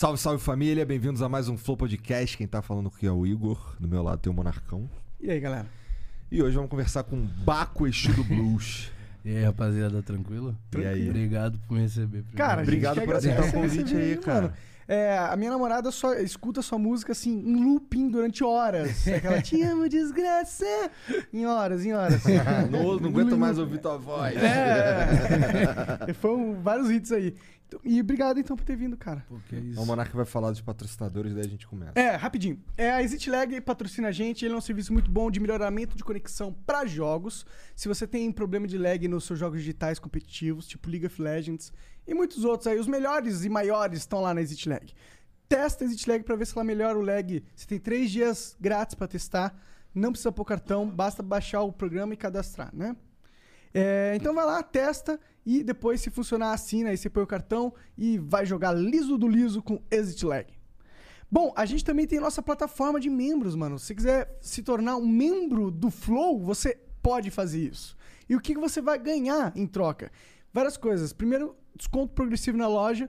Salve, salve família, bem-vindos a mais um Flow Podcast. Quem tá falando aqui é o Igor, do meu lado tem o Monarcão. E aí, galera? E hoje vamos conversar com Baco Exu do Blues. E aí, rapaziada, tranquilo? E aí? Obrigado por me receber. primeiro. Cara, a gente Obrigado que por aceitar o convite aí, cara. mano. É, a minha namorada só escuta sua música assim, em looping durante horas. É Aquela te amo, desgraça! Em horas, em horas. não, não aguento mais ouvir tua voz. É. Foram vários hits aí. E obrigado então por ter vindo, cara. Pô, que isso. O Monarca vai falar dos patrocinadores, daí a gente começa. É, rapidinho. É, a ExitLag patrocina a gente. Ele é um serviço muito bom de melhoramento de conexão para jogos. Se você tem problema de lag nos seus jogos digitais competitivos, tipo League of Legends e muitos outros aí, os melhores e maiores estão lá na ExitLag. Testa a ExitLag para ver se ela melhora o lag. Você tem três dias grátis para testar. Não precisa pôr cartão, basta baixar o programa e cadastrar, né? É, então vai lá, testa e depois, se funcionar, assina. Aí você põe o cartão e vai jogar liso do liso com ExitLag. Bom, a gente também tem nossa plataforma de membros, mano. Se você quiser se tornar um membro do Flow, você pode fazer isso. E o que que você vai ganhar em troca? Várias coisas. Primeiro, desconto progressivo na loja,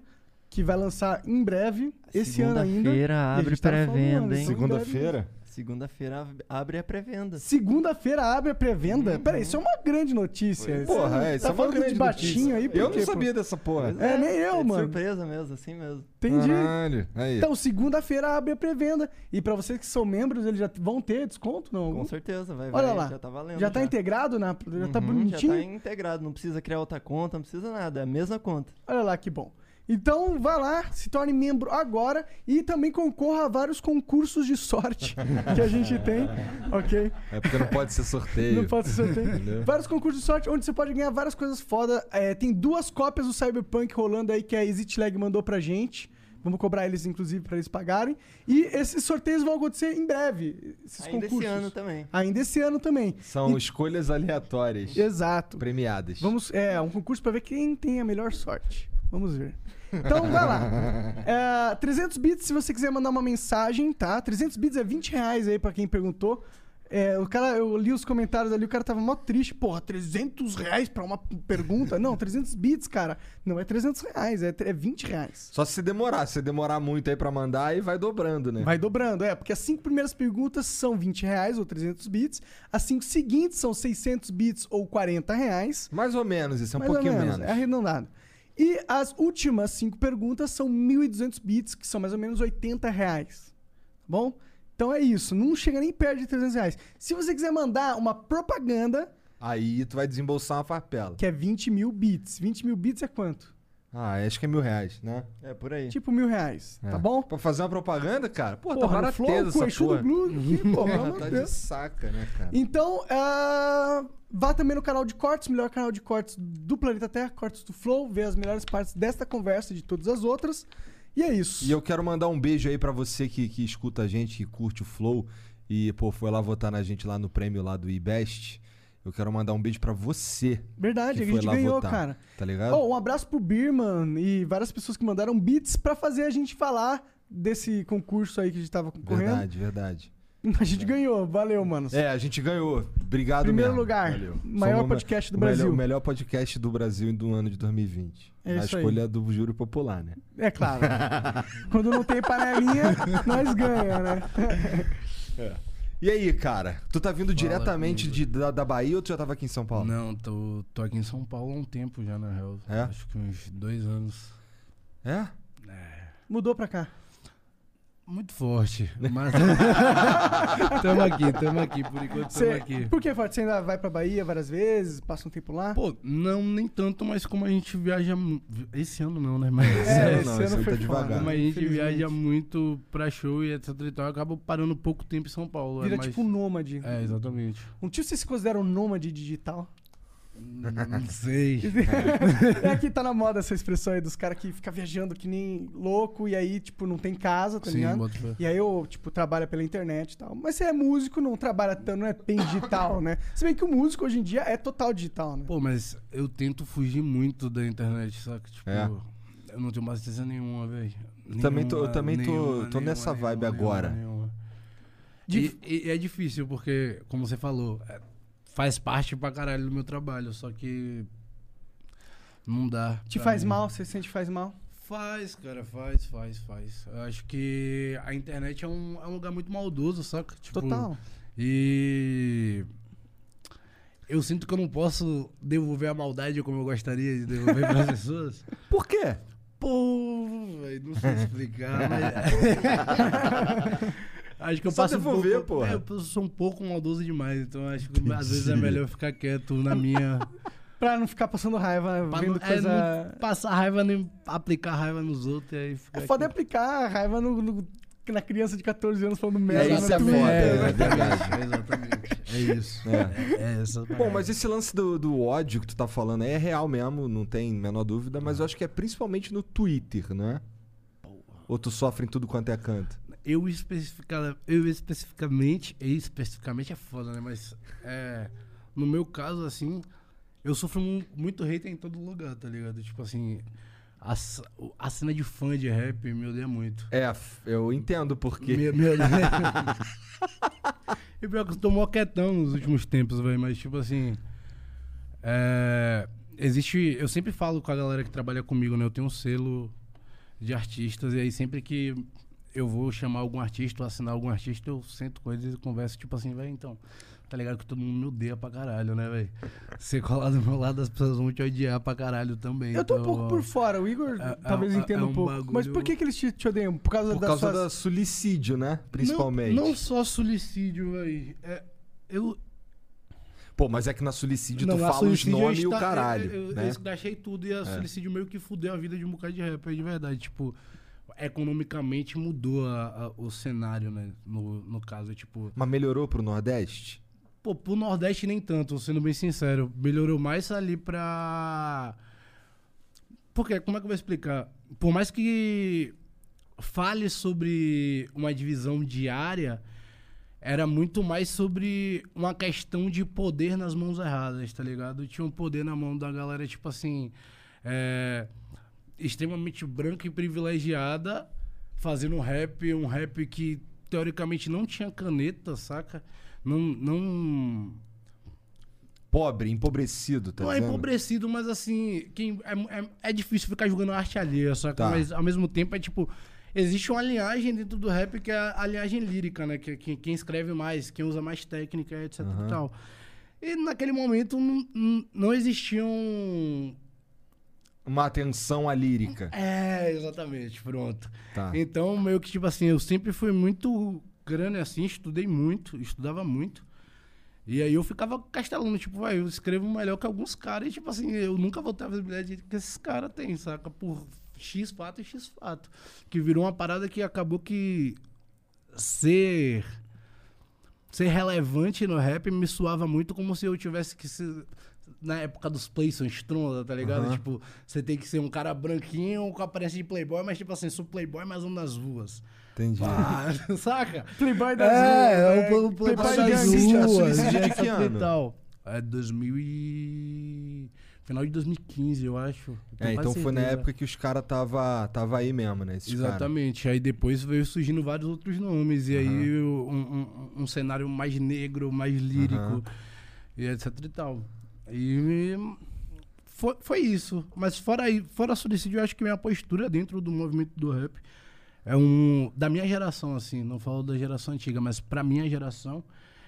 que vai lançar em breve, esse ano ainda. Segunda-feira abre pré-venda, hein? breve mesmo. Segunda-feira? Segunda-feira ab- abre a pré-venda. Segunda-feira abre a pré-venda? Peraí, isso é uma grande notícia. Pois Porra, Você é, isso tá é uma falando grande de baixinho notícia. aí, por Eu não pô? sabia dessa porra. É, nem eu, de mano. surpresa mesmo, assim mesmo. Entendi. Caralho. Aí. Então, segunda-feira abre a pré-venda. E pra vocês que são membros, eles já vão ter desconto? Não? Com certeza, vai, Olha vai, lá. já tá valendo. Já tá integrado na. Já tá Uhum, bonitinho? Já tá integrado, não precisa criar outra conta, não precisa nada, é a mesma conta. Olha lá que bom. Então, vá lá, se torne membro agora e também concorra a vários concursos de sorte que a gente tem, ok? É porque não pode ser sorteio. Não pode ser sorteio. Entendeu? Vários concursos de sorte onde você pode ganhar várias coisas foda. É, tem duas cópias do Cyberpunk rolando aí que a ExitLag mandou pra gente. Vamos cobrar eles, inclusive, pra eles pagarem. E esses sorteios vão acontecer em breve. Esses Ainda concursos. esse ano também. Ainda esse ano também. São escolhas aleatórias. Exato. Premiadas. Vamos, é, um concurso pra ver quem tem a melhor sorte. Vamos ver. Então, vai lá. É, 300 bits se você quiser mandar uma mensagem, tá? 300 bits é 20 reais aí pra quem perguntou. É, o cara, eu li os comentários ali, o cara tava mó triste. Porra, 300 reais pra uma pergunta? Não, 300 bits, cara. Não é 300 reais, é, é 20 reais. Só se você demorar. Se demorar muito aí pra mandar, aí vai dobrando, né? Vai dobrando, é, porque as cinco primeiras perguntas são 20 reais ou 300 bits. As cinco seguintes são 600 bits ou 40 reais. Mais ou menos, isso é um Mais ou pouquinho menos, menos. É arredondado. E as últimas cinco perguntas são 1.200 bits, que são mais ou menos 80 reais. Tá bom? Então é isso. Não chega nem perto de 300 reais. Se você quiser mandar uma propaganda, Aí tu vai desembolsar uma farpela. que é 20 mil bits. 20 mil bits é quanto? Ah, acho que é mil reais, né? É por aí. Tipo mil reais. É. Tá bom? Pra fazer uma propaganda, cara? Pô, tá Porra, no Flow, barateza o essa do porra. Aqui, pô, pelo Porra, tá de saca, né, cara? Então, ah, vá também no canal de cortes, melhor canal de cortes do Planeta Terra, Cortes do Flow, ver as melhores partes desta conversa e de todas as outras. E é isso. E eu quero mandar um beijo aí pra você que, que escuta a gente, que curte o Flow e, pô, foi lá votar na gente lá no prêmio lá do iBest. Eu quero mandar um beijo pra você, Verdade, que a gente ganhou, votar. cara. tá ligado? Oh, um abraço pro Birman e várias pessoas que mandaram beats pra fazer a gente falar desse concurso aí que a gente tava concorrendo. verdade, verdade. A gente ganhou, valeu, mano. É, a gente ganhou. Obrigado Primeiro mesmo. lugar, Valeu. maior Somos podcast do o melhor- Brasil. O melhor podcast do Brasil do ano de 2020. É a isso aí. escolha do júri popular, né? É claro. Quando não tem panelinha, nós ganha, né? E aí, cara? Tu tá vindo diretamente comigo. de, da, da Bahia ou tu já tava aqui em São Paulo? Não, tô, tô aqui em São Paulo há um tempo já, na real. É? Acho que uns dois anos. É? Mudou pra cá. Muito forte. Mas. tamo aqui, tamo aqui, por enquanto tamo Cê, aqui. por que, Forte? Você ainda vai pra Bahia várias vezes, passa um tempo lá? Pô, não, nem tanto, mas como a gente viaja. Esse ano não, né? Mas. É, esse não, ano esse foi tá devagar. Como a gente viaja muito pra show e etc e tal, acaba parando pouco tempo em São Paulo. Vira é mais... tipo um nômade. É, exatamente. Um tio você se considera um nômade digital? Não sei. é que tá na moda essa expressão aí dos caras que ficam viajando que nem louco e aí, tipo, não tem casa, tá Sim, ligado? E aí eu, tipo, trabalho pela internet e tal. Mas você é músico, não trabalha tanto, não é bem digital, né? Se bem que o músico hoje em dia é total digital, né? Pô, mas eu tento fugir muito da internet, saca? Tipo, É. eu não tenho mais certeza nenhuma, velho. Também tô- eu Nenhuma, também tô- nenhuma, tô nessa nenhuma, vibe nenhuma, agora. nenhuma. E, e é difícil, porque, como você falou, é, faz parte pra caralho do meu trabalho, só que não dá. Te faz mim. mal? Você sente faz mal? Faz, cara, faz, faz, faz. Eu acho que a internet é um, é um lugar muito maldoso, saca? Tipo, Total. E eu sinto que eu não posso devolver a maldade como eu gostaria de devolver para as pessoas. Por quê? Pô, velho, não sei explicar, mas. acho que eu Só passo devolver, um pouco, porra. É, eu sou um pouco maldoso demais, então acho que às vezes é melhor ficar quieto na minha. Pra não ficar passando raiva, pra vendo não, é, coisa... não passar raiva nem aplicar raiva nos outros e aí É foda quieto. aplicar raiva no, no- na criança de 14 anos falando merda É, isso é foda, né? é verdade. Exatamente. É isso. É. É, é essa Bom, mas esse lance do, do ódio que tu tá falando aí é real mesmo, não tem a menor dúvida, mas eu acho que é principalmente no Twitter, não é? Ou tu sofre em tudo quanto é canto? Eu, especifica, eu especificamente, especificamente é foda, né? Mas é, no meu caso, assim, eu sofro mu- muito hater em todo lugar, tá ligado? Tipo assim, a, a cena de fã de rap me odeia muito. É, eu entendo porque. Me, me odeia. e pior que eu tô mó quietão nos últimos tempos, velho, mas tipo assim. É, existe. Eu sempre falo com a galera que trabalha comigo, né? Eu tenho um selo de artistas, e aí sempre que eu vou chamar algum artista assinar algum artista, eu sento com eles e converso, tipo assim, velho, então. Tá ligado que todo mundo me odeia pra caralho, né, velho? Você colar do meu lado, as pessoas vão te odiar pra caralho também. Eu tô um então, pouco por fora, o Igor É- talvez é- entenda é um um pouco. bagulho- Mas por que, que eles te, te odeiam? Por causa, Por das causa suas... da suicídio, né? Principalmente. Não, não só suicídio, velho. É, eu, Pô, mas é que na suicídio tu fala os nomes e o caralho. Eu, eu, né? eu escrachei tudo e a suicídio meio que fudeu a vida de um bocado de rapper de verdade. Tipo, economicamente mudou a- a- o cenário, né? No, no caso, tipo. Mas melhorou pro Nordeste? Pô, pro Nordeste nem tanto, sendo bem sincero. Melhorou mais ali pra. Porque, como é que eu vou explicar? Por mais que fale sobre uma divisão diária, era muito mais sobre uma questão de poder nas mãos erradas, tá ligado? Tinha um poder na mão da galera, tipo assim. é, extremamente branca e privilegiada, fazendo um rap, um rap que teoricamente não tinha caneta, saca? Não. não Pobre, empobrecido, tá não é dizendo? empobrecido, mas assim, quem, é, é, é difícil ficar jogando arte alheia, saca? Tá. Mas ao mesmo tempo é tipo. Existe uma linhagem dentro do rap que é a, linhagem lírica, né? Que, que quem escreve mais, quem usa mais técnica, etc Aham. e tal. E naquele momento não existiam. Uma atenção à lírica. É, exatamente, pronto. Tá. Então, meio que, tipo assim, eu sempre fui muito grande assim, estudei muito, estudava muito. E aí eu ficava castelando, tipo, vai, eu escrevo melhor que alguns caras e, tipo assim, eu nunca vou ter a visibilidade que esses caras têm, saca? Por X fato e X fato. Que virou uma parada que acabou que ser ser relevante no rap me suava muito como se eu tivesse que na época dos Playson Stronda, tá ligado? Aham. Tipo, você tem que ser um cara branquinho com aparência de playboy, mas tipo assim, sou playboy, mas ando nas ruas. Entendi. Ah, saca? Playboy das É, ruas, é o né? playboy das a ruas, suicídio de que ano? tal. É 2000 e... Final de 2015, eu acho. Eu É, então foi na época que os caras tava, tava aí mesmo, né? Esses cara. Exatamente. Aí depois veio surgindo vários outros nomes. E aí um, um- um cenário mais negro, mais lírico. Aham. E etc e tal. E foi, foi isso. Mas fora, fora suicídio, eu acho que minha postura dentro do movimento do rap é um. Da minha geração, assim. Não falo da geração antiga, mas pra minha geração.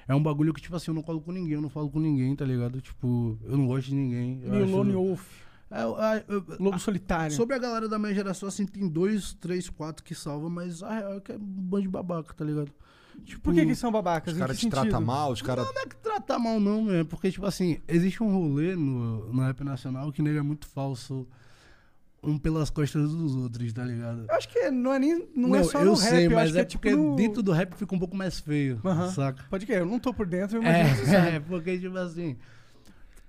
É um bagulho que, tipo assim, eu não colo com ninguém, eu não falo com ninguém, tá ligado? Tipo, eu não gosto de ninguém. Meio Lone Wolf. É, eu- Lobo Solitário. Sobre a galera da minha geração, assim, tem dois, três, quatro que salvam, mas a real é que é um bando de babaca, tá ligado? Tipo, Por que que são babacas? Os caras que te tratam mal, os caras. Não é que trata mal, não, né? Porque, tipo assim, existe um rolê no, no rap nacional que nele é muito falso, um pelas costas dos outros, tá ligado? Eu acho que não é nem não, é só eu no rap, sei, eu mas que é, é tipo porque no... dentro do rap fica um pouco mais feio, Aham. saca? Pode crer, eu não tô por dentro, eu imagino que você É, sabe. é, porque, tipo assim,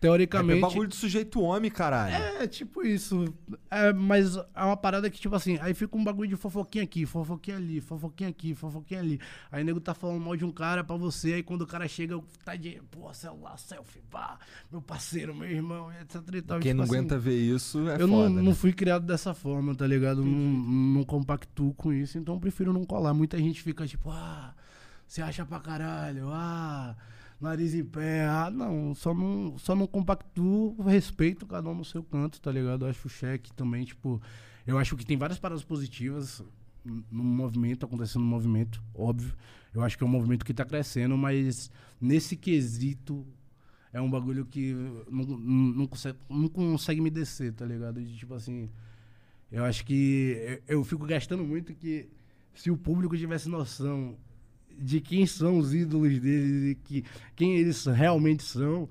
teoricamente. É bagulho de sujeito homem, caralho. É, tipo isso. É, mas é uma parada que, tipo assim, aí fica um bagulho de fofoquinha aqui, fofoquinha ali, fofoquinha aqui, fofoquinha ali. Aí o nego tá falando mal de um cara pra você, aí quando o cara chega, tá de, pô, celular, selfie, pá, meu parceiro, meu irmão, etc e tal. Quem Tipo não assim, aguenta ver isso é eu foda. não, né? não fui criado dessa forma, tá ligado? Não, não compactuo com isso, então eu prefiro não colar. Muita gente fica tipo, ah, você acha pra caralho, ah, nariz em pé, ah, não, só não, só não compactuo, respeito cada um no seu canto, tá ligado? Eu acho o cheque também, tipo, eu acho que tem várias paradas positivas no movimento, acontecendo no movimento, óbvio. Eu acho que é um movimento que tá crescendo, mas nesse quesito é um bagulho que não, não, consegue, não consegue me descer, tá ligado? De, tipo assim, eu acho que eu, eu fico gastando muito que se o público tivesse noção de quem são os ídolos deles e que, quem eles realmente são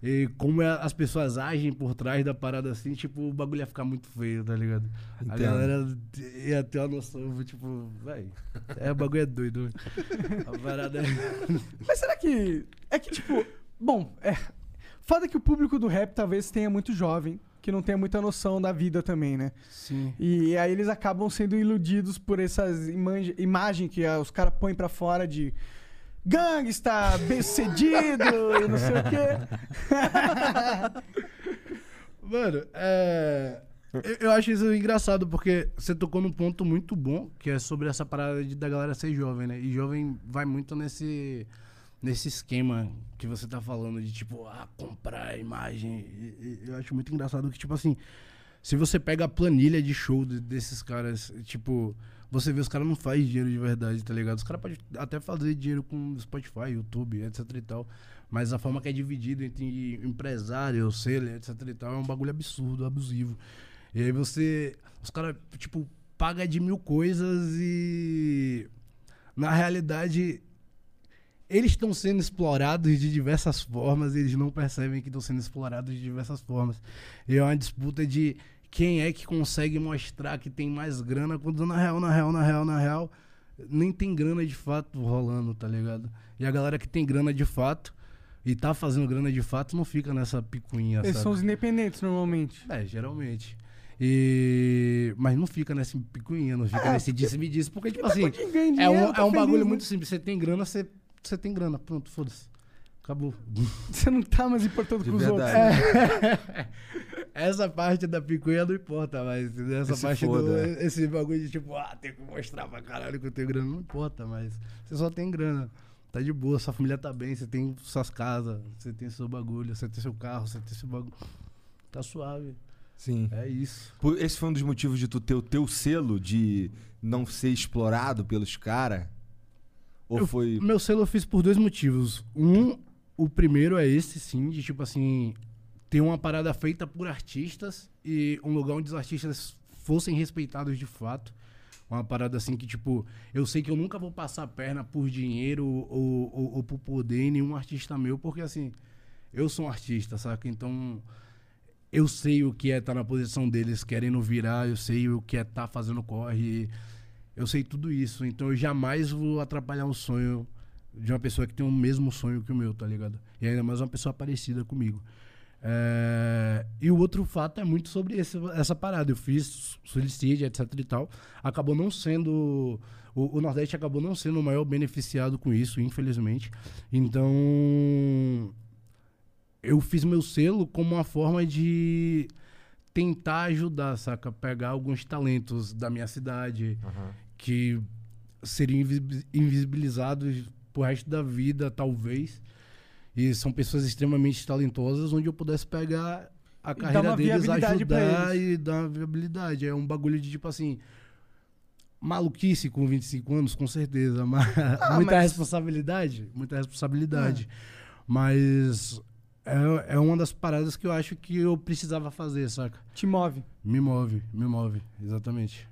e como é- as pessoas agem por trás da parada assim, tipo, o bagulho ia ficar muito feio, tá ligado? A Entendo. galera ia ter uma noção, tipo, véi, é, o bagulho é doido. A parada é... Mas será que. É que, tipo. Bom, é. Foda que o público do rap talvez tenha muito jovem, que não tenha muita noção da vida também, né? Sim. E aí eles acabam sendo iludidos por essas image- imagens que ah, os caras põem pra fora de gangsta, bem sucedido e não sei o quê. Mano, é. Eu, eu acho isso engraçado, porque você tocou num ponto muito bom, que é sobre essa parada de, da galera ser jovem, né? E jovem vai muito nesse, nesse esquema que você tá falando, de tipo, ah, comprar a imagem. Eu acho muito engraçado que, tipo assim, se você pega a planilha de show de- desses caras, tipo, você vê os caras não fazem dinheiro de verdade, tá ligado? Os caras podem até fazer dinheiro com Spotify, YouTube, etc e tal. Mas a forma que é dividido entre empresário, seller, etc e tal, é um bagulho absurdo, abusivo. E aí você. Os caras, tipo, paga de mil coisas e. Na realidade. Eles estão sendo explorados de diversas formas eles não percebem que estão sendo explorados de diversas formas. E é uma disputa de quem é que consegue mostrar que tem mais grana, quando na real, na real, na real, na real, nem tem grana de fato rolando, tá ligado? E a galera que tem grana de fato e tá fazendo grana de fato não fica nessa picuinha, Eles sabe? são os independentes normalmente. É, geralmente. E... Mas não fica nessa picuinha, não fica nesse disse-me disse, porque, tipo assim, é um, tá é um bagulho né? muito simples. Você tem grana, você, você tem grana. Pronto, foda-se. Acabou. Você não tá mais importando com os outros. Essa parte da picuinha não importa, mas essa Se parte foda, do. é. Esse bagulho de tipo, ah, tem que mostrar pra caralho que eu tenho grana. Não importa, mas você só tem grana. Tá de boa, sua família tá bem, você tem suas casas, você tem seu bagulho, você tem seu carro, você tem seu bagulho. Tá suave. Sim. É isso. Esse foi um dos motivos de tu ter o teu selo de não ser explorado pelos caras? Ou Eu- foi. Meu selo eu fiz por dois motivos. Um, o primeiro é esse, sim, de tipo assim, ter uma parada feita por artistas e um lugar onde os artistas fossem respeitados de fato. Uma parada assim que, tipo, eu sei que eu nunca vou passar a perna por dinheiro ou, ou, ou por poder em nenhum artista meu, porque assim, eu sou um artista, saca? Então, eu sei o que é estar na posição deles querendo virar, eu sei o que é estar fazendo corre, eu sei tudo isso. Então eu jamais vou atrapalhar um sonho de uma pessoa que tem o mesmo sonho que o meu, tá ligado? E ainda mais uma pessoa parecida comigo. É, E o outro fato é muito sobre esse- essa parada. Eu fiz suicídio, etc e tal. Acabou não sendo. O, o Nordeste acabou não sendo o maior beneficiado com isso, infelizmente. Então eu fiz meu selo como uma forma de tentar ajudar, saca? Pegar alguns talentos da minha cidade que seriam invi- invisibilizados pro resto da vida, talvez. E são pessoas extremamente talentosas, onde eu pudesse pegar a carreira deles, ajudar e dar uma viabilidade. É um bagulho de tipo assim. Maluquice com 25 anos, com certeza. Mas muita mas- responsabilidade. Muita responsabilidade. Mas é, é uma das paradas que eu acho que eu precisava fazer, saca? Te move. Me move, me move, exatamente.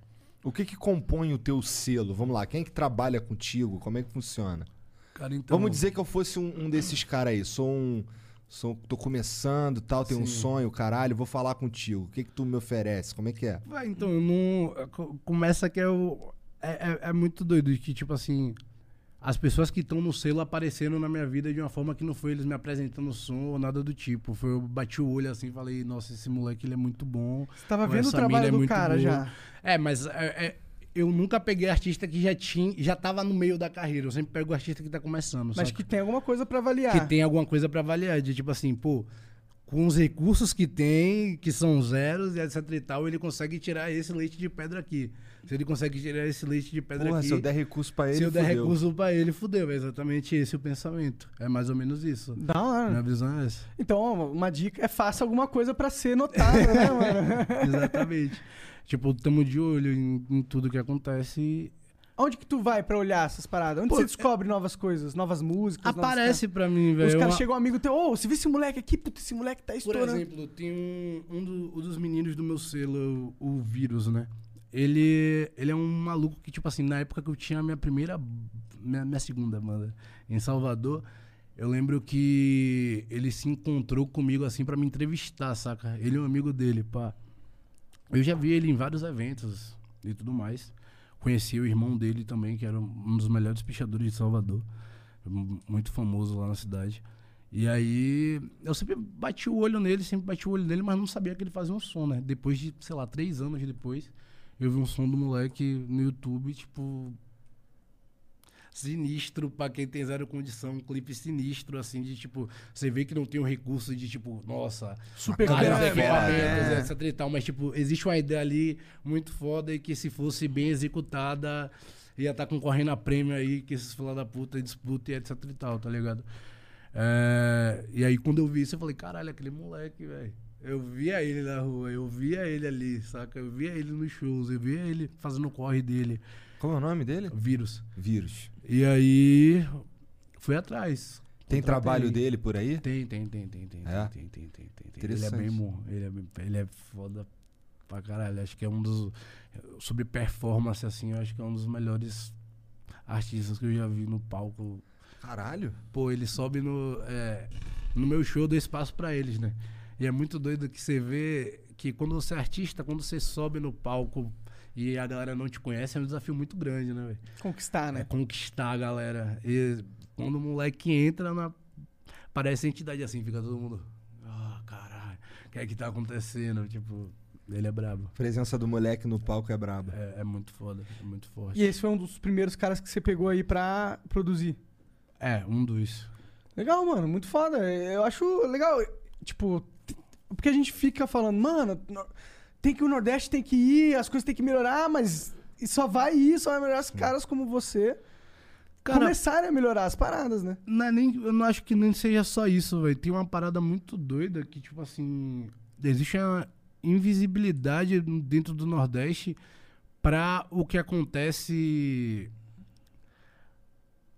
O que que compõe o teu selo? Vamos lá, quem é que trabalha contigo? Como é que funciona? Cara, então. Vamos dizer que eu fosse um, um desses caras aí. Sou um. Sou, tô começando tal, tenho um Sim. sonho, caralho, vou falar contigo. O que que tu me oferece? Como é que é? Vai, então, eu não. co- Começa que é o. É, é, é muito doido que, tipo assim. As pessoas que estão no selo aparecendo na minha vida de uma forma que não foi eles me apresentando som ou nada do tipo. Foi eu bati o olho assim e falei, nossa, esse moleque ele é muito bom. Você tava vendo o trabalho é do cara boa. já. É, mas é, é, eu nunca peguei artista que já tinha, já tava no meio da carreira. Eu sempre pego o artista que tá começando. Mas saca? que tem alguma coisa pra avaliar. que tem alguma coisa pra avaliar. De tipo assim, pô, com os recursos que tem, que são zeros e etc e tal, ele consegue tirar esse leite de pedra aqui. Se ele consegue tirar esse leite de pedra Porra, aqui. se eu der recurso pra ele, se eu der fudeu. recurso pra ele, fudeu. É exatamente esse o pensamento. É mais ou menos isso. Da hora. Minha visão é essa. Então, uma dica é faça alguma coisa pra ser notado, né, mano? Exatamente. tipo, tamo de olho em, em tudo que acontece. Onde que tu vai pra olhar essas paradas? Onde Pô, você descobre novas coisas, novas músicas? novos Aparece pra mim, velho. Os caras Eu- chegam um amigo teu, ô, você viu esse moleque aqui? Puta, esse moleque tá Por estourando. exemplo, tem um, um, do- um dos meninos do meu selo, o Vírus, né? Ele, ele é um maluco que, tipo assim, na época que eu tinha a minha primeira. Minha, minha segunda banda em Salvador, eu lembro que ele se encontrou comigo, assim, pra me entrevistar, saca? Ele é um amigo dele, pá. Eu já vi ele em vários eventos e tudo mais. Conheci o irmão dele também, que era um dos melhores pichadores de Salvador. Muito famoso lá na cidade. E aí, eu sempre bati o olho nele, sempre bati o olho nele, mas não sabia que ele fazia um som, né? Depois de, sei lá, três anos depois, eu vi um som do moleque no YouTube, tipo. Sinistro pra quem tem zero condição, um clipe sinistro, assim, de tipo, você vê que não tem o recurso de tipo, nossa, Super vários grande, equipamentos, é. etc e tal, mas tipo, existe uma ideia ali muito foda e que se fosse bem executada, ia estar concorrendo a prêmio aí, que esses filha da puta disputam e etc e tal, tá ligado? É, e aí quando eu vi isso, eu falei, caralho, aquele moleque, velho. Eu via ele na rua, eu via ele ali, saca? Eu via ele nos shows, eu via ele fazendo o corre dele, Como é o nome dele? vírus. Vírus. E aí, fui atrás. Tem trabalho dele por aí? Tem, tem, tem, tem, tem, É? tem, tem, tem, tem, tem. Ele é Interessante. bem bom. Ele é, bem- ele é foda pra caralho. Acho que é um dos. Sobre performance, assim, eu acho que é um dos melhores artistas que eu já vi no palco. Caralho. Pô, ele sobe no. é, no meu show, eu dou espaço pra eles, né? E é muito doido que você vê que quando você é artista, quando você sobe no palco e a galera não te conhece, é um desafio muito grande, né, velho? Conquistar, É né? conquistar a galera. E quando o moleque entra na. Parece entidade assim, fica todo mundo. Ah, caralho. O que é que tá acontecendo? Tipo, ele é brabo. A presença do moleque no palco é braba. É, é muito foda, é muito forte. E esse foi um dos primeiros caras que você pegou aí pra produzir. É, um dos. Legal, mano, muito foda. Eu acho legal, tipo, porque a gente fica falando, mano, no- tem que o Nordeste tem que ir, as coisas tem que melhorar, mas só vai ir, só vai melhorar os caras como você Cara, começarem a melhorar as paradas, né? não é nem, eu não acho que nem seja só isso, velho. Tem uma parada muito doida que, tipo assim. Existe uma invisibilidade dentro do Nordeste pra o que acontece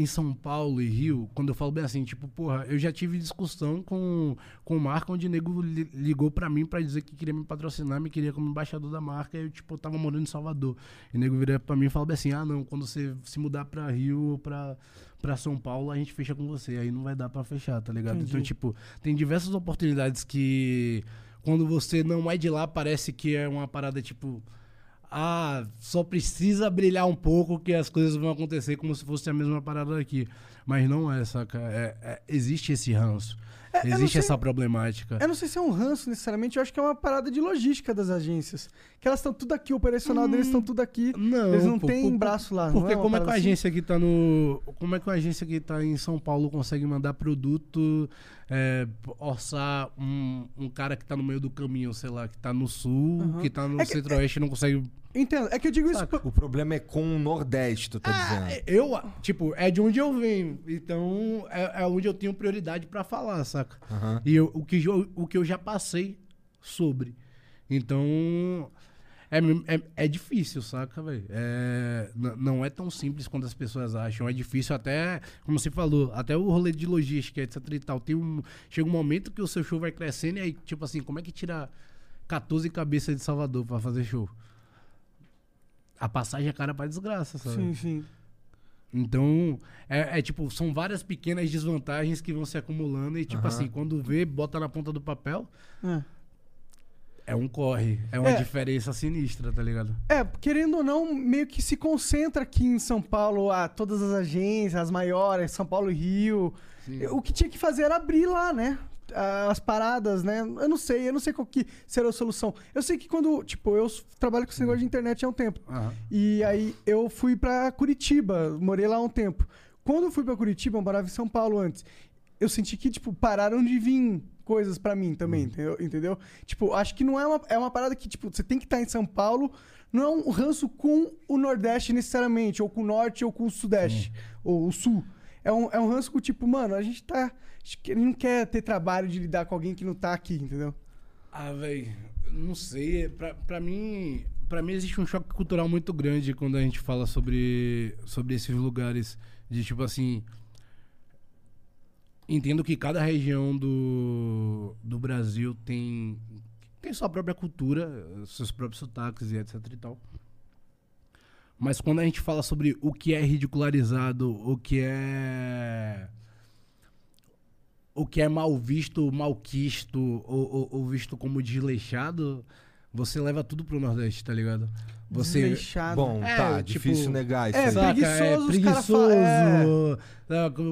Em São Paulo e Rio, quando eu falo bem assim, tipo, porra, eu já tive discussão com, com marca onde o nego li- ligou pra mim pra dizer que queria me patrocinar, me queria como embaixador da marca, e eu, tipo, eu tava morando em Salvador. E o nego virou pra mim e falou bem assim, ah, não, quando você se mudar pra Rio ou pra, pra São Paulo, a gente fecha com você, aí não vai dar pra fechar, tá ligado? Então, tipo, tem diversas oportunidades que, quando você não é de lá, parece que é uma parada, tipo... ah, só precisa brilhar um pouco que as coisas vão acontecer como se fosse a mesma parada aqui. Mas não é, saca? É- é- existe esse ranço. É, existe sei- essa problemática. Eu não sei se é um ranço necessariamente, eu acho que é uma parada de logística das agências. Que elas estão tudo aqui, o operacional deles estão tudo aqui. Não, eles não pô, têm pô, braço lá. Porque não uma como é que uma assim? agência que tá no. Como é que uma agência que tá em São Paulo consegue mandar produto, é, orçar um, um cara que tá no meio do caminho, sei lá, que tá no sul, Aham. que tá no É que- centro-oeste e não consegue. Entendo. É que eu digo isso. Saca. por- O problema é com o Nordeste, tu tá dizendo. Eu, tipo, é de onde eu venho. Então, é, é onde eu tenho prioridade pra falar, saca? Aham. E eu- o, que, eu- o que eu já passei sobre. Então. É, é, é difícil, saca, velho? É, não é tão simples quanto as pessoas acham. É difícil até, como você falou, até o rolê de logística, etc e tal. Tem um, chega um momento que o seu show vai crescendo e aí, tipo assim, como é que tira 14 cabeças de Salvador pra fazer show? A passagem é cara pra desgraça, sabe? Sim, sim. Então, é, é tipo, são várias pequenas desvantagens que vão se acumulando e, tipo Aham. assim, quando vê, bota na ponta do papel, É. é um corre. É uma É. diferença sinistra, tá ligado? É, querendo ou não, meio que se concentra aqui em São Paulo a todas as agências, as maiores, São Paulo e Rio. O que tinha que fazer era abrir lá, né? As paradas, né? Eu não sei, eu não sei qual que será a solução. Eu sei que quando, tipo, eu trabalho com esse negócio de internet há um tempo. E aí eu fui pra Curitiba, morei lá há um tempo. Quando eu fui pra Curitiba, eu morava em São Paulo antes. Eu senti que, tipo, pararam de vir coisas pra mim também, entendeu? entendeu? Tipo, acho que não é uma, é uma parada que, tipo, você tem que estar em São Paulo, não é um ranço com o Nordeste necessariamente, ou com o Norte, ou com o Sudeste, ou o Sul. É um, é um ranço com, tipo, mano, a gente tá. Ele não quer ter trabalho de lidar com alguém que não tá aqui, entendeu? Ah, velho, não sei. Pra, pra mim. Pra mim existe um choque cultural muito grande quando a gente fala sobre, sobre esses lugares. De tipo assim. Entendo que cada região do, do Brasil tem, tem sua própria cultura, seus próprios sotaques e etc e tal. Mas quando a gente fala sobre o que é ridicularizado, o que é o que é mal visto, mal quisto ou, ou- ou visto como desleixado, você leva tudo pro Nordeste, tá ligado? Você Desleixado. Bom, É, tá, tipo, difícil negar isso é, aí. saca, preguiçoso, os cara fala- preguiçoso.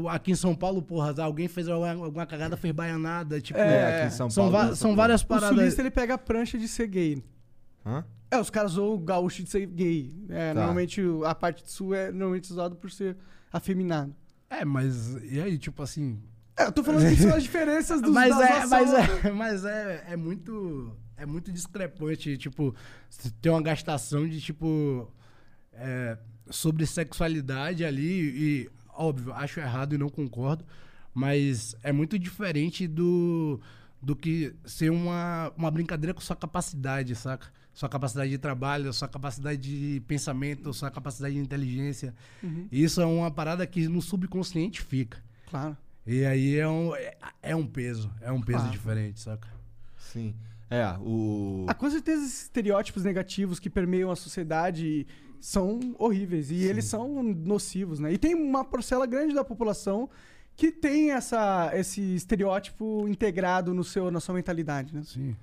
Ah, Aqui em São Paulo, porra, alguém fez alguma, cagada, fez baianada, tipo, É, aqui em São são, Paulo. va- não são sou- várias O paradas. sulista ele pega a prancha de ser gay. Hã? É, os caras zoam o gaúcho de ser gay. É, Tá. Normalmente o- a parte do sul é normalmente usado por ser afeminado. É, mas e aí, tipo assim, É, eu tô falando que são as diferenças dos mas é, mas é, mas é, é muito é muito discrepante, tipo, tem uma gastação de tipo é, sobre sexualidade ali e óbvio, acho errado e não concordo, mas é muito diferente do do que ser uma, uma brincadeira com sua capacidade, saca? Sua capacidade de trabalho, sua capacidade de pensamento, sua capacidade de inteligência. Isso é uma parada que no subconsciente fica. Claro. E aí é um, é, é um peso, é um peso Claro. diferente, saca? Sim. É, o. Ah, com certeza esses estereótipos negativos que permeiam a sociedade são horríveis. E eles são nocivos, né? E tem uma parcela grande da população que tem essa, esse estereótipo integrado no seu, na sua mentalidade, né? Sim.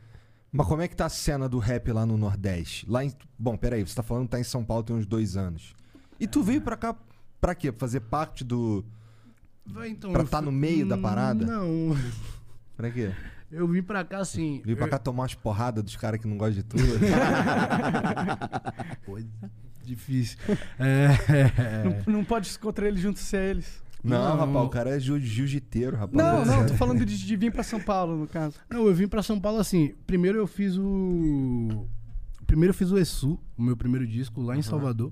Mas como é que tá a cena do rap lá no Nordeste? Lá em. Bom, peraí, você tá falando que tá em São Paulo tem uns dois anos. E tu veio pra cá pra quê? Pra fazer parte do. Vai, então, Pra eu tá fui- no meio da parada? Não, Pra quê? eu vim pra cá assim. Pra eu- cá tomar umas porradas dos caras que não gostam de tudo. Coisa difícil. É, Não, não pode se encontrar eles juntos se é eles. não, Não. rapaz, o cara é jiu- jiu-jiteiro, rapaz. Não, não, tô falando de, de vir pra São Paulo, no caso. Não, eu vim pra São Paulo assim. Primeiro eu fiz o. Primeiro eu fiz o ESU, o meu primeiro disco, lá em Salvador.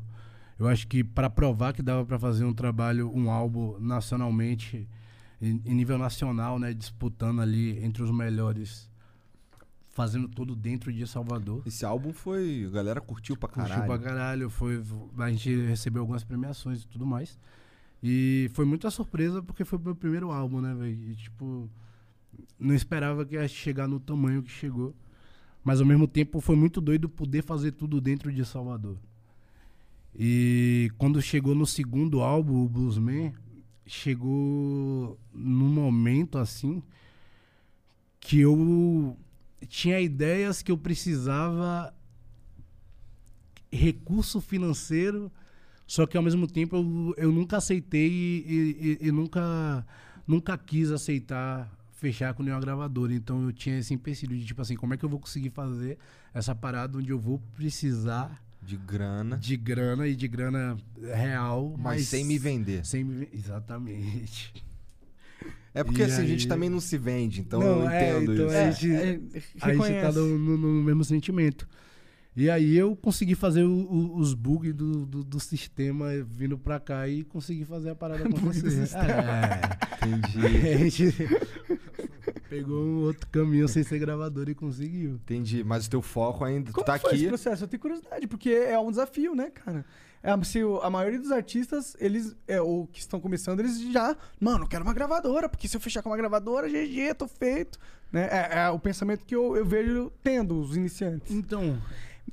Eu acho que pra provar que dava pra fazer um trabalho, um álbum nacionalmente, em, em nível nacional, né? Disputando ali entre os melhores, fazendo tudo dentro de Salvador. Esse álbum foi. A galera curtiu pra Curtiu caralho. pra caralho. Foi, a gente recebeu algumas premiações e tudo mais. E foi muita surpresa porque foi o meu primeiro álbum, né, velho? E, tipo, não esperava que ia chegar no tamanho que chegou. Mas ao mesmo tempo foi muito doido poder fazer tudo dentro de Salvador. E quando chegou no segundo álbum, o Bluesman, chegou num momento assim que eu tinha ideias que eu precisava recurso financeiro, só que ao mesmo tempo eu, eu nunca aceitei e, e- e- nunca, nunca quis aceitar fechar com nenhuma gravadora. Então eu tinha esse empecilho de tipo assim, como é que eu vou conseguir fazer essa parada onde eu vou precisar De grana, de grana e de grana real, mas, mas, sem me vender. sem me Exatamente. É porque E assim, a gente aí- também não se vende, então Não, eu é, entendo então isso. é- É, a gente- é, a gente tá no, no- no mesmo sentimento. E aí eu consegui fazer o- o- os bugs do, do, do sistema vindo pra cá e consegui fazer a parada acontecer. É. Entendi. a gente pegou um outro caminho sem ser gravador e conseguiu. Entendi. Mas o teu foco ainda. Como tu tá foi aqui. esse processo? Eu tenho curiosidade, porque é um desafio, né, cara? É, se a maioria dos artistas, eles, é, ou que estão começando, eles já, mano, eu quero uma gravadora, porque se eu fechar com uma gravadora, GG, tô feito. Né? É, é o pensamento que eu, eu vejo tendo os iniciantes. Então,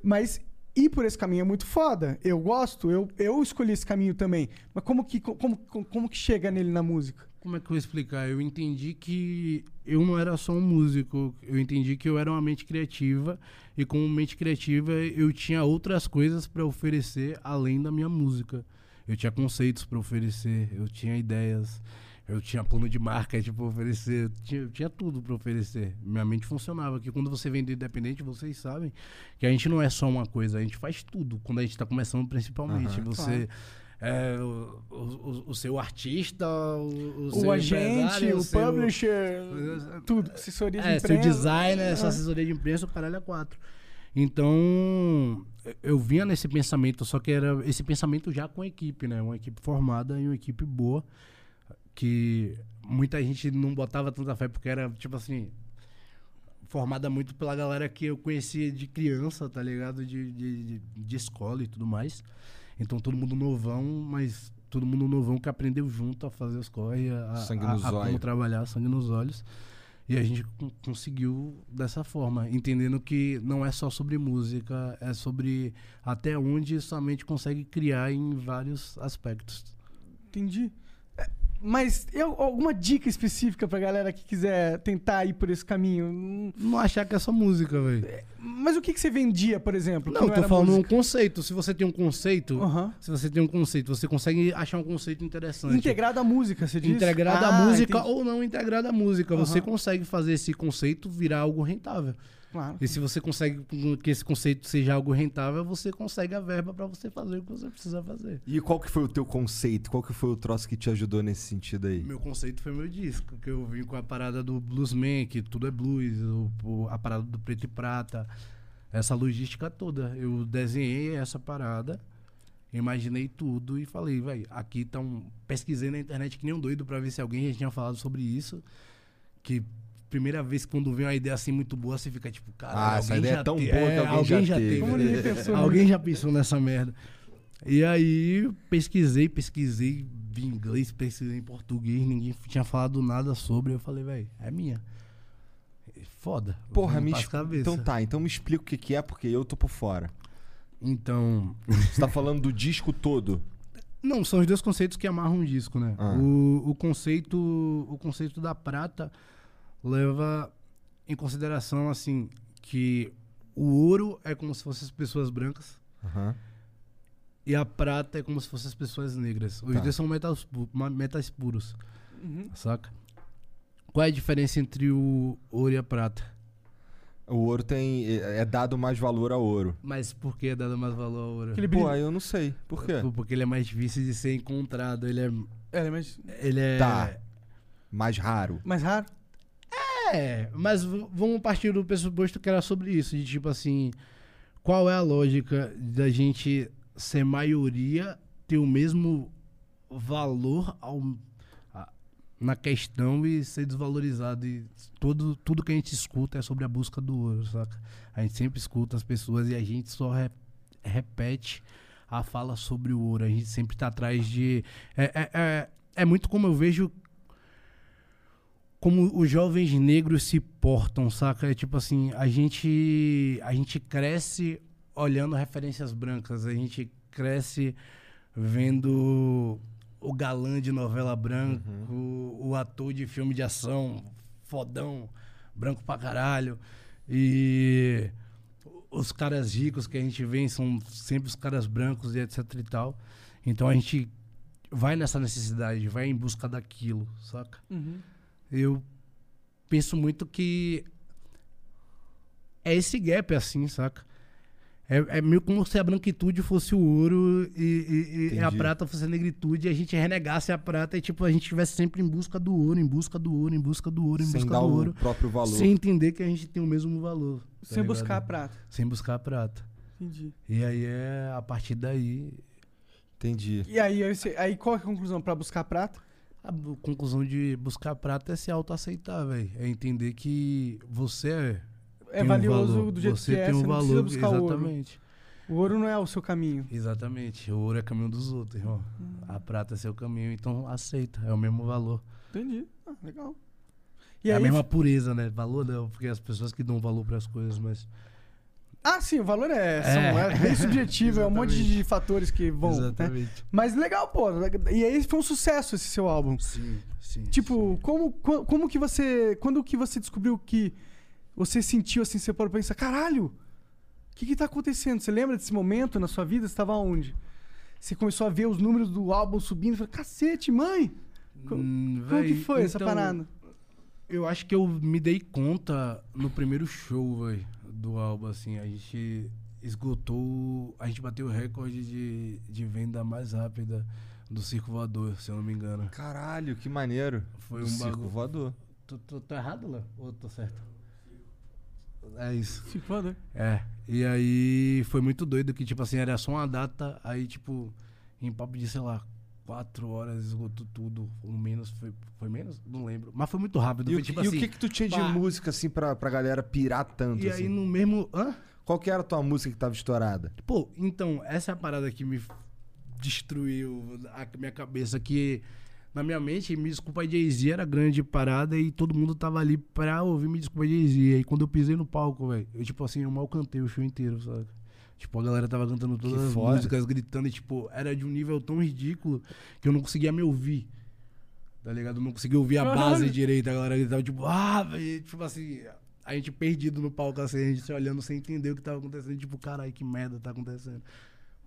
Mas ir por esse caminho é muito foda. Eu gosto, eu, eu escolhi esse caminho também. Mas como que, como, como, como que chega nele na música? Como é que eu vou explicar? Eu entendi que eu não era só um músico. Eu entendi que eu era uma mente criativa. E como mente criativa, eu tinha outras coisas para oferecer além da minha música. Eu tinha conceitos para oferecer, eu tinha ideias, eu tinha plano de marketing para oferecer, eu tinha, eu tinha tudo para oferecer. Minha mente funcionava. Que quando você vende independente, vocês sabem que a gente não é só uma coisa, a gente faz tudo. Quando a gente está começando, principalmente. Aham. você. É, o, o- o seu artista, o, o seu agente, o seu- publisher, tudo, assessoria de é, seu imprensa. designer, sua É. assessoria de imprensa, o caralho é quatro. Então, eu vinha nesse pensamento, só que era esse pensamento já com equipe, né? Uma equipe formada e uma equipe boa, que muita gente não botava tanta fé, porque era, tipo assim, formada muito pela galera que eu conhecia de criança, tá ligado? De, de, de escola e tudo mais. Então, todo mundo novão, mas todo mundo novão que aprendeu junto a fazer os corre, a, Sangue a, nos a como olhos. trabalhar, sangue nos olhos. E a gente con- conseguiu dessa forma, entendendo que não é só sobre música, é sobre até onde sua mente consegue criar em vários aspectos. Entendi. É, Mas e al- alguma dica específica pra galera que quiser tentar ir por esse caminho? Não achar que é só música, velho. Mas o que, que você vendia, por exemplo? Não, eu tô falando um música? conceito. Se você tem um conceito, se você tem um conceito, você consegue achar um conceito interessante. Integrado à música, você disse? integrado Ah, à música entendi. ou não integrado à música. Você consegue fazer esse conceito virar algo rentável. Claro. E se você consegue que esse conceito seja algo rentável, você consegue a verba pra você fazer o que você precisa fazer. E qual que foi o teu conceito? Qual que foi o troço que te ajudou nesse sentido aí? Meu conceito foi meu disco, que eu vim com a parada do bluesman, que tudo é blues, a parada do preto e prata, essa logística toda. Eu desenhei essa parada, imaginei tudo e falei, vai, aqui tá um. Pesquisei na internet que nem um doido pra ver se alguém já tinha falado sobre isso. Que primeira vez que quando vem uma ideia assim muito boa, você fica tipo, cara, Ah, essa ideia é tão boa que alguém já teve. Ninguém pensou Alguém já pensou nessa merda. E aí, pesquisei, pesquisei em inglês, pesquisei em português, ninguém tinha falado nada sobre. Eu falei, velho, é minha. Foda. Porra, me es-. Então tá, então me explica o que, que é, porque eu tô por fora. Então, Você tá falando do disco todo. não, são os dois conceitos que amarram um disco, né? Ah. O, o conceito, o conceito da prata leva em consideração assim que o ouro é como se fossem as pessoas brancas Aham. e a prata é como se fossem as pessoas negras. Os Tá. dois são metais, pu- metais puros, Uhum. saca? Qual é a diferença entre o ouro e a prata? O ouro tem. É é dado mais valor ao ouro. Mas por que é dado mais valor ao ouro? Aquele Pô, aí eu não sei. Por quê? Porque ele é mais difícil de ser encontrado. Ele é. É, mas Ele é. Tá. Mais raro. mais raro? É, mas vamos partir do pressuposto que era sobre isso. De tipo assim. Qual é a lógica da gente ser maioria ter o mesmo valor ao, a- na questão e ser desvalorizado? E todo, tudo que a gente escuta é sobre a busca do ouro, saca? A gente sempre escuta as pessoas e a gente só re- repete a fala sobre o ouro. A gente sempre tá atrás de. É, é, é, é muito como eu vejo como os jovens negros se portam, saca? É tipo assim, a gente a gente cresce olhando referências brancas, a gente cresce vendo o galã de novela branca, o, o ator de filme de ação, fodão, branco pra caralho. E os caras ricos que a gente vê são sempre os caras brancos e etc e tal. Então a gente vai nessa necessidade, vai em busca daquilo, saca? Uhum. Eu penso muito que é esse gap assim, saca? É, é meio como se a branquitude fosse o ouro e, e- e a prata fosse a negritude e a gente renegasse a prata e tipo a gente estivesse sempre em busca do ouro, em busca do ouro, em busca do ouro, em Sem busca dar do o ouro, próprio valor. sem entender que a gente tem o mesmo valor. tá Sem ligado? buscar a prata. Sem buscar a prata. Entendi. E aí é a partir daí Entendi. E aí, aí qual é a conclusão? Pra buscar a prata? A conclusão de buscar a prata é se autoaceitar, velho. É entender que você é É um valioso valor. do jeito você que é, tem um você valor, buscar ouro. exatamente. O ouro não é o seu caminho. Exatamente. O ouro é caminho dos outros, irmão. Hum. A prata é seu caminho, então aceita. É o mesmo valor. Entendi. Ah, legal. E é a aí, mesma pureza, né? Valor não, porque as pessoas que dão valor para as coisas, mas. Ah, sim, o valor é, são- É. é bem subjetivo, é um monte de fatores que vão. né? Exatamente. Mas legal, pô. E aí foi um sucesso esse seu álbum. Sim, sim. Tipo, como, co- como que você. Quando que você descobriu que você sentiu assim, você parou pra pensar, caralho, o que que tá acontecendo? Você lembra desse momento na sua vida? Você tava onde? Você começou a ver os números do álbum subindo e falou, cacete, mãe! Hum, Como que véi, foi essa então, parada? Eu acho que eu me dei conta no primeiro show, velho, do álbum, assim. A gente esgotou. A gente bateu o recorde de, de venda mais rápida do Circo Voador, se eu não me engano. Caralho, que maneiro. Foi Do um circo bagulho. voador. Tô, tô, tô errado, Léo? Ou tô certo? É isso. Se foda. É. E aí foi muito doido que, tipo assim, era só uma data, aí, tipo, em papo de, sei lá, quatro horas esgotou tudo. Ou menos, foi, foi menos? Não lembro. Mas foi muito rápido. E, foi o, tipo e assim. o que que tu tinha de pá. música, assim, pra, pra galera pirar tanto, E assim? aí no mesmo. Hã? Qual que era a tua música que tava estourada? Pô, então, essa é a parada que me destruiu a minha cabeça, que na minha mente, Me Desculpa Jay-Z era grande parada e todo mundo tava ali pra ouvir Me Desculpa Jay-Z. E aí quando eu pisei no palco, velho, eu tipo assim, eu mal cantei o show inteiro, sabe? Tipo, a galera tava cantando todas as foda. músicas, gritando, e tipo, era de um nível tão ridículo que eu não conseguia me ouvir. Tá ligado? Eu não conseguia ouvir a base direito, a galera gritava, tipo, ah, velho, tipo assim, a gente perdido no palco, assim, a gente se olhando sem entender o que tava acontecendo, tipo, caralho, que merda tá acontecendo.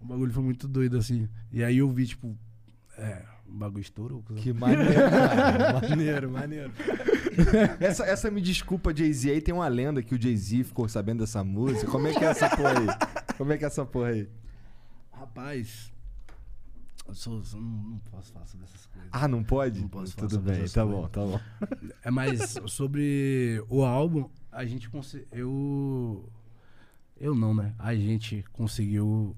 O bagulho foi muito doido, assim. E aí eu vi, tipo, é, o bagulho estourou. Que maneiro, cara. maneiro, maneiro. essa, essa Me Desculpa, Jay-Z, aí tem uma lenda que o Jay-Z ficou sabendo dessa música. Como é que é essa porra aí? Como é que é essa porra aí? Rapaz, eu sou, eu não, não posso falar sobre essas coisas. Ah, não pode? Não posso falar Tudo sobre bem, tá coisas. bom, tá bom. É, mas sobre o álbum, a gente conseguiu. Eu. Eu não, né? A gente conseguiu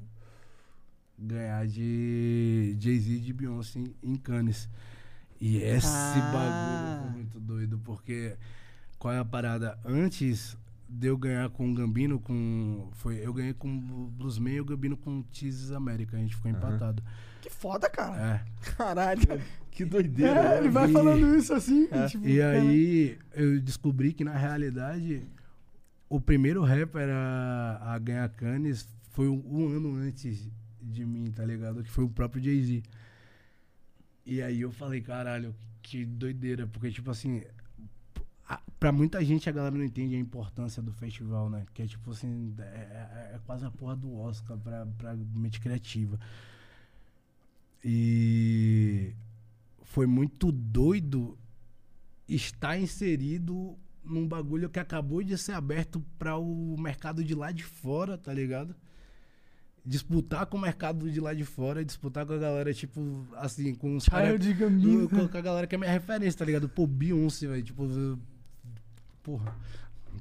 ganhar de Jay-Z e de Beyoncé em Cannes. E esse Ah. bagulho foi muito doido, porque qual é a parada? Antes de eu ganhar com o Gambino, com. Foi, eu ganhei com o Bluesman e o Gambino com o Teases América. A gente ficou empatado. Que foda, cara. É. Caralho, que doideira. É, ele né? vai E- falando isso assim. tipo, E cara, aí eu descobri que na realidade o primeiro rapper a, a ganhar Cannes foi um, um ano antes de mim, tá ligado? Que foi o próprio Jay-Z. E aí eu falei, caralho, que doideira, porque tipo assim, a- pra muita gente a galera não entende a importância do festival, né? Que é tipo assim, é, é- é quase a porra do Oscar pra, pra mente criativa. E foi muito doido estar inserido num bagulho que acabou de ser aberto para o mercado de lá de fora, tá ligado? Disputar com o mercado de lá de fora, disputar com a galera, tipo, assim, com os caras. Child Gambino. Com a galera que é minha referência, tá ligado? Pô, Beyoncé, velho. Tipo, porra,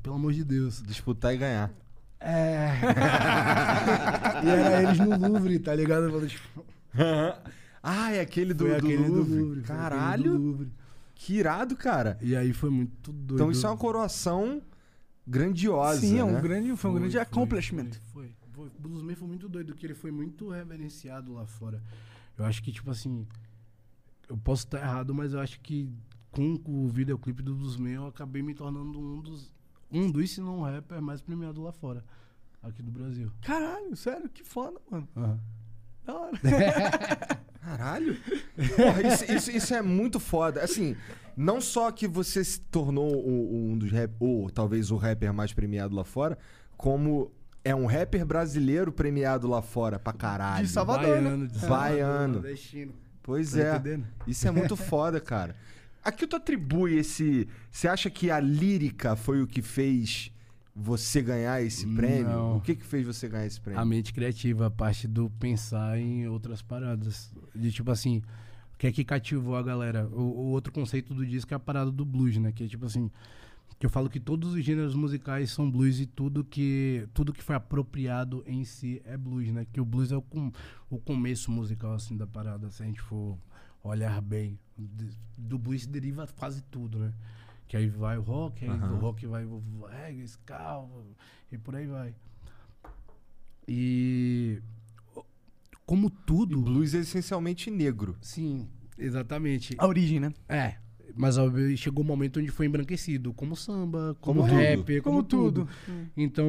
pelo amor de Deus. Disputar e ganhar. É. e era eles no Louvre, tá ligado? Tipo, ah, é aquele do, foi do aquele Louvre. do Louvre. foi aquele Caralho, do Louvre. que irado, cara. E aí foi muito doido. Então isso é uma coroação grandiosa, Sim, é um né? grande, foi um grande accomplishment. Foi, foi, foi. O Bluesman foi muito doido, que ele foi muito reverenciado lá fora. Eu acho que, tipo assim, eu posso estar errado, mas eu acho que com o videoclipe do Bluesman eu acabei me tornando um dos, um dos, se não rapper, mais premiado lá fora, aqui do Brasil. Caralho, sério, que foda, mano. Da hora. Caralho. Porra, isso, isso- isso é muito foda. Assim, não só que você se tornou um dos rap, ou talvez o rapper mais premiado lá fora, como é um rapper brasileiro premiado lá fora pra caralho. De Salvador, né? Baiano, de Baiano. nordestino. Pois Tá é. entendendo? Isso é muito foda, cara. A que tu atribui esse. Você acha que a lírica foi o que fez você ganhar esse prêmio? Não. O que que fez você ganhar esse prêmio? A mente criativa, a parte do pensar em outras paradas. De tipo assim, o que é que cativou a galera? O, o outro conceito do disco é a parada do blues, né? Que é tipo assim. Que eu falo que todos os gêneros musicais são blues e tudo que tudo que foi apropriado em si é blues, né? Que o blues é o, com, o começo musical assim da parada, se a gente for olhar bem. Do blues deriva quase tudo, né? Que aí vai o rock, aí do rock vai o reggae, ska, e por aí vai. E como tudo, Blues é essencialmente negro. sim, exatamente. A origem, né? É, mas chegou um momento onde foi embranquecido, como samba, como, Como tudo. rap, como, Como tudo. tudo. Então,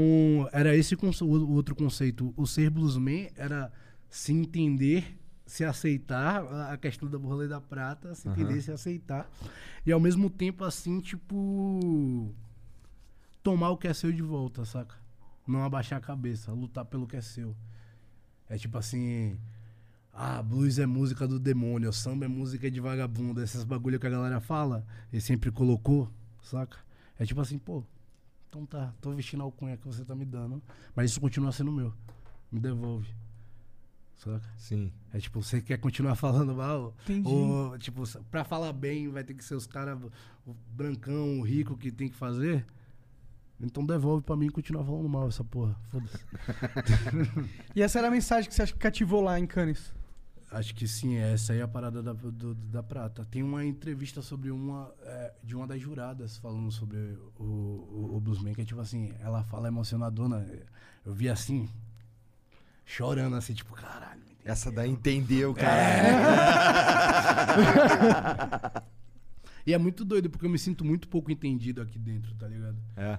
era esse o outro conceito. O ser bluesman era se entender, se aceitar, a- questão da borra da prata, se entender, se aceitar. E ao mesmo tempo, assim, tipo. Tomar o que é seu de volta, saca? Não abaixar a cabeça, lutar pelo que é seu. É tipo assim. Ah, blues é música do demônio, samba é música de vagabundo, esses bagulho que a galera fala e sempre colocou, saca? É tipo assim, pô, então tá, tô vestindo a alcunha que você tá me dando, mas isso continua sendo meu. Me devolve. Saca? Sim. É tipo, você quer continuar falando mal? Entendi. Ou, tipo, pra falar bem vai ter que ser os caras, o brancão, o rico que tem que fazer? Então devolve pra mim e continua falando mal essa porra. Foda-se. E essa era a mensagem que você acha que cativou lá em Cannes? Acho que sim, essa aí é a parada da, do- da prata. Tem uma entrevista sobre uma é, de uma das juradas falando sobre o, o, o Bluesman, que é tipo assim, ela fala emocionadona. Eu vi assim, chorando assim, tipo, caralho. entendeu? Essa daí entendeu, É. cara. E é muito doido, porque eu me sinto muito pouco entendido aqui dentro, tá ligado? É.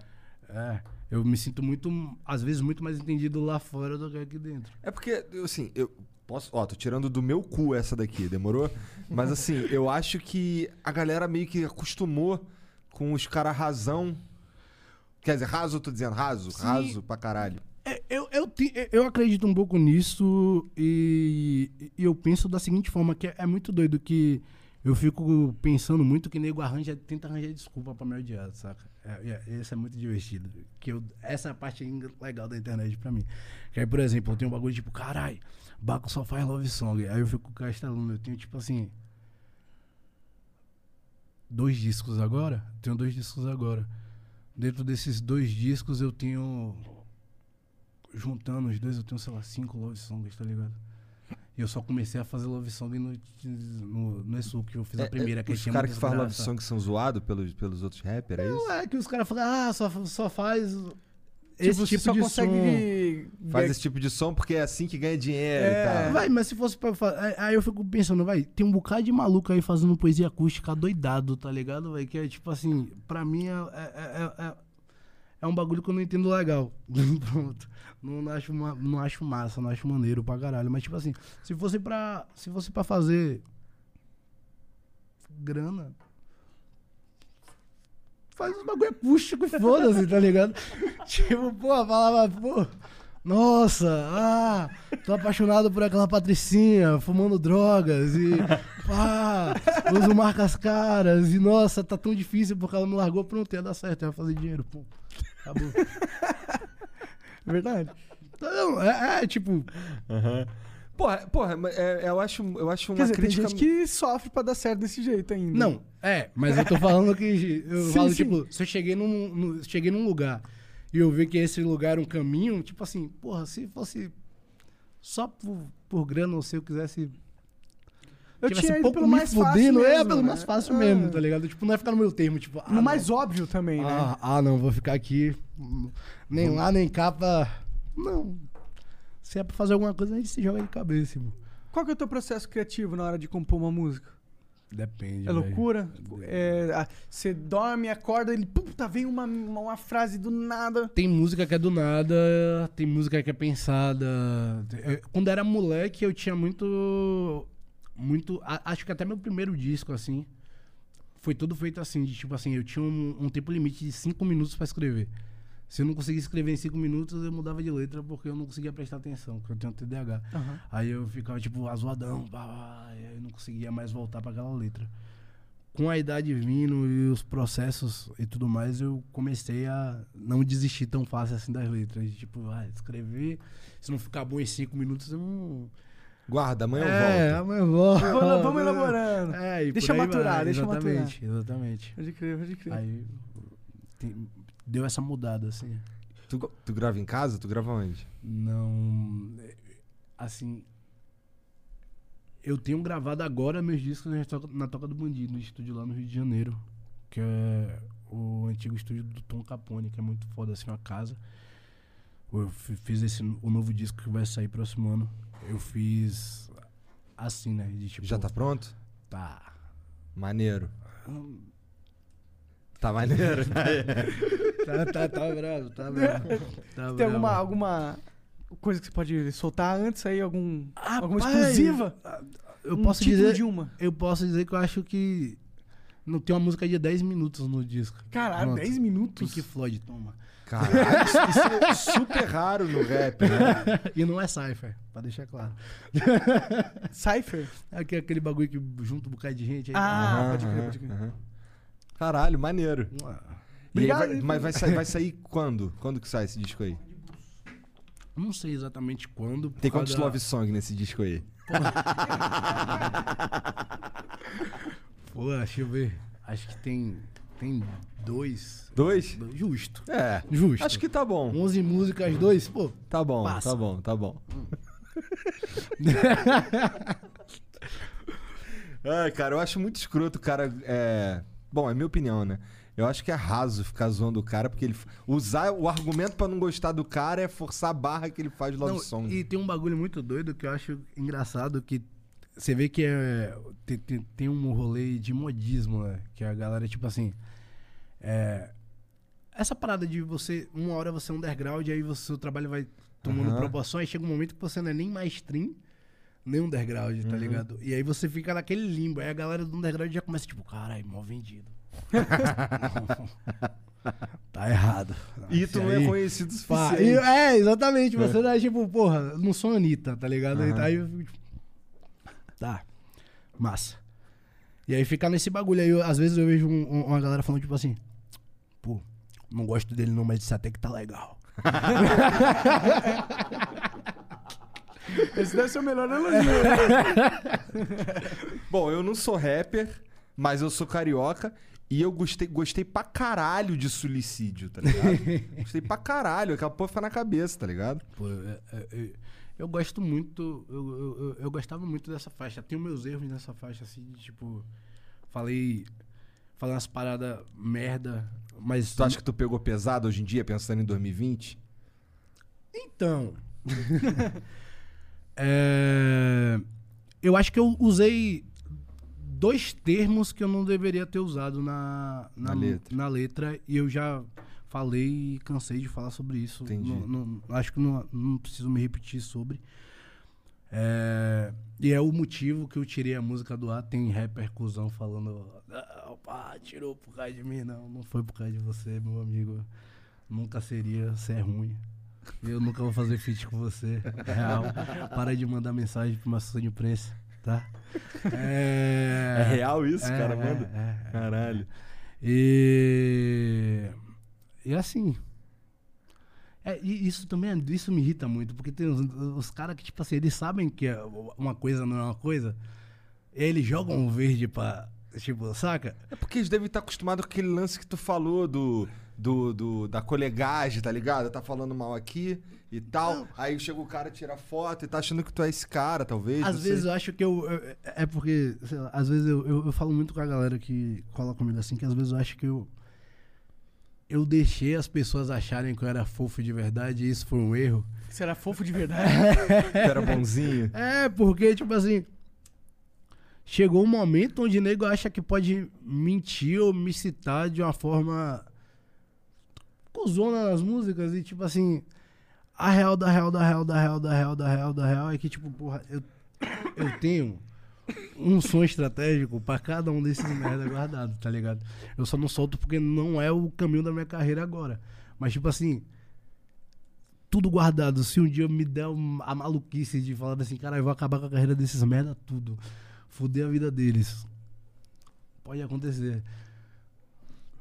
É, eu me sinto muito, às vezes, muito mais entendido lá fora do que aqui dentro. É porque, assim, eu posso. Ó, tô tirando do meu cu essa daqui, demorou? Mas assim, eu acho que a galera meio que acostumou com os caras razão. Quer dizer, raso, tô dizendo, raso, raso pra caralho. É, eu, eu, te- eu acredito um pouco nisso e, e eu penso da seguinte forma, que é, é muito doido que eu fico pensando muito que nego arranja, tenta arranjar desculpa pra me odiar, saca? É, é, isso é muito divertido. Que eu, essa é a parte legal da internet pra mim. Que aí, por exemplo, eu tenho um bagulho tipo, carai, Baco só faz love song. Aí eu fico castelando, eu tenho tipo assim... Dois discos agora? Tenho dois discos agora. Dentro desses dois discos eu tenho juntando os dois, eu tenho, sei lá, cinco love songs, tá ligado? E eu só comecei a fazer love song no, no, no Exu, que eu fiz a primeira, que É, Os tinha caras que fazem love song são zoados pelos, pelos outros rappers, é isso? Não, é que os caras falam, ah, só, só faz esse tipo, tipo você só de consegue. Faz esse tipo de som porque é assim que ganha dinheiro É. e tal. Vai, mas se fosse pra fazer. Aí eu fico pensando, vai, tem um bocado de maluco aí fazendo poesia acústica doidado, tá ligado, vai? Que é tipo assim, pra mim é, é, é, é, um bagulho que eu não entendo legal. Pronto. Não, não acho, não acho massa, não acho maneiro pra caralho. Mas tipo assim, se fosse pra. Se fosse pra fazer grana. Faz uns bagulho acústico e foda-se, tá ligado? tipo, pô, falava, pô. Nossa, ah, tô apaixonado por aquela patricinha, fumando drogas e pá, uso marcas caras e nossa, tá tão difícil porque ela me largou, pronto, ia dar certo, ia fazer dinheiro, pô. Acabou. Verdade. Então, é, é, tipo, Porra, porra, mas é- eu, acho, eu acho uma Quer dizer, crítica. tem gente que sofre pra dar certo desse jeito ainda. Não, é, mas eu tô falando que. Eu Sim, falo, sim. tipo, se eu cheguei num, no- cheguei num lugar e eu ver que esse lugar era um caminho, tipo assim, porra, se fosse só por, por grana ou se eu quisesse. Eu tivesse tinha ido pouco pelo mais fácil. fudendo, é, mesmo, pelo né? mais fácil É. mesmo, tá ligado? Tipo, não é ficar no meu termo, tipo. ah, No não. mais óbvio também, né? Ah, ah, não, vou ficar aqui. Nem lá, nem cá pra. Não. Se é pra fazer alguma coisa, a gente se joga de cabeça, irmão. Qual que é o teu processo criativo na hora de compor uma música? Depende. É loucura? É, Você dorme, acorda, ele puta, vem uma, uma, uma frase do nada. Tem música que é do nada, tem música que é pensada. Eu- Quando era moleque, eu tinha muito. Muito. a- Acho que até meu primeiro disco, assim. Foi tudo feito assim, de tipo assim, eu tinha um, um tempo limite de cinco minutos pra escrever. Se eu não conseguia escrever em cinco minutos, eu mudava de letra porque eu não conseguia prestar atenção, porque eu tenho TDAH. Aham. Aí eu ficava, tipo, azoadão, pá, pá, e aí eu não conseguia mais voltar pra aquela letra. Com a idade vindo e os processos e tudo mais, eu comecei a não desistir tão fácil assim das letras. Tipo, ah, escrever, se não ficar bom em cinco minutos, eu não. Guarda, amanhã é, eu volto. amanhã eu volto. Vamos, vamos elaborando. É, e Deixa maturar, vai, deixa maturar. exatamente, Exatamente. Pode crer, pode crer. Aí tem- deu essa mudada, assim. Tu, tu grava em casa? Tu grava onde? Não. Assim. Eu tenho gravado agora meus discos na Toca, do Bandido, no estúdio lá no Rio de Janeiro. Que é o antigo estúdio do Tom Capone, que é muito foda, assim, uma casa. Eu fi- fiz esse, o novo disco que vai sair próximo ano. Eu fiz assim, né? De, tipo, Já tá pronto? Tá. Maneiro. Tá maneiro? Tá, tá, tá bravo, tá bravo. Tá Tem alguma, bravo. alguma coisa que você pode soltar antes aí? Algum, alguma Rapaz, exclusiva? Eu Um posso dizer. de uma. Eu posso dizer que eu acho que. Não tem uma música de 10 minutos no disco. Caralho, Pronto. 10 minutos? Pink Floyd, toma. Caralho, isso, isso é super raro no rap, né? e não é Cypher, pra deixar claro. Cypher? É aquele, aquele bagulho que junta um bocado de gente aí. Ah, Aham, pode crer, pode crer. aham. Caralho, maneiro. Aí Obrigado, vai- mas vai sair, vai sair quando? Quando que sai esse disco aí? Não sei exatamente quando. Tem quantos da- love song nesse disco aí? Pô, deixa eu ver. Acho que tem. Tem dois. Dois? Justo. É. Justo. Acho que tá bom. 11 músicas, dois, pô. Tá bom, Passa. tá bom, tá bom. Ai, cara, eu acho muito escroto o cara. É... Bom, é minha opinião, né? Eu acho que é raso ficar zoando o cara, porque ele. Usar o argumento pra não gostar do cara é forçar a barra que ele faz de love Não, song. E tem um bagulho muito doido que eu acho engraçado que você vê que é, tem, tem, tem um rolê de modismo, né? Que a galera, tipo assim. É, essa parada de você. Uma hora você é underground, aí você, seu trabalho vai tomando Aham. proporções, chega um momento que você não é nem mainstream, nem underground, tá ligado? E aí você fica naquele limbo. Aí a galera do underground já começa, tipo, caralho, mal vendido. tá errado. E tu não aí- é conhecido Pá, e- é, exatamente. Você é tipo, porra, não sou Anitta, tá ligado? Aham. Aí eu fico, tipo, Tá. Massa. E aí fica nesse bagulho. Aí eu- às vezes eu vejo um- um- uma galera falando, tipo assim, pô, não gosto dele não, mas isso até que tá legal. Esse deve ser o melhor elogio. Bom, eu não sou rapper, mas eu sou carioca. E eu gostei, gostei pra caralho de suicídio, tá ligado? gostei pra caralho. Aquela porra fica na cabeça, tá ligado? Pô, é- é- eu gosto muito, eu, eu, eu- eu gostava muito dessa faixa. Tenho meus erros nessa faixa, assim, de, tipo, falei, falei umas paradas merda, mas... Tu acha que tu pegou pesado hoje em dia, pensando em 2020? Então. É, eu acho que eu usei dois termos que eu não deveria ter usado na, na, Na letra. na letra, e eu já falei e cansei de falar sobre isso. Entendi. Não- não- acho que não, não preciso me repetir sobre. É, e é o motivo que eu tirei a música do ar. Tem rapper cuzão falando: "Ah, tirou por causa de mim. Não, não foi por causa de você, meu amigo. Nunca seria, você é ruim. Eu nunca vou fazer feat com você. É real. Para de mandar mensagem pro assessor de imprensa, tá? É, É real isso, É, cara, é, manda? é, é. Caralho. E. E assim. É, e isso também isso me irrita muito, porque tem os, os caras que, tipo assim, eles sabem que é uma coisa não é uma coisa, e aí eles jogam o verde pra. Tipo, saca? É porque eles devem estar acostumados com aquele lance que tu falou do, do, do- da colegagem, tá ligado? Tá falando mal aqui e tal. Aí chega o cara, tira foto e tá achando que tu é esse cara, talvez. Às não vezes sei. eu acho que eu. eu- É porque, sei lá, às vezes eu, eu, eu falo muito com a galera que cola comigo assim, que às vezes eu acho que eu. Eu deixei as pessoas acharem que eu era fofo de verdade e isso foi um erro. Você era fofo de verdade. Tu era bonzinho. É, porque, tipo assim. Chegou um momento onde o nego acha que pode mentir ou me citar de uma forma. Cuzona nas músicas e, tipo assim. A real da real da real da real da real da real da real é que, tipo, porra, eu, eu tenho um som estratégico pra cada um desses merda guardado, tá ligado? Eu só não solto porque não é o caminho da minha carreira agora. Mas, tipo assim, tudo guardado. Se um dia me der a maluquice de falar assim, cara, eu vou acabar com a carreira desses merda, tudo. Foder a vida deles. Pode acontecer.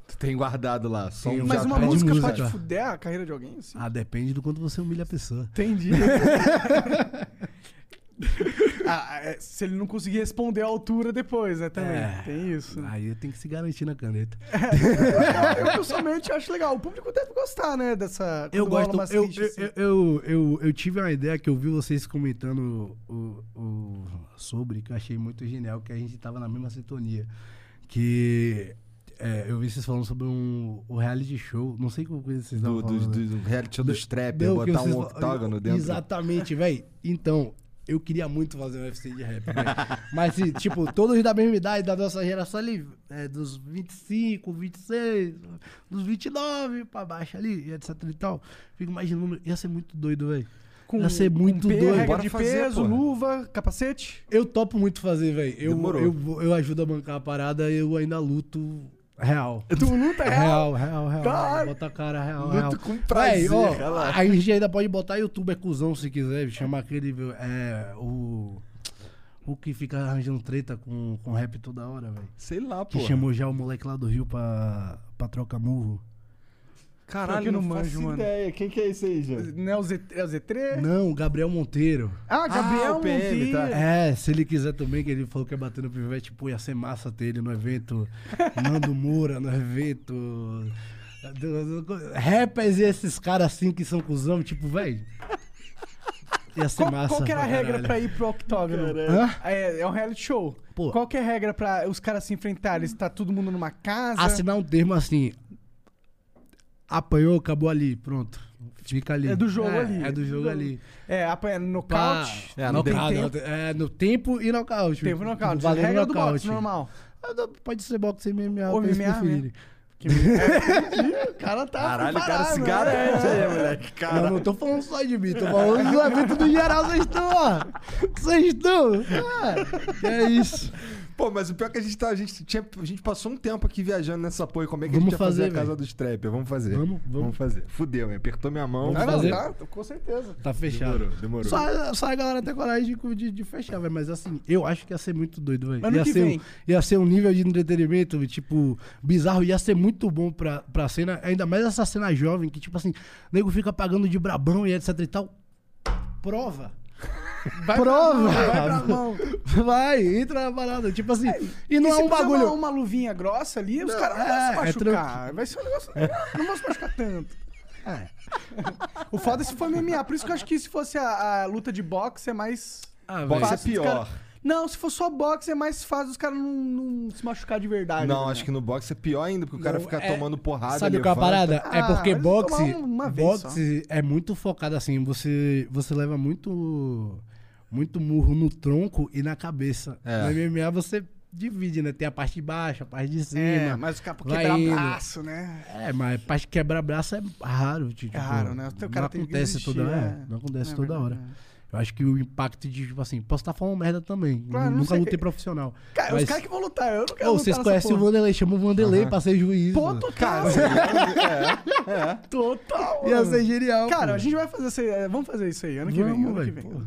Tu tem guardado lá. Só um Mas uma música música. pode fuder a carreira de alguém, assim? Ah, depende do quanto você humilha a pessoa. Entendi. Ah, é, se ele não conseguir responder a altura depois, né? Também. É. Tem isso. né? Aí tem que se garantir na caneta. eu pessoalmente acho legal. O público deve gostar, né? Dessa. Eu gosto. Eu, triste, eu, assim. eu, eu, eu tive uma ideia que eu vi vocês comentando o, o- sobre, que eu achei muito genial, que a gente tava na mesma sintonia. Que é, eu vi vocês falando sobre um, o reality show. Não sei como vocês do, estavam do, falando. do, do reality show dos trappers, Não, que botar um octógono dentro. Exatamente, velho. Então, eu queria muito fazer um UFC de rap, velho. Mas, se, tipo, todos da mesma idade, da nossa geração ali, é, dos 25, 26, dos 29 pra baixo ali, e etc e tal. Fico imaginando, ia ser muito doido, velho. Com, ia ser muito doido. regra Bora de fazer, peso, porra. luva, capacete. Eu topo muito fazer, velho. Eu, Demorou. eu, eu ajudo a bancar a parada, eu ainda luto real. Tu luta real. Real, real, real. Real. hora. Bota a cara real, Luto real. com prazer, Véi, ó, a gente ainda pode botar youtuber cuzão se quiser, chamar aquele, é, o... O que fica arranjando treta com, com rap toda hora, velho. Sei lá, pô. Que chamou já o moleque lá do Rio pra, pra trocar murro. Caralho, Eu não, não manjo, mano. ideia. Quem que é esse aí, já? Não é o, Z, é o Z3? Não, Gabriel Monteiro. Ah, Gabriel o PM, tá. Monteiro. É, se ele quiser também, que ele falou que ia bater no pivete, pô, ia ser massa ter ele no evento. Nando Moura no evento. Rappers e esses caras assim que são cuzão, tipo, velho. Ia ser Qual, massa. qual que era a regra caralho. pra ir pro octógono? É, é um reality show. Pô. Qual que é a regra pra os caras se enfrentarem? Está todo mundo numa casa? Assinar um termo assim. Apanhou, acabou ali, pronto. Fica ali. É do jogo É, ali. É do jogo ali. É, apanha no Pá, nocaute. É, não tem nocaute, tempo. É, no tempo e nocaute. Tempo no nocaute. Valendo regra do nocaute. boxe, normal. Ah, não, Pode ser boxe MMA, Ou MMA. Que- É, o cara tá Caralho, o cara se né? garante aí, moleque. Não, Caralho. não tô falando só de mim, tô falando do evento do geral, vocês estão, ó. Vocês estão. Ah, é isso. Pô, mas o pior é que a gente tá. A gente, tinha, a gente passou um tempo aqui viajando nessa porra. Como é que Vamos a gente ia fazer, fazer, a casa dos trappers? Vamos fazer. Vamos, vamos. fazer. Fudeu, hein? Apertou minha mão. Vamos Ah, não, fazer. tá, com certeza. Tá fechado. Demorou, demorou. Só, só a galera ter coragem de, de, de fechar, velho. Mas assim, eu acho que ia ser muito doido, velho. Ia ser, vem. um- ia ser um nível de entretenimento, tipo, bizarro. Ia ser muito bom pra, pra cena. Ainda mais essa cena jovem, que, tipo assim, o nego fica pagando de brabão e etc e tal. Prova. Vai Prova. Pra mão, vai pra mão. Vai, entra na parada. Tipo assim. e não E é se um bagulho. Uma, uma luvinha grossa ali, os caras não é, vão se é machucar. Vai ser um negócio. Não vão se machucar tanto. É. O foda é se for MMA. Por isso que eu acho que se fosse a, a luta de boxe é mais. Ah. Boxe é pior. cara- Não, se for só boxe é mais fácil os caras não, não se machucar de verdade. Não, né? acho que no boxe é pior ainda, porque o cara Não, fica é- tomando porrada. Sabe qual é a parada? é Ah, porque boxe, boxe é muito focado assim, você você leva muito muito murro no tronco e na cabeça. É. No MMA você divide, né? Tem a parte de baixo, a parte de cima. É, mas o cara vai quebrar indo. braço, né? É, mas a parte de quebrar braço é raro, tipo, É raro, né? O não cara tem que acontece resistir, toda, é. é, não acontece É toda verdade, hora. Eu acho que o impacto de, tipo assim, posso estar falando merda também. Claro, não Nunca sei. lutei profissional. Cara, mas, os caras que vão lutar, eu não quero lutar vocês conhecem o porra. Vanderlei, chama o Vanderlei pra ser juiz. Pô, mano. total. É. Total. Ia ser genial. Cara, pô. a gente vai fazer isso aí. Vamos fazer isso aí, ano que vem. Vamos, Ano que velho. vem. pô.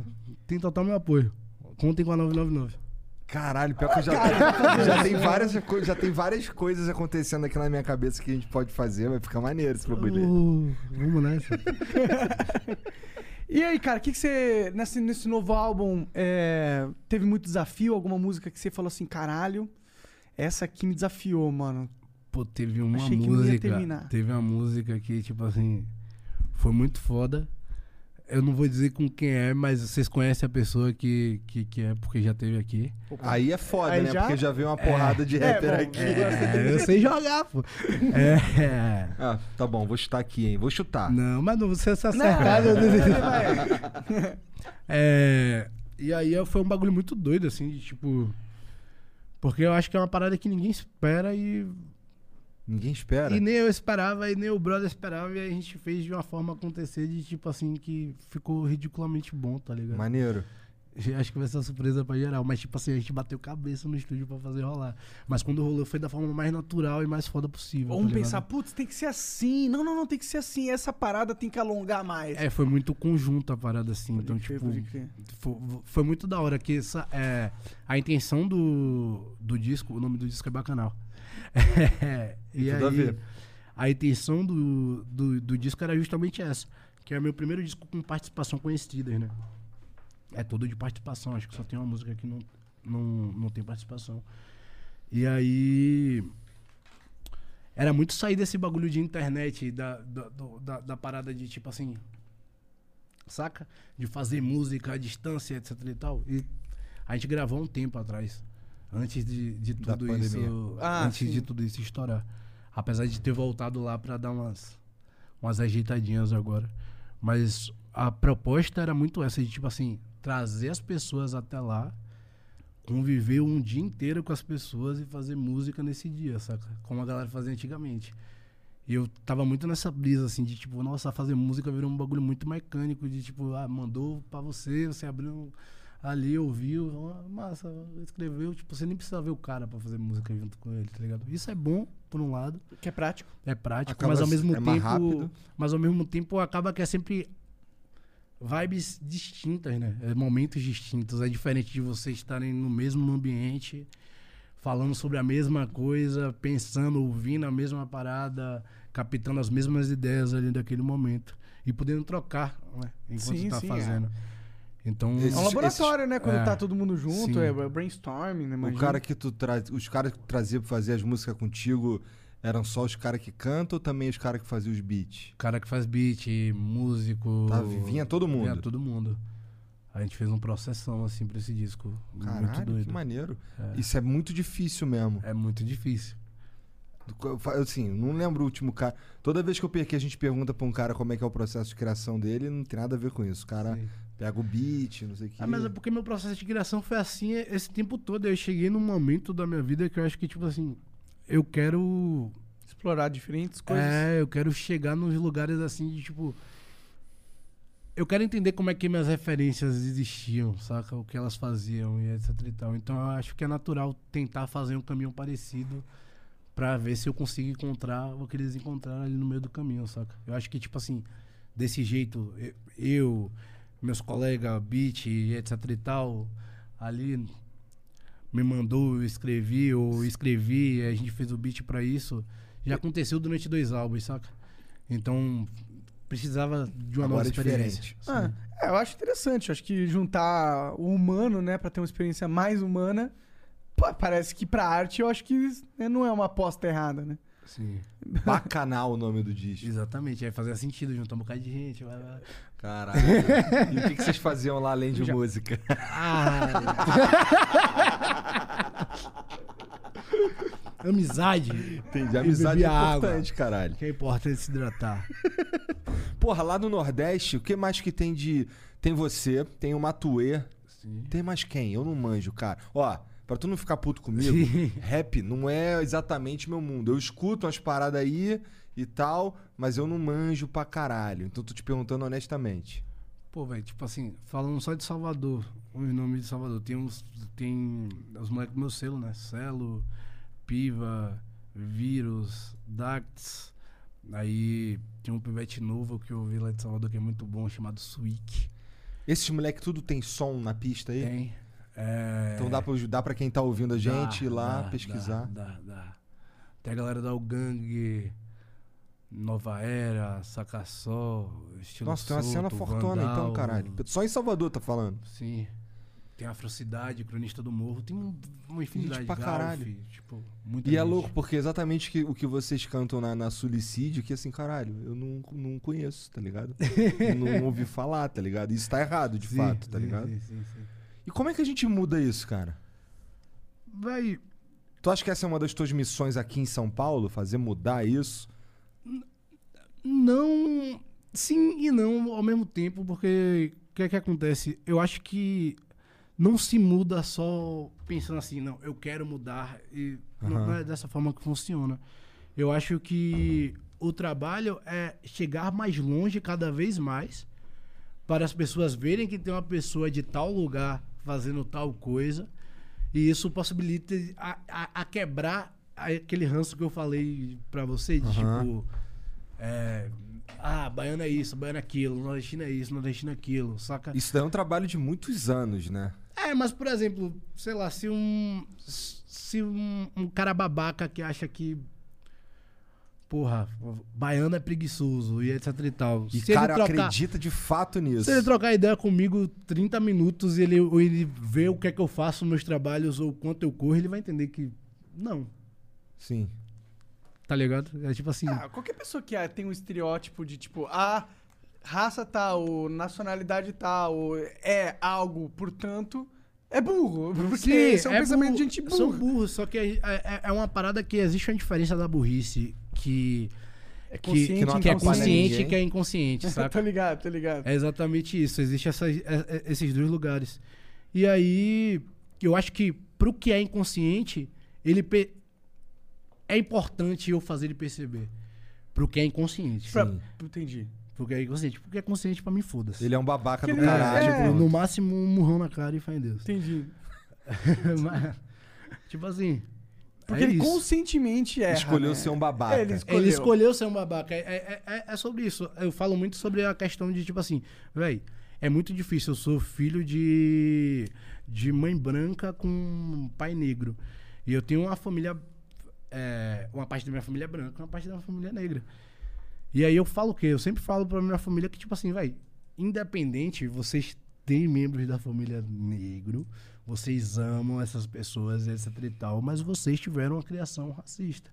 Tem total meu apoio. Contem com a 999. Caralho, pior que eu já, já, tem várias, já tem várias coisas acontecendo aqui na minha cabeça que a gente pode fazer, vai ficar maneiro esse bagulho aí. Uh, vamos nessa. E aí, cara, o que, que você. Nesse, nesse novo álbum, é, teve muito desafio? Alguma música que você falou assim, caralho, essa aqui me desafiou, mano. Pô, teve uma Achei que não ia música. terminar. Teve uma música que, tipo assim, foi muito foda. Eu não vou dizer com quem é, mas vocês conhecem a pessoa que, que, que é, porque já teve aqui. Aí é foda, Aí né? já- Porque já veio uma porrada de É, rapper bom, aqui. É, eu sei jogar, pô. É. Ah, tá bom, vou chutar aqui, hein? Vou chutar. Não, mas não, você se Não, acertar. vai- É, e aí foi um bagulho muito doido, assim, de tipo. Porque eu acho que é uma parada que ninguém espera e. Ninguém espera. E nem eu esperava, e nem o brother esperava, e a gente fez de uma forma acontecer de tipo assim, que ficou ridiculamente bom, tá ligado? Maneiro. Acho que vai ser uma surpresa pra geral. Mas, tipo assim, a gente bateu cabeça no estúdio pra fazer rolar. Mas quando rolou, foi da forma mais natural e mais foda possível. Vamos tá pensar, putz, tem que ser assim. Não, não, não, tem que ser assim. Essa parada tem que alongar mais. É, foi muito conjunto a parada assim. Pode então, crer, tipo, foi, foi muito da hora que essa, é, a intenção do, do disco, o nome do disco é bacanal. É, e tudo a aí, ver. a intenção do, do, do disco era justamente essa. Que é meu primeiro disco com participação Steelers, né? É todo de participação, acho que só tem uma música que não, não, não tem participação. E aí. Era muito sair desse bagulho de internet, da, da, da, da parada de tipo assim. Saca? De fazer música à distância, etc e tal. E a gente gravou um tempo atrás. Antes de, de tudo isso. Ah, antes sim. de tudo isso estourar. Apesar de ter voltado lá pra dar umas, umas ajeitadinhas agora. Mas a proposta era muito essa, de tipo assim, trazer as pessoas até lá, conviver um dia inteiro com as pessoas e fazer música nesse dia, saca? Como a galera fazia antigamente. E eu tava muito nessa brisa, assim, de tipo, nossa, fazer música virou um bagulho muito mecânico, de tipo, ah, mandou pra você, você abriu ali, ouviu, massa, escreveu, tipo, você nem precisa ver o cara pra fazer música junto com ele, tá ligado? Isso é bom, por um lado, Que é prático. é prático, Acaba mas ao mesmo é mais tempo. rápido. Mas ao mesmo tempo acaba que é sempre vibes distintas, né? É momentos distintos. É diferente de vocês estarem no mesmo ambiente, falando sobre a mesma coisa, pensando, ouvindo a mesma parada, captando as mesmas ideias ali daquele momento. E podendo trocar, né? Enquanto Sim, tá sim, fazendo. Então. Esse- É um laboratório, né? Quando é. tá todo mundo junto, Sim. é brainstorming, né? O imagina. cara que tu traz, os caras que tu trazia pra fazer as músicas contigo eram só os caras que cantam ou também os caras que faziam os beats? cara que faz beat, músico. Tá, vinha todo mundo. Vinha todo mundo. A gente fez um processão assim pra esse disco. muito Caralho, doido. que maneiro. É. Isso é muito difícil mesmo. É muito difícil. Assim, não lembro o último cara. Toda vez que eu perco, a gente pergunta pra um cara como é que é o processo de criação dele, não tem nada a ver com isso. O cara Sim. Pega o beat, não sei o que. Ah, mas é porque meu processo de criação foi assim esse tempo todo. Eu cheguei num momento da minha vida que eu acho que, tipo assim, eu quero. Explorar diferentes coisas. É, eu quero chegar nos lugares assim de tipo. Eu quero entender como é que minhas referências existiam, saca? O que elas faziam e etc e tal. Então eu acho que é natural tentar fazer um caminho parecido pra ver se eu consigo encontrar o que eles encontraram ali no meio do caminho, saca? Eu acho que, tipo assim, desse jeito, eu, eu, meus colegas, Beat e etc e tal, ali me mandou, eu escrevi, ou escrevi, e a gente fez o beat pra isso. Já aconteceu durante dois álbuns, saca? Então, precisava de uma Agora nova é experiência. diferente. Ah, é, eu acho interessante. Eu acho que juntar o humano, né, pra ter uma experiência mais humana, pô, parece que pra arte eu acho que né, não é uma aposta errada, né? Sim. Bacanal o nome do disco. Exatamente, aí fazia sentido juntar um bocado de gente. vai. Caralho. e o que, que vocês faziam lá além de Já- música? Amizade. Entendi. Amizade é bebia água. importante, caralho. Que é importante se hidratar. Porra, lá no Nordeste, o que mais que tem de. Tem você, tem o Matuê. Sim. Tem mais quem? Eu não manjo, cara. Ó, pra tu não ficar puto comigo, Sim. rap não é exatamente meu mundo. Eu escuto umas paradas aí e tal, mas eu não manjo pra caralho. Então tô te perguntando honestamente. Pô, velho, tipo assim, falando só de Salvador, os nomes de Salvador, tem uns. Tem os moleques do meu selo, né? Celo, Piva, Vírus, Dacts. Aí tem um pivete novo que eu vi lá de Salvador que é muito bom, chamado Sweek. Esses moleque tudo tem som na pista aí? Tem. É, Então dá pra, dá pra quem tá ouvindo a gente dá, ir lá dá, pesquisar. Dá, dá, dá. Tem a galera da Gangue, Nova Era, Sacassó, estilo Nossa, tem uma cena solto, fortuna então, Vandal, caralho. Só em Salvador tá falando. Sim. Tem Afrocidade, Cronista do Morro, tem um- uma infinidade. Gente pra Galf, caralho. Tipo, E é gente. louco, porque exatamente que, o que vocês cantam na, na Suicídio, que assim, caralho, eu não, não conheço, tá ligado? Não ouvi falar, tá ligado? Isso tá errado, de Sim, fato, tá sim, ligado? Sim, sim, sim. E como é que a gente muda isso, cara? Véi, Tu acha que essa é uma das tuas missões aqui em São Paulo? Fazer mudar isso? não. Sim e não ao mesmo tempo, porque o que é que acontece? Eu acho que não se muda só pensando assim, não, eu quero mudar. E Aham. não é dessa forma que funciona. Eu acho que o trabalho é chegar mais longe cada vez mais para as pessoas verem que tem uma pessoa de tal lugar fazendo tal coisa. E isso possibilita a, a- a quebrar aquele ranço que eu falei pra você, de Aham. tipo. é, ah, baiano é isso, baiano é aquilo, nordestino é isso, nordestino é aquilo, saca? Isso daí é um trabalho de muitos anos, né? É, mas por exemplo, sei lá, se um. Se um, um cara babaca que acha que. Porra, baiano é preguiçoso e etc e tal. E se cara ele trocar, acredita de fato nisso. Se ele trocar ideia comigo 30 minutos e ele, ou ele vê o que é que eu faço nos meus trabalhos ou quanto eu corro, ele vai entender que. Não. Sim. Tá ligado? É tipo assim. Ah, qualquer pessoa que ah, tem um estereótipo de tipo, a raça tal, nacionalidade tal, é algo, portanto, é burro. Porque Sim, esse é um pensamento burro, de gente São burra. burros, só que é, é- é uma parada que existe uma diferença da burrice que. É que, consciente, que, não que é consciente ninguém. e que é inconsciente, saca? tô ligado, tô ligado. É exatamente isso. Existem esses dois lugares. E aí, eu acho que pro que é inconsciente, ele pe- é importante eu fazer ele perceber. Pro que é inconsciente. Pra- Sim. Entendi. Porque é inconsciente. Porque é consciente pra mim, foda-se. Ele é um babaca Que do caralho. é. pronto. No máximo, um murrão na cara e fé em Deus. Entendi. Mas, tipo assim. Porque é ele isso. conscientemente erra, Escolheu né? ser um babaca. É, ele escolheu. Ele escolheu ser um babaca. É, é, é- é sobre isso. Eu falo muito sobre a questão de, tipo assim, véi, é muito difícil. Eu sou filho de, de mãe branca com pai negro. E eu tenho uma família. é, uma parte da minha família é branca, uma parte da minha família é negra. E aí eu falo o quê? Eu sempre falo pra minha família que, tipo assim, véi, independente, vocês têm membros da família negro, vocês amam essas pessoas, etc e tal, mas vocês tiveram uma criação racista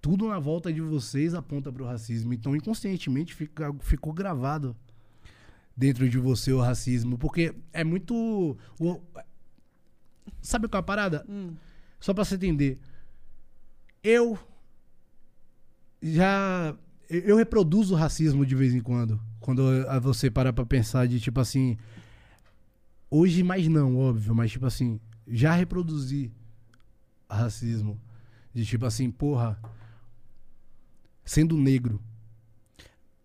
tudo na volta de vocês aponta pro racismo. Então, inconscientemente, fica, ficou gravado dentro de você o racismo. Porque é muito. o- sabe qual é a parada? Só pra você entender. Eu já. eu- reproduzo o racismo de vez em quando. Quando você parar pra pensar de tipo assim. Hoje mais não, óbvio, mas tipo assim, já reproduzi racismo. De tipo assim, porra. Sendo negro.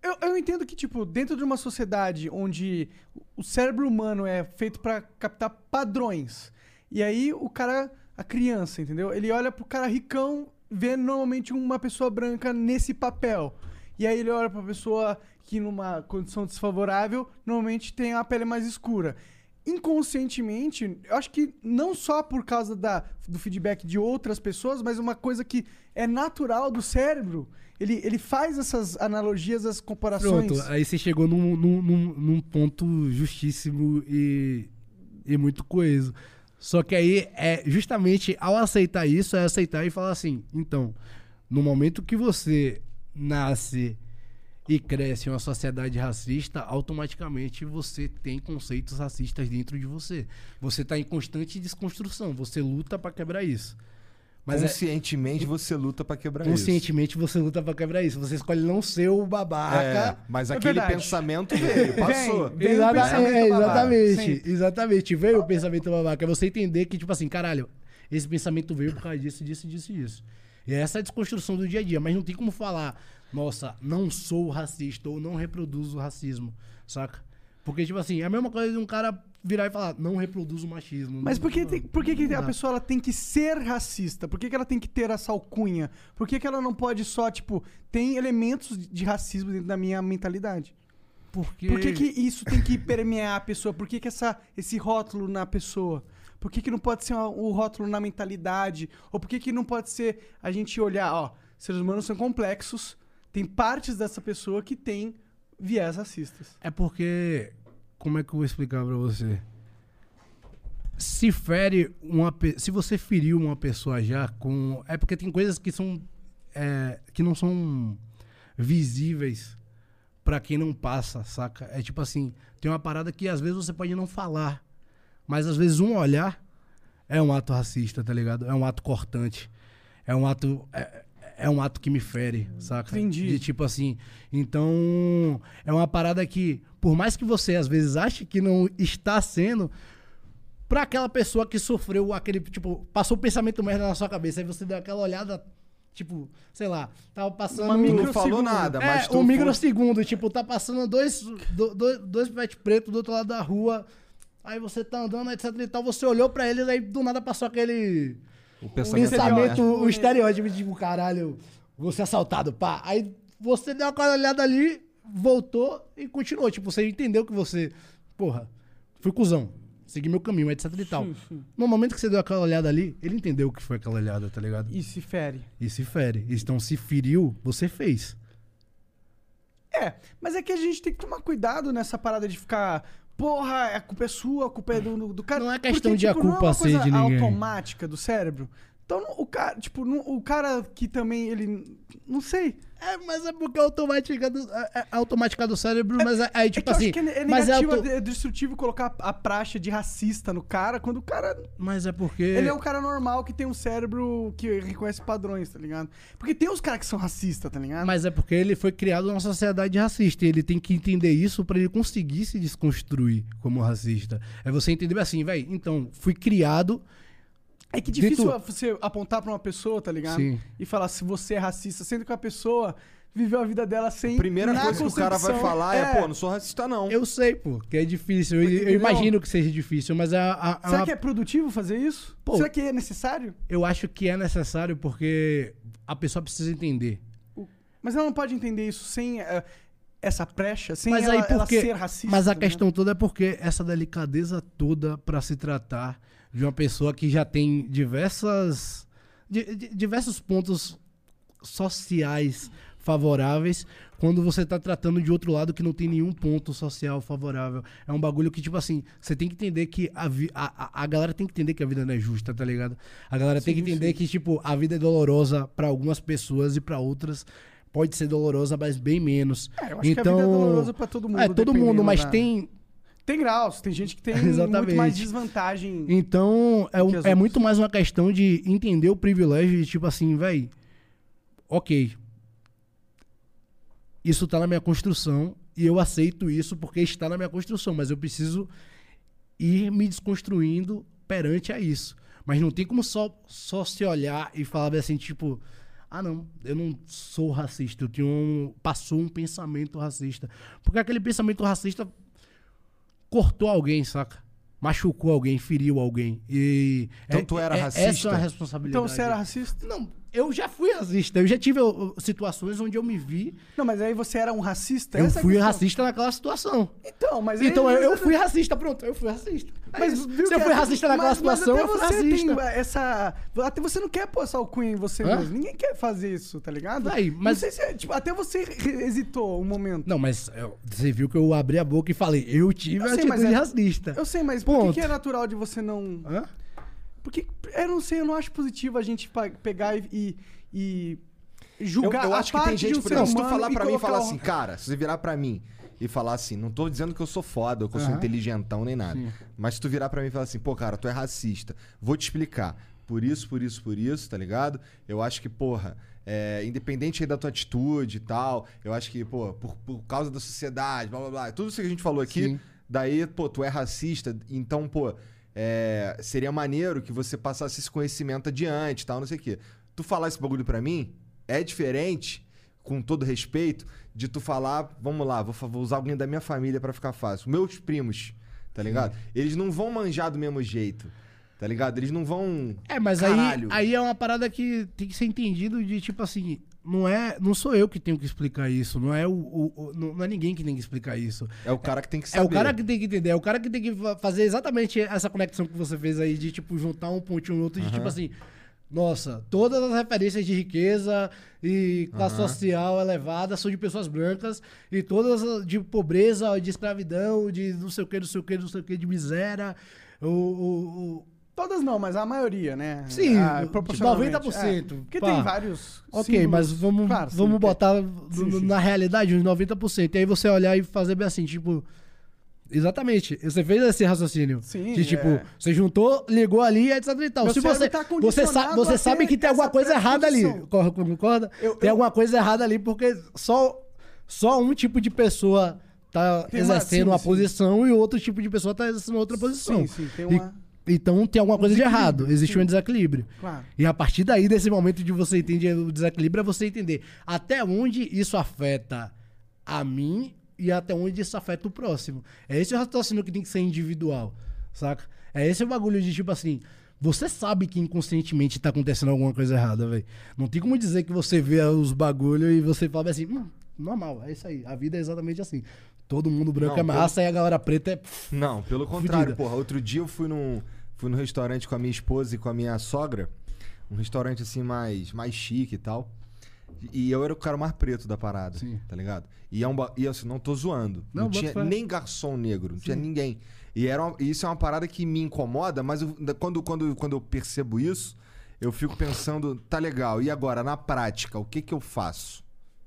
Eu, eu entendo que, tipo, dentro de uma sociedade onde o cérebro humano é feito pra captar padrões, e aí o cara, a criança, entendeu? Ele olha pro cara ricão, vê normalmente uma pessoa branca nesse papel. E aí ele olha pra pessoa que numa condição desfavorável, normalmente tem a pele mais escura. Inconscientemente, eu acho que não só por causa da, do feedback de outras pessoas, mas uma coisa que é natural do cérebro, ele, ele faz essas analogias, as comparações. Pronto, aí você chegou num, num, num- num ponto justíssimo e, e muito coeso. Só que aí é justamente ao aceitar isso, é aceitar e falar assim, então, no momento que você nasce e cresce em uma sociedade racista, automaticamente você tem conceitos racistas dentro de você. Você está em constante desconstrução, você luta para quebrar isso. Mas é, Conscientemente você luta pra quebrar isso. conscientemente você luta para quebrar isso. Você escolhe não ser o babaca. É, mas É aquele verdade. pensamento veio, passou. Vem Exata- pensamento é, exatamente, sempre. exatamente. Veio o pensamento babaca. É você entender que, tipo assim, caralho, esse pensamento veio por causa disso, disso, disso, disso. E essa é a desconstrução do dia a dia. Mas não tem como falar, nossa, não sou racista ou não reproduzo racismo, saca? Porque, tipo assim, é a mesma coisa de um cara virar e falar, não reproduzo machismo. Mas por que, tem- por que, que a pessoa ela tem que ser racista? Por que, que ela tem que ter essa alcunha? Por que, que ela não pode só, tipo, tem elementos de racismo dentro da minha mentalidade? Porque... Por que, que isso tem que permear a pessoa? Por que, que essa, esse rótulo na pessoa? Por que, que não pode ser o rótulo na mentalidade? Ou por que, que não pode ser a gente olhar, ó, seres humanos são complexos, tem partes dessa pessoa que tem viés racistas. É porque. Como é que eu vou explicar pra você? Se fere uma. Se você feriu uma pessoa já com. É porque tem coisas que são. é, que não são visíveis pra quem não passa, saca? É tipo assim: tem uma parada que às vezes você pode não falar, mas às vezes um olhar é um ato racista, tá ligado? É um ato cortante. É um ato. É, é um ato que me fere, saca? Entendi. De tipo assim. Então, é uma parada que, por mais que você às vezes ache que não está sendo, pra aquela pessoa que sofreu aquele, tipo, passou o pensamento merda na sua cabeça, aí você deu aquela olhada, Tipo, sei lá, tava passando. Uma não falou nada, mas É, tu um foi- microsegundo, tipo, tá passando dois, do, do- dois pet preto do outro lado da rua. Aí você tá andando, etc e tal, você olhou pra eles, aí do nada passou aquele O pensamento, pensamento, é. o estereótipo, tipo, caralho, vou ser assaltado, pá. Aí você deu uma olhada ali, voltou e continuou. Tipo, você entendeu que você, porra, fui cuzão, segui meu caminho, etc e tal. No momento que você deu aquela olhada ali, ele entendeu o que foi aquela olhada, tá ligado? E se fere. E se fere. Então, se feriu, você fez. É, mas é que a gente tem que tomar cuidado nessa parada de ficar. Porra, a culpa é sua, a culpa é do, do cara. Não é questão Porque, de a tipo, não é culpa uma ser coisa de ninguém. automática do cérebro. Então, o cara, tipo, o cara que também, ele. Não sei. É, mas é porque é automática do, é, é automática do cérebro, mas é, aí, é tipo que eu assim. é, é mas, é auto- é destrutivo colocar a praxe de racista no cara quando o cara. mas é porque. Ele é um cara normal que tem um cérebro que reconhece padrões, tá ligado? Porque tem os caras que são racistas, tá ligado? Mas é porque ele foi criado numa sociedade racista. E ele tem que entender isso pra ele conseguir se desconstruir como racista. É você entender assim, velho. Então, fui criado. É que difícil Dito- você apontar pra uma pessoa, tá ligado? Sim. E falar se você é racista, sendo que a pessoa viveu a vida dela sem. Primeira na coisa que o cara vai falar é, pô, não sou racista não. Eu sei, pô, que é difícil. Eu, eu Entendeu? imagino que seja difícil, mas a, a- a- Será que é produtivo fazer isso? Pô. Será que é necessário? eu acho que é necessário porque a pessoa precisa entender. Mas ela não pode entender isso sem eh, essa brecha, sem Mas ela, aí ela porque, ser racista. mas a tá questão toda é porque essa delicadeza toda pra se tratar de uma pessoa que já tem diversas di- di- diversos pontos sociais favoráveis quando você tá tratando de outro lado que não tem nenhum ponto social favorável. É um bagulho que, tipo assim, você tem que entender que a, vi- a, a, a galera tem que entender que a vida não é justa, tá ligado? A galera tem que entender que, tipo, a vida é dolorosa pra algumas pessoas e pra outras pode ser dolorosa, mas bem menos. É, eu acho que a vida é dolorosa pra todo mundo, É, todo mundo, mas da- tem. Tem graus, tem gente que tem Exatamente. muito mais desvantagem. Então, é, é muito mais uma questão de entender o privilégio de, tipo assim, véi, ok. Isso tá na minha construção e eu aceito isso porque está na minha construção, mas eu preciso ir me desconstruindo perante a isso. Mas não tem como só, só se olhar e falar assim, tipo, ah não, eu não sou racista, eu tenho um, passou um pensamento racista. Porque aquele pensamento racista cortou alguém, saca? Machucou alguém, feriu alguém. E Então é- tu era é- racista? Essa é a responsabilidade. Então você era racista? Não, eu já fui racista. Eu já tive ó, situações onde eu me vi. Não, mas aí você era um racista? Eu é fui questão. racista naquela situação. Então, mas aí- Então eu, eu fui racista, pronto, eu fui racista. Mas Mas viu se eu fui racista naquela mas- situação, até eu fui você racista. Tem essa. Até você não quer pôr essa alcunha em você Hã? mesmo. Ninguém quer fazer isso, tá ligado? Não mas- sei se é, tipo, até você hesitou um momento. Não, mas eu- você viu que eu abri a boca e falei, eu tive Eu a sei, mas atitude é- racista. Eu sei, mas por que, Ponto. que é natural de você não. Hã? Porque eu não sei, eu não acho positivo a gente pegar e, e, Eu, julgar eu a acho que tem gente, um por exemplo, se tu falar pra mim e falar assim, cara, se você virar pra mim e falar assim, não tô dizendo que eu sou foda, ou que eu sou Aham. inteligentão nem nada. Sim. Mas se tu virar pra mim e falar assim, pô, cara, tu é racista, vou te explicar. Por isso, por isso, por isso, tá ligado? Eu acho que, porra, é, independente aí da tua atitude e tal, eu acho que, pô, por, por causa da sociedade, blá blá blá, tudo isso que a gente falou aqui, Sim. daí, pô, tu é racista, então, pô, é, seria maneiro que você passasse esse conhecimento adiante e tal, não sei o quê. Tu falar esse bagulho pra mim é diferente, com todo respeito, de tu falar, vamos lá, vou, vou usar alguém da minha família pra ficar fácil. Meus primos, tá ligado? Eles não vão manjar do mesmo jeito, tá ligado? Eles não vão. É, mas aí, aí é uma parada que tem que ser entendido de tipo assim, não é, não sou eu que tenho que explicar isso, não é o, o- o- não é ninguém que tem que explicar isso. É o cara que tem que É saber. o cara que tem que entender, é o cara que tem que fa- fazer exatamente essa conexão que você fez aí de tipo juntar um ponto e um outro de tipo assim, nossa, todas as referências de riqueza e classe social elevada são de pessoas brancas e todas as de pobreza, de escravidão, de não sei o que, não sei o que, não sei o que, de miséria, o- o Todas não, mas a maioria, né? Sim, Ah, proporcionalmente. 90%, É, porque pá. tem vários. Ok, símbolos. mas vamos, Claro, vamos botar Sim, sim. na realidade uns 90%. E aí você olhar e fazer bem assim, tipo. Exatamente. Você fez esse raciocínio. Sim, De tipo, é. você juntou, ligou ali, etc e tal. Meu Se você, tá você, sa você sabe que tem alguma coisa errada ali. Concorda? Eu- tem eu- alguma coisa errada ali, porque só, só um tipo de pessoa tá Tem uma- exercendo sim, uma sim. posição e outro tipo de pessoa tá exercendo outra posição. Sim, sim, tem E uma. Então tem alguma coisa de errado. Existe um desequilíbrio. Claro. E a partir daí, desse momento de você entender o desequilíbrio, é você entender até onde isso afeta a mim e até onde isso afeta o próximo. É esse o raciocínio que tem que ser individual, saca? É esse o bagulho de tipo assim. Você sabe que inconscientemente tá acontecendo alguma coisa errada, velho. Não tem como dizer que você vê os bagulhos e você fala assim, hum, normal, é isso aí. A vida é exatamente assim. Todo mundo branco Não, é massa e a galera preta é. pff, Não, pelo contrário, Fudida. porra. Outro dia eu fui num, fui num restaurante com a minha esposa e com a minha sogra. Um restaurante assim mais, mais chique e tal. E eu era o cara mais preto da parada, Sim. tá ligado? E, é um, ba- e assim, não tô zoando. Não, Não, tinha nem garçom negro, não tinha ninguém. E era uma- isso é uma parada que me incomoda, mas eu- quando, quando, quando eu percebo isso, eu fico pensando, tá legal, e agora, na prática, o que que eu faço?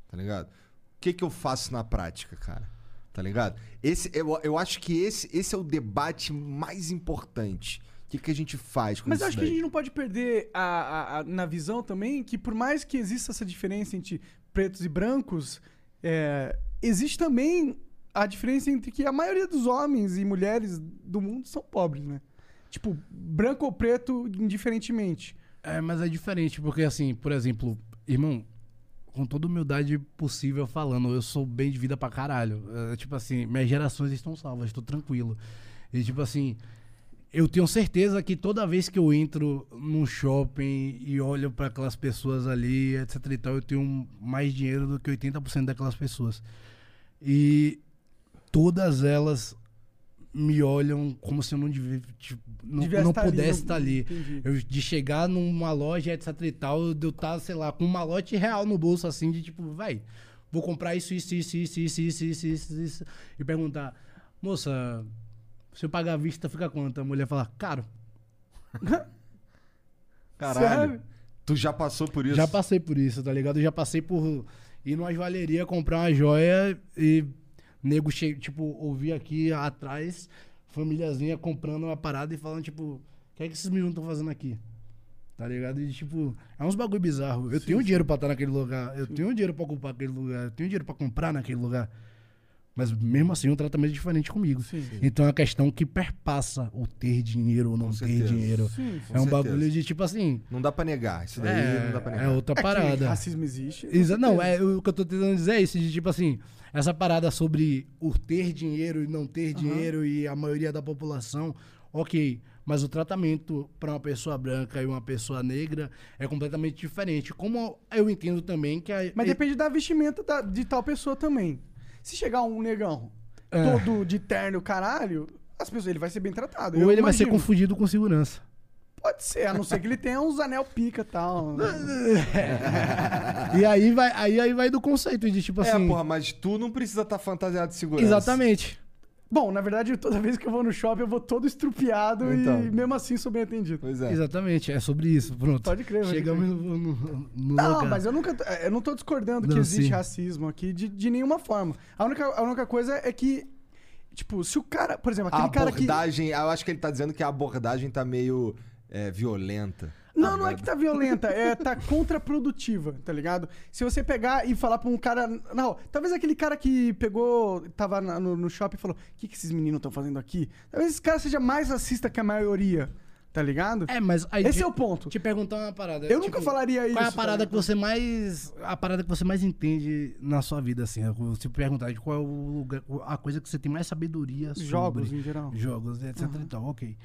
Tá ligado? O que que eu faço na prática, cara? Tá ligado? Esse, eu, eu acho que esse, esse é o debate mais importante. O que, que a gente faz com Mas eu isso acho que a daí? gente não pode perder a, a- a- na visão também que por mais que exista essa diferença entre pretos e brancos, é, existe também a diferença entre que a maioria dos homens e mulheres do mundo são pobres, né? Tipo, branco ou preto, indiferentemente. É, mas é diferente, porque assim, por exemplo, irmão, com toda humildade possível falando, eu sou bem de vida pra caralho. É, tipo assim, minhas gerações estão salvas, estou tranquilo. E tipo assim, eu tenho certeza que toda vez que eu entro num shopping e olho pra aquelas pessoas ali, etc e tal, eu tenho mais dinheiro do que 80% daquelas pessoas. E todas elas me olham como se eu não devia, tipo, não, não estar ali, pudesse não- estar ali. entendi. Eu, de chegar numa loja, etc e tal, de eu estar, sei lá, com um malote real no bolso, assim, de tipo, vai, vou comprar isso, isso, isso, isso, isso, isso, isso, isso, isso, e perguntar, moça, se eu pagar à vista, fica quanto? A mulher fala, caro. Caralho. Sério? Tu já passou por isso? Já passei por isso, tá ligado? Eu já passei por ir numa joalheria comprar uma joia e nego cheio, tipo, ouvir aqui atrás, famíliazinha comprando uma parada e falando, tipo, o que é que esses meninos estão fazendo aqui? Tá ligado? E, tipo, é uns bagulho bizarro. Eu tenho dinheiro pra estar naquele lugar, eu tenho dinheiro pra ocupar aquele lugar, eu tenho dinheiro pra comprar naquele lugar. Mas mesmo assim, o tratamento é diferente comigo. Então é uma questão que perpassa o ter dinheiro ou não Com ter certeza. dinheiro. com é um certeza. bagulho de tipo assim. Não dá pra negar. Isso daí É, não dá pra é negar. outra É que parada. racismo existe. Exa não, é, o que eu tô tentando dizer é isso, de tipo assim, essa parada sobre o ter dinheiro e não ter dinheiro e a maioria da população, ok. Mas o tratamento para uma pessoa branca e uma pessoa negra é completamente diferente. Como eu entendo também que a, Mas depende da vestimenta da- de tal pessoa também. Se chegar um negão É. todo de terno, caralho, as pessoas, ele vai ser bem tratado. ou Eu ele vai ser imagino. confundido com segurança. Pode ser, a não ser que ele tenha uns anel pica e tal. e aí vai, aí, aí vai do conceito de tipo É, assim. porra, mas tu não precisa estar fantasiado de segurança. exatamente. Bom, na verdade, toda vez que eu vou no shopping, eu vou todo estrupiado Então. e mesmo assim sou bem atendido. Pois é. Exatamente, é sobre isso. Pronto. Pode crer, pode Chegamos crer. no, no, no Não, lugar. mas eu nunca. Eu não tô discordando que Não, existe sim. racismo aqui de, de nenhuma forma. A única, a única coisa é que. Tipo, se o cara. Por exemplo, A aquele cara que. abordagem, eu acho que ele tá dizendo que a abordagem tá meio é, violenta. Não, não é que tá violenta, é tá contraprodutiva, tá ligado? Se você pegar e falar pra um cara. Não, talvez aquele cara que pegou. Tava na- no, no shopping e falou: O que, que esses meninos estão fazendo aqui? Talvez esse cara seja mais racista que a maioria, tá ligado? É, mas aí Esse te- é o ponto. Te perguntar uma parada. Eu nunca falaria Qual é a isso, parada tá que você mais. A parada que você mais entende na sua vida, assim? Te perguntar de qual é o lugar, a coisa que você tem mais sabedoria sobre. Jogos, em geral. Jogos, etc e tal, ok.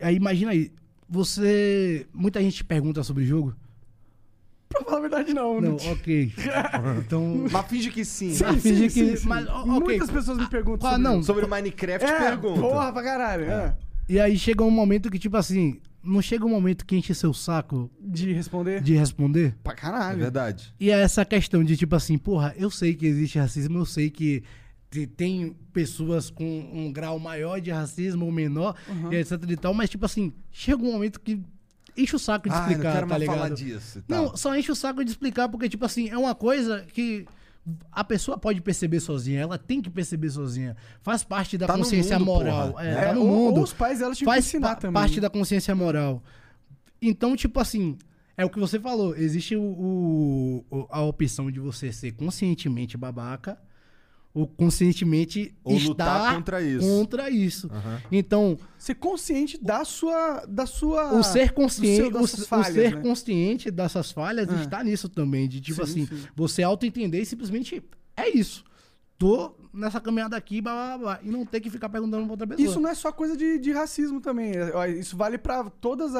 Aí imagina aí, você. Muita gente te pergunta sobre jogo? Pra falar a verdade, não. Não, te- ok. Então. Mas finge que sim. Sim, Ah, sim, finge sim, que- sim. mas, ó, ok. Muitas pessoas me perguntam Qual- sobre não. Sobre Minecraft, É, pergunta. porra pra caralho. é. E aí chega um momento que, tipo assim, não chega um momento que enche seu saco De responder? de responder? Pra É caralho. verdade. E é essa questão de tipo assim, porra, eu sei que existe racismo, eu sei que tem pessoas com um grau maior de racismo ou menor, e etc e tal, mas tipo assim, chega um momento que enche o saco de não explicar, quero tá mais ligado? falar disso. Não, só enche o saco de explicar, porque tipo assim, é uma coisa que a pessoa pode perceber sozinha, ela tem que perceber sozinha. Faz parte da Tá consciência mundo, moral. É, É, tá no ou- mundo. ou os pais tinham que Faz ensinar pa- também, parte né? da consciência moral. Então, tipo assim, é o que você falou. Existe o- o- a opção de você ser conscientemente babaca ou conscientemente Ou estar lutar contra isso. contra isso. Aham. Então, Ser consciente da sua. Da sua o ser consciente, seu- o, das s- suas o falhas, ser né? consciente dessas falhas Ah. está nisso também, de tipo Sim, assim, sim. você auto-entender e simplesmente é isso. Tô nessa caminhada aqui, blá, blá, blá, e não ter que ficar perguntando pra outra pessoa. Isso não é só coisa de, de racismo também. é, Isso vale pra todos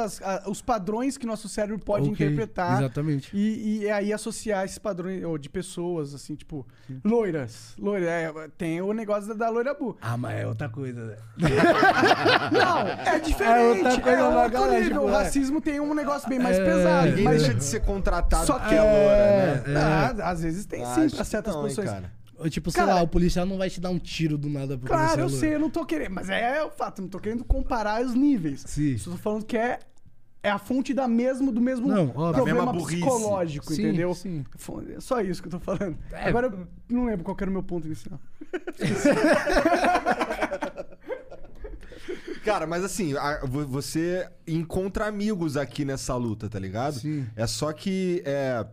os padrões que nosso cérebro pode Ok, interpretar. Exatamente. E, e aí associar esses padrões ou de pessoas, assim, tipo, loiras. Loira, é, tem o negócio da, da loira bu. Ah, mas é outra coisa, né? Não, é diferente. outra coisa é pra outro galera, nível. tipo, O é. racismo tem um negócio bem mais É, pesado. Ninguém mas deixa de ser contratado Só que- é loura, né? É. Ah, às vezes tem sim, pra certas não, hein, posições. cara. Ou, Tipo, sei Cara, lá, o policial não vai te dar um tiro do nada porque Claro, é eu sei, eu não tô querendo. Mas é o fato, eu não tô querendo comparar os níveis. Sim. Só tô falando que é, é a fonte da mesmo, do mesmo Não. Da problema mesma burrice. psicológico, Sim, entendeu? sim. É só isso que eu tô falando. É. Agora eu não lembro qual que era o meu ponto inicial. Cara, mas assim, a- vo- você encontra amigos aqui nessa luta, tá ligado? Sim. É só que é,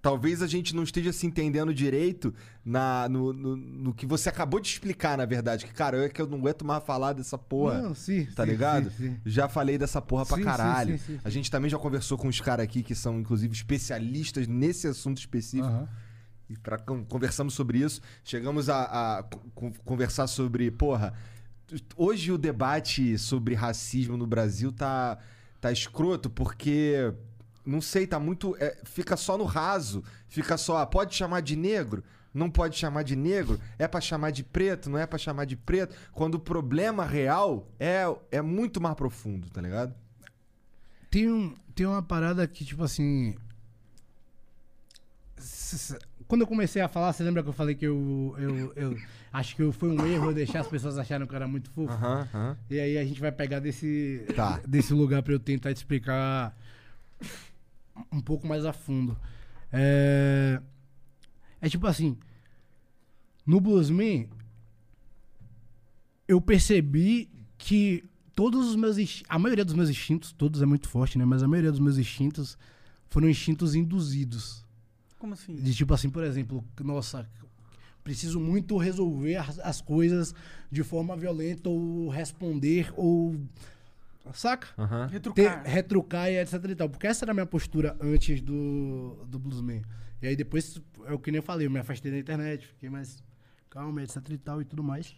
talvez a gente não esteja se entendendo direito na, no, no, no que você acabou de explicar, na verdade. Que, cara, eu é que eu não aguento mais falar dessa porra. Não, sim, Tá sim, ligado? sim, sim. Já falei dessa porra pra caralho. A gente também já conversou com os caras aqui que são, inclusive, especialistas nesse assunto específico. Aham. E pra, con- conversamos sobre isso. Chegamos a, a con- conversar sobre, porra, hoje o debate sobre racismo no Brasil tá, tá escroto porque, não sei, tá muito. é, fica só no raso. Fica só, ah, pode chamar de negro? Não pode chamar de negro? É pra chamar de preto? Não é pra chamar de preto? Quando o problema real é, é muito mais profundo, tá ligado? Tem, um, tem uma parada que, tipo assim. Quando eu comecei a falar, você lembra que eu falei que eu, eu, eu acho que foi um erro deixar as pessoas acharem que eu era muito fofo? E aí a gente vai pegar desse, Tá. desse lugar pra eu tentar te explicar um pouco mais a fundo. É, é tipo assim, no Bluesman, eu percebi que todos os meus a maioria dos meus instintos, todos é muito forte, né? Mas a maioria dos meus instintos foram instintos induzidos. Como assim? De tipo assim, por exemplo, nossa, preciso muito resolver as, as coisas de forma violenta ou responder ou. Saca? aham. Ter, Retrucar. retrucar e etc e tal. Porque essa era a minha postura antes do, do Bluesman. E aí depois, é o que nem eu falei, eu me afastei da internet, fiquei mais calmo, etc e tal e tudo mais.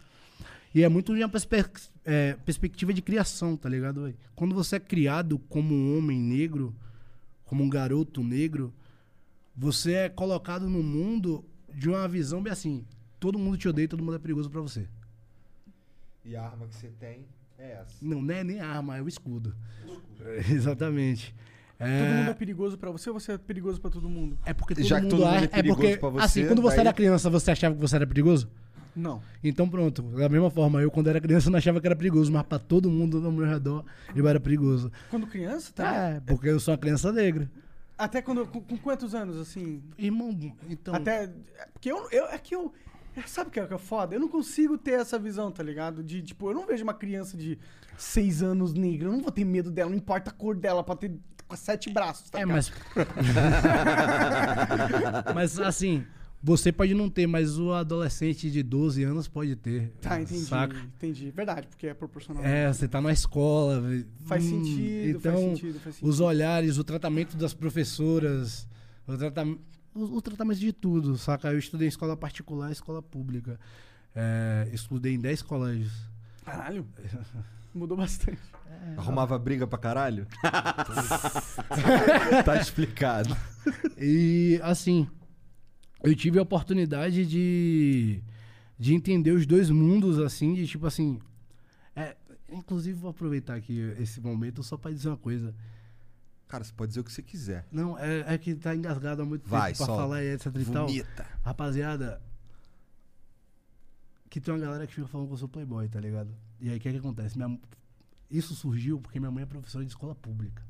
E é muito de uma perspe- é, perspectiva de criação, tá ligado? Quando você é criado como um homem negro, como um garoto negro, você é colocado no mundo de uma visão bem assim: todo mundo te odeia, todo mundo é perigoso pra você. E a arma que você tem é essa. Não, não é nem arma, é o escudo. Exatamente. Todo É, mundo é perigoso pra você ou você é perigoso pra todo mundo? é porque todo Já que mundo, todo mundo acha- é perigoso porque, pra você, assim, quando você daí- era criança, você achava que você era perigoso? Não. Então pronto, da mesma forma, eu quando era criança não achava que era perigoso, mas pra todo mundo ao meu redor eu era perigoso. Quando criança, tá? É, porque eu sou uma criança negra. Até quando. Com, com quantos anos, assim? Irmão, então. Até. é Porque eu, eu. É que eu. É, Sabe o que é, que é foda? Eu não consigo ter essa visão, tá ligado? De, tipo, eu não vejo uma criança de seis anos negra. Eu não vou ter medo dela, não importa a cor dela, pra ter sete braços, tá É, ligado? mas. mas assim, você pode não ter, mas o adolescente de 12 anos pode ter. Tá, entendi. Saca? Entendi. Verdade, porque é proporcional. É, você tá na escola. Faz hum, sentido, então, faz sentido, faz sentido. Os olhares, o tratamento das professoras, o, tratam, o, o tratamento de tudo, saca? Eu estudei em escola particular e escola pública. É, estudei em 10 colégios. Caralho. Mudou bastante. Arrumava briga pra caralho? tá explicado. E assim, eu tive a oportunidade de, de entender os dois mundos, assim, de tipo assim. É, inclusive, vou aproveitar aqui esse momento só pra dizer uma coisa. Cara, você pode dizer o que você quiser. Não, é, é que tá engasgado há muito Vai, tempo pra solta. falar e etc e tal. Vomita. Rapaziada, que tem uma galera que fica falando que eu sou playboy, tá ligado? E aí o que, é que acontece? Minha- isso surgiu porque minha mãe é professora de escola pública.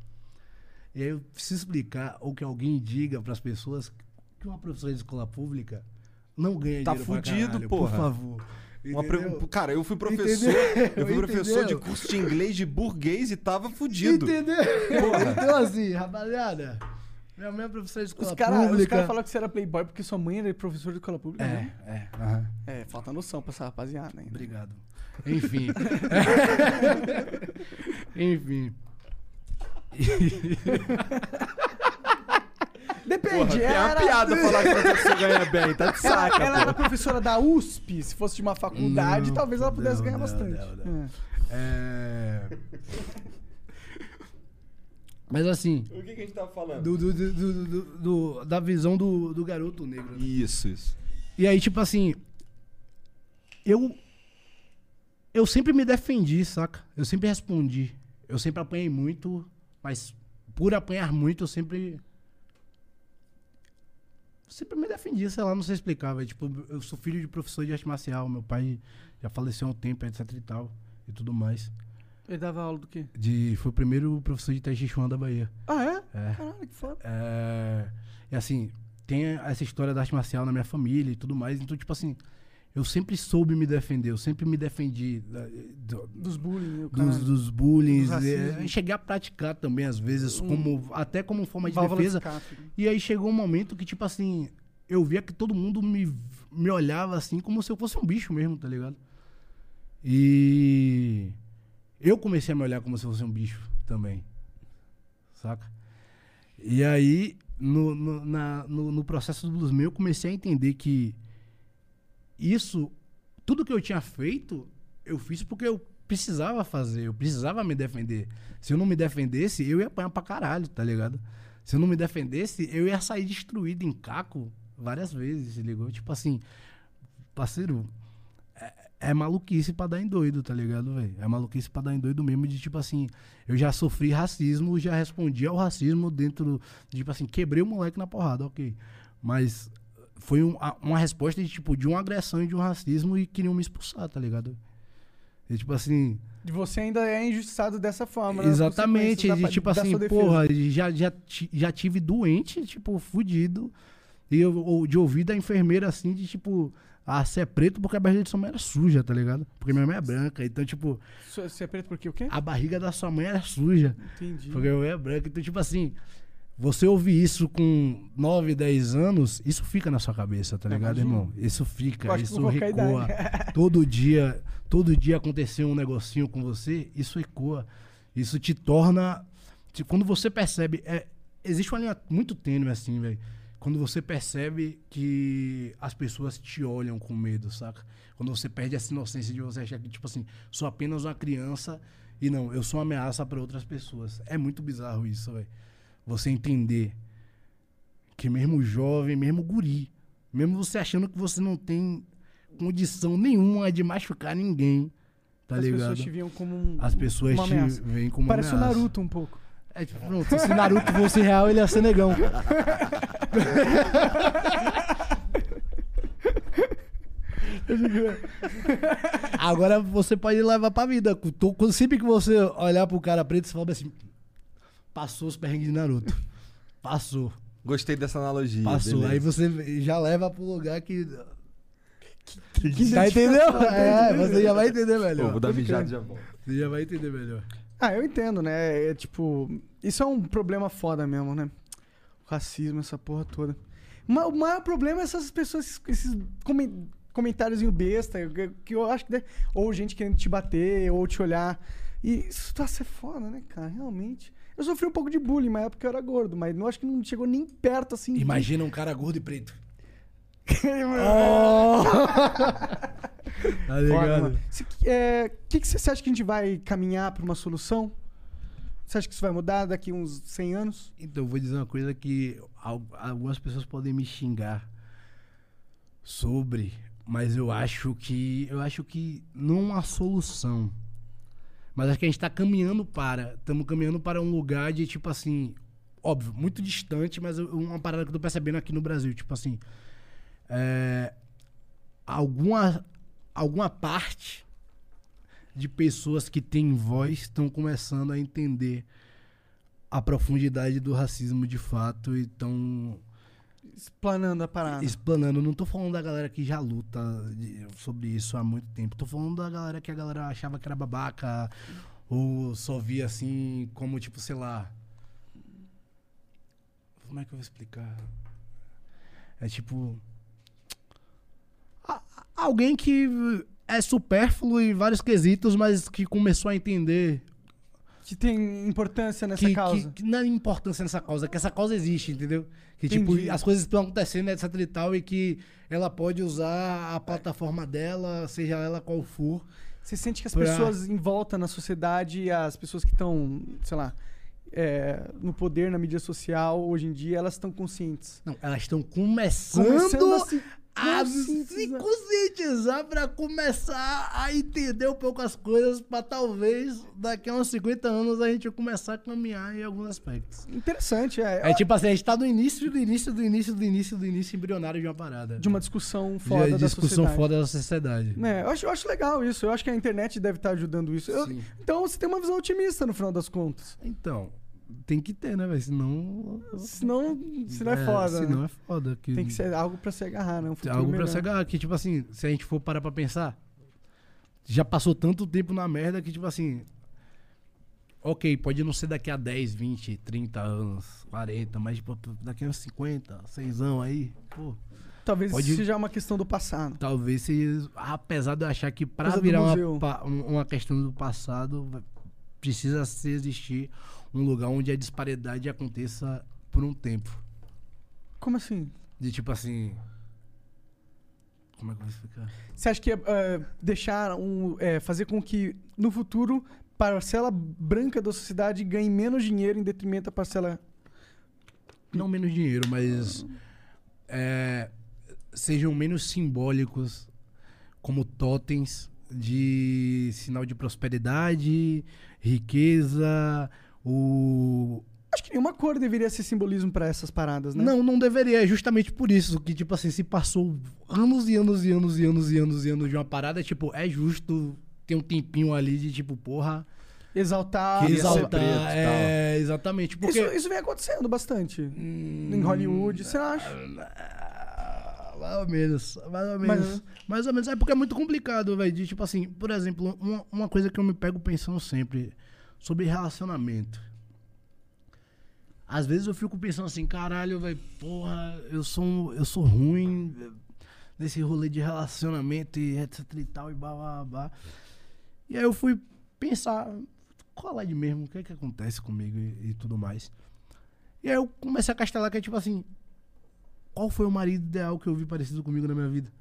E aí eu preciso explicar ou que alguém diga pras pessoas que uma professora de escola pública não ganha Tá dinheiro pra fudido, caralho, porra. Por favor. Uma pre-? Cara, eu fui professor. Entendeu? Eu fui professor de Entendeu? curso de inglês de burguês e tava fudido. Entendeu? Então assim, rapaziada, minha mãe é professora de escola Os caras pública. cara falaram que você era playboy porque sua mãe era professora de escola pública, É, né? é, aham. É, falta noção pra essa rapaziada ainda. Obrigado. Enfim. Enfim. Depende, Porra, era... uma piada falar que professora ganha bem, tá de Ela, saca, ela pô. era professora da USP, se fosse de uma faculdade, Não, talvez ela pudesse não, ganhar não, bastante. não, não. É. É... Mas assim, O que, que a gente tava falando? do, do- do- do- do- do- da visão do, do garoto negro. né? Isso, isso. E aí, tipo assim, eu. Eu sempre me defendi, saca? Eu sempre respondi. Eu sempre apanhei muito, mas por apanhar muito, eu sempre. Sempre me defendi, sei lá, não sei explicar, velho. Tipo, eu sou filho de professor de arte marcial, meu pai já faleceu há um tempo, etc e tal, e tudo mais. Ele dava aula do quê? De, foi o primeiro professor de Tai Chi Chuan da Bahia. Ah, é? É. Caralho, que foda. É, e assim, tem essa história da arte marcial na minha família e tudo mais. Então, tipo assim, eu sempre soube me defender, eu sempre me defendi da- do- Dos bullying, o dos, dos bullying. Dos racismo. cheguei a praticar também, às vezes, como, até como forma de Válvula de defesa. escape. E aí chegou um momento que, tipo assim, eu via que todo mundo me, me olhava assim como se eu fosse um bicho mesmo, tá ligado? E eu comecei a me olhar como se eu fosse um bicho também. Saca? E aí, no, no, na- no, no processo do Blues meu, eu comecei a entender que isso, tudo que eu tinha feito, eu fiz porque eu precisava fazer, eu precisava me defender. Se eu não me defendesse, eu ia apanhar pra caralho, tá ligado? Se eu não me defendesse, eu ia sair destruído em caco várias vezes, se ligou? Tipo assim, parceiro, é, é maluquice pra dar em doido, tá ligado, velho? É maluquice pra dar em doido mesmo de tipo assim, eu já sofri racismo, já respondi ao racismo dentro, de, tipo assim, quebrei o moleque na porrada, ok. Mas foi um- a- uma resposta de tipo, de uma agressão e de um racismo e queriam me expulsar, tá ligado? E tipo assim, E você ainda é injustiçado dessa forma, né? Exatamente, de, da- tipo assim, porra, já, já, já tive doente, tipo, fudido. E eu, ou de ouvir da enfermeira assim, de tipo, ah, você é preto porque a barriga de sua mãe era suja, tá ligado? Porque minha mãe é branca. Então, tipo, Você é preto por quê? O quê? a barriga da sua mãe era suja. Entendi. Porque minha mãe é branca. Então, tipo assim, você ouvir isso com 9, 10 anos, isso fica na sua cabeça, tá ligado, Imagino. irmão? Isso fica, isso recua. todo dia, todo dia acontecer um negocinho com você, isso ecoa. Isso te torna. quando você percebe. É, existe uma linha muito tênue assim, velho. Quando você percebe que as pessoas te olham com medo, saca? Quando você perde essa inocência de você achar que, tipo assim, sou apenas uma criança e não, eu sou uma ameaça para outras pessoas. É muito bizarro isso, velho. Você entender que mesmo jovem, mesmo guri, mesmo você achando que você não tem condição nenhuma de machucar ninguém, tá As ligado? pessoas te viam como um, As pessoas uma te veem como Parece o. Naruto um pouco. É, tipo, pronto, se Naruto fosse real, ele ia ser negão. Agora você pode levar pra vida. Sempre que você olhar pro cara preto, você fala assim: passou os perrengues de Naruto. Passou. Gostei dessa analogia. Passou. beleza. Aí você já leva pro lugar que. Que Já entendeu? É, você já vai entender Pô, melhor. vou dar mijada e crer. já volto. Você já vai entender melhor. Ah, eu entendo, né? É tipo. Isso é um problema foda mesmo, né? O racismo, essa porra toda. Ma- O maior problema é essas pessoas, esses comen- comentários besta, que- que eu acho que. deve- Ou gente querendo te bater, ou te olhar. E isso tá ser foda, né, cara? Realmente. Eu sofri um pouco de bullying na época que eu era gordo, mas não acho que não chegou nem perto assim. de- Imagina um cara gordo e preto. Tá Foda, ligado? O que, que você acha que a gente vai caminhar pra uma solução? Você acha que isso vai mudar daqui uns 100 anos? Então, eu vou dizer uma coisa que al- algumas pessoas podem me xingar sobre, mas eu acho que eu acho que não há solução. Mas acho que a gente tá caminhando para, estamos caminhando para um lugar de tipo assim, óbvio, muito distante, mas uma parada que eu tô percebendo aqui no Brasil, tipo assim, é, alguma alguma parte de pessoas que têm voz estão começando a entender a profundidade do racismo de fato e estão Explanando a parada. explanando. Não tô falando da galera que já luta de- sobre isso há muito tempo. Tô falando da galera que a galera achava que era babaca ou só via assim como tipo, sei lá. Como é que eu vou explicar? É tipo. A, alguém que é supérfluo em vários quesitos, mas que começou a entender Que tem importância nessa que, causa. que, que não é importância nessa causa, que essa causa existe, entendeu? Que tipo, Entendi. as coisas estão acontecendo, etc e tal, e que ela pode usar a plataforma dela, seja ela qual for. Você sente que as Pra- pessoas em volta na sociedade, as pessoas que estão, sei lá, é, no poder, na mídia social, hoje em dia, elas estão conscientes. Não, elas estão começando, Começando a se a se conscientizar. conscientizar pra começar a entender um pouco as coisas, pra talvez daqui a uns 50 anos a gente começar a caminhar em alguns aspectos. Interessante, é. É tipo assim, a gente tá no início do início do início do início do início embrionário de uma parada. De uma discussão De foda da discussão sociedade. foda da sociedade. É, eu, acho, eu acho legal isso. Eu acho que a internet deve estar ajudando isso. Eu- então você tem uma visão otimista no final das contas. Então, tem que ter, né, velho? Senão. Senão, senão é, foda. Senão né? é foda. Que... Tem que ser algo pra se agarrar, né? Um algo pra melhor. se agarrar. Que, tipo assim, se a gente for parar pra pensar, já passou tanto tempo na merda que, tipo assim. Ok, pode não ser daqui a 10, 20, 30 anos, 40, mas tipo, daqui a uns 50, 100 anos aí, pô. Talvez Pode- seja uma questão do passado. Talvez seja. Apesar de eu achar que pra Coisa virar uma, um- uma questão do passado, precisa se existir um lugar onde a disparidade aconteça por um tempo. Como assim? De tipo assim. Como é que eu vou explicar? Você acha que é, deixar um. é, fazer com que no futuro parcela branca da sociedade ganhe menos dinheiro em detrimento da parcela. Não menos dinheiro, mas. é, sejam menos simbólicos como totens de sinal de prosperidade, riqueza, o. Acho que nenhuma cor deveria ser simbolismo pra essas paradas, né? Não, não deveria. É justamente por isso que, tipo assim, se passou anos e anos e anos e anos e anos e anos de uma parada, tipo, é justo ter um tempinho ali de, tipo, porra, Exaltar. que exaltar. preto tal. é, exatamente. Porque. Isso, isso vem acontecendo bastante. Em Hollywood, você acha? Ah, Mais ou menos, mais ou menos. Mais ou menos. É porque é muito complicado, velho. Tipo assim, por exemplo, uma, uma coisa que eu me pego pensando sempre sobre relacionamento. Às vezes eu fico pensando assim, caralho, velho, porra, eu sou, eu sou ruim nesse rolê de relacionamento e etc e tal e blá blá blá. E aí eu fui pensar, qual é de mesmo, o que é que acontece comigo e, e tudo mais. E aí eu comecei a castelar que é tipo assim, qual foi o marido ideal que eu vi parecido comigo na minha vida?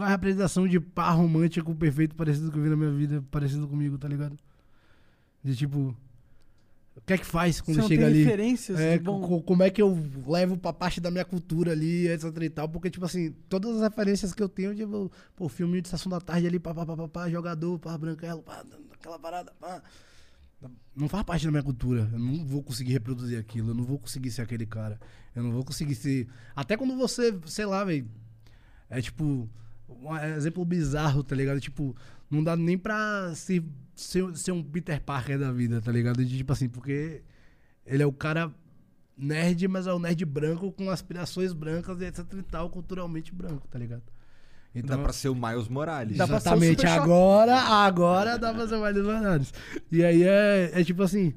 Qual é a representação de par romântico perfeito parecido que eu vi na minha vida, parecido comigo, tá ligado? De tipo, o que é que faz quando Você chega ali? referências É, bom. co- como é que eu levo pra parte da minha cultura ali, etc e tal, porque, tipo assim, todas as referências que eu tenho, tipo, pô, filminho de sessão da tarde ali, pá, pá, pá, pá, pá, jogador, pá, branquelo, pá, aquela parada, pá. Não faz parte da minha cultura. Eu não vou conseguir reproduzir aquilo. Eu não vou conseguir ser aquele cara. Eu não vou conseguir ser. Até quando você, sei lá, velho. É tipo. Um exemplo bizarro, tá ligado? Tipo, não dá nem pra ser, ser, ser um Peter Parker da vida, tá ligado? De, tipo assim, porque ele é o cara nerd, mas é o nerd branco com aspirações brancas e etc e tal, culturalmente branco, tá ligado? Dá pra ser o Miles Morales. Dá pra ser o Exatamente, agora, agora dá pra ser mais Leonardo. E aí é, é tipo assim.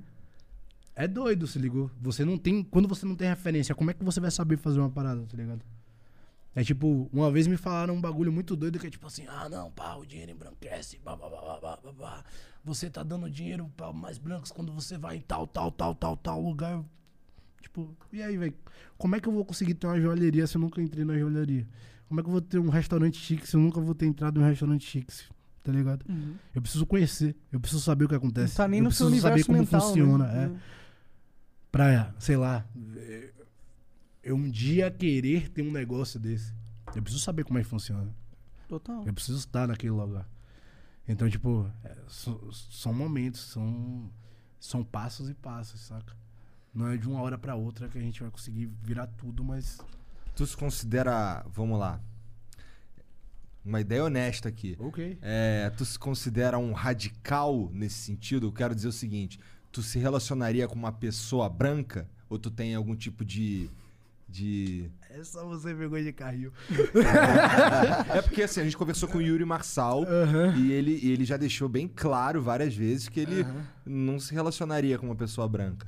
É doido, se ligou? Você não tem. Quando você não tem referência, como é que você vai saber fazer uma parada, tá ligado? É tipo, uma vez me falaram um bagulho muito doido que é tipo assim, ah não, pá, o dinheiro embranquece, blá, blá, blá, blá, blá, blá. Você tá dando dinheiro pra mais brancos quando você vai em tal, tal, tal, tal, tal lugar. Tipo, e aí, velho? Como é que eu vou conseguir ter uma joalheria se eu nunca entrei na joalheria? Como é que eu vou ter um restaurante chique se eu nunca vou ter entrado em um restaurante chique? Tá ligado? Eu preciso conhecer, eu preciso saber o que acontece. Não tá nem eu no seu preciso saber universo como mental, funciona. né? É pra, sei lá, eu um dia querer ter um negócio desse. Eu preciso saber como é que funciona. Total. Eu preciso estar naquele lugar. Então, tipo, é, so- são momentos, são, são passos e passos, saca? Não é de uma hora pra outra que a gente vai conseguir virar tudo, mas. Tu se considera. Vamos lá. Uma ideia honesta aqui. Ok. É, tu se considera um radical nesse sentido? Eu quero dizer o seguinte: tu se relacionaria com uma pessoa branca? Ou tu tem algum tipo de. De... Essa você pegou de carrinho. É porque assim, a gente conversou com o Yuri Marçal e, ele, e ele já deixou bem claro várias vezes que ele não se relacionaria com uma pessoa branca.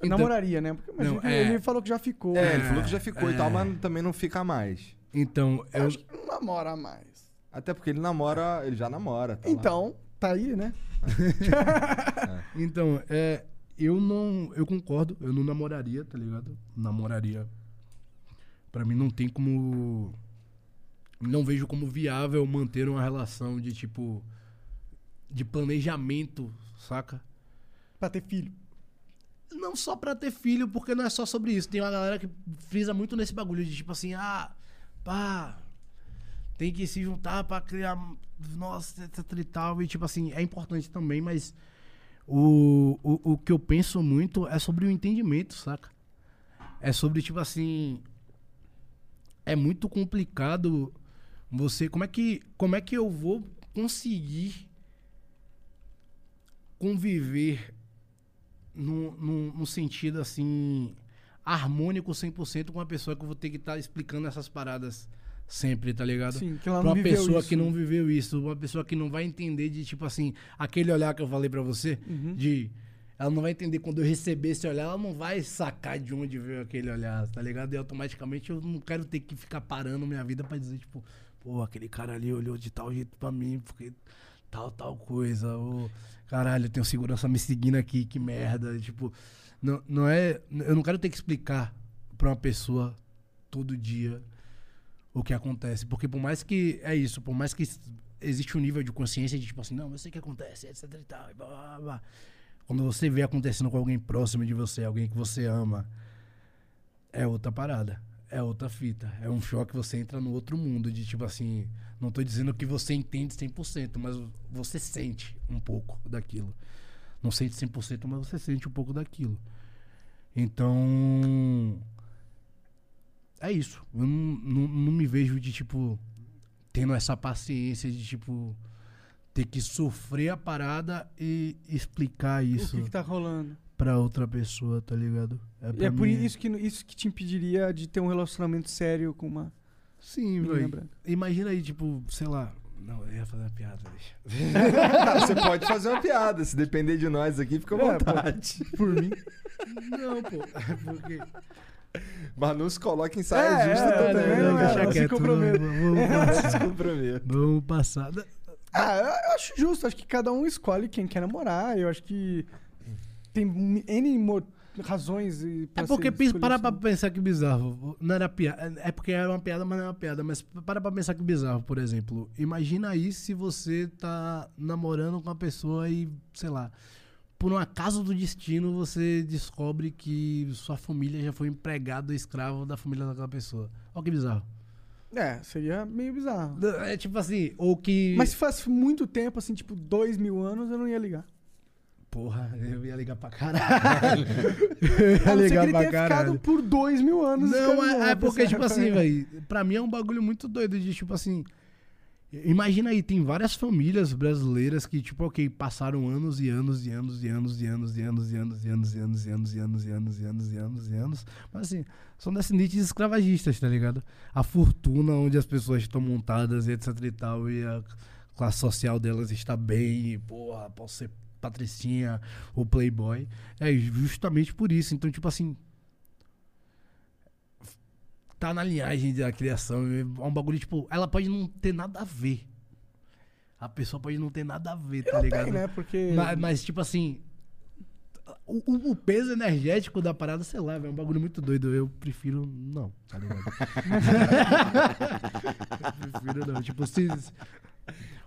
Eu namoraria, né? Porque Não, que é- ele falou que já ficou. É, ele falou que já ficou e é. tal, mas também não fica mais. Então, Eu eu, acho que não namora mais. Até porque ele namora, ele já namora. tá lá. Então, tá aí, né? então, é, eu não, eu concordo, eu não namoraria, tá ligado? Namoraria. Pra mim não tem como não vejo como viável manter uma relação de tipo de planejamento, saca? Pra ter filho. Não só pra ter filho, porque não é só sobre isso. Tem uma galera que frisa muito nesse bagulho de tipo assim, ah, pá, tem que se juntar pra criar, nossa, etc e tal. E tipo assim, é importante também, mas o, o, o que eu penso muito é sobre o entendimento, saca? É sobre, tipo assim, é muito complicado você, como é que, como é que eu vou conseguir conviver num, num, num sentido assim harmônico 100% com uma pessoa que eu vou ter que estar explicando essas paradas sempre, tá ligado? Sim, que ela pra uma pessoa isso. que não viveu isso, uma pessoa que não vai entender de tipo assim, aquele olhar que eu falei pra você, Uhum. de ela não vai entender quando eu receber esse olhar, ela não vai sacar de onde veio aquele olhar, tá ligado? E automaticamente eu não quero ter que ficar parando minha vida pra dizer tipo, pô, aquele cara ali olhou de tal jeito pra mim, porque tal, tal coisa, ou caralho, eu tenho segurança me seguindo aqui, que merda, tipo, não, não é, eu não quero ter que explicar pra uma pessoa todo dia o que acontece, porque por mais que é isso, por mais que existe um nível de consciência de tipo assim, não, eu sei o que acontece, etc e tal, e blá, blá, blá. Quando você vê acontecendo com alguém próximo de você, alguém que você ama, é outra parada. É outra fita. É um choque, você entra no outro mundo de tipo assim. Não tô dizendo que você entende 100%, mas você sente um pouco daquilo. Não sente 100%, mas você sente um pouco daquilo. Então. É isso. Eu não, não, não me vejo de tipo. Tendo essa paciência de tipo. Ter que sofrer a parada e explicar O isso que, que tá rolando. pra outra pessoa, tá ligado? E pra é por mim- isso que, isso que te impediria de ter um relacionamento sério com uma Sim, velho. Imagina aí, tipo, sei lá. Não, eu ia fazer uma piada, bicho. Cara, você pode fazer uma piada. Se depender de nós aqui, fica à É, pô. vontade. Por mim. Não, pô. É porque. Mas não se coloque em saia É, justa é, também. não, né, é, cara? não se comprometa. Vamos, vamos, Se comprometa. vamos passar. Ah, eu acho justo. Acho que cada um escolhe quem quer namorar. Eu acho que tem N mo- razões e É porque para pra pensar que bizarro. Não era piada. É porque era uma piada, mas não é uma piada. Mas para pra pensar que bizarro, por exemplo. Imagina aí se você tá namorando com uma pessoa e, sei lá, por um acaso do destino, você descobre que sua família já foi empregado escravo da família daquela pessoa. Olha que bizarro. É, seria meio bizarro. É tipo assim, ou que. Mas se faz muito tempo, assim, tipo, dois mil anos, eu não ia ligar. Porra, eu ia ligar pra caralho. eu ia que ligar ele pra tenha caralho. ficado por dois mil anos. Não, é, é porque, tipo assim, velho, pra mim é um bagulho muito doido de, tipo assim. Imagina aí, tem várias famílias brasileiras que, tipo, ok, passaram anos e anos e anos e anos e anos e anos e anos e anos e anos e anos e anos e anos e anos e anos e anos. Mas assim, são descendentes escravagistas, tá ligado? A fortuna onde as pessoas estão montadas e etc e tal, e a classe social delas está bem, e, porra, posso ser patricinha ou playboy. É justamente por isso. Então, tipo assim, tá na linhagem da criação. É um bagulho, tipo, ela pode não ter nada a ver. A pessoa pode não ter nada a ver, tá ligado? tem, né? Porque... Mas, mas, tipo assim. O, o- peso energético da parada, sei lá, é um bagulho muito doido. Eu prefiro não, tá ligado? Eu prefiro não. Tipo, se.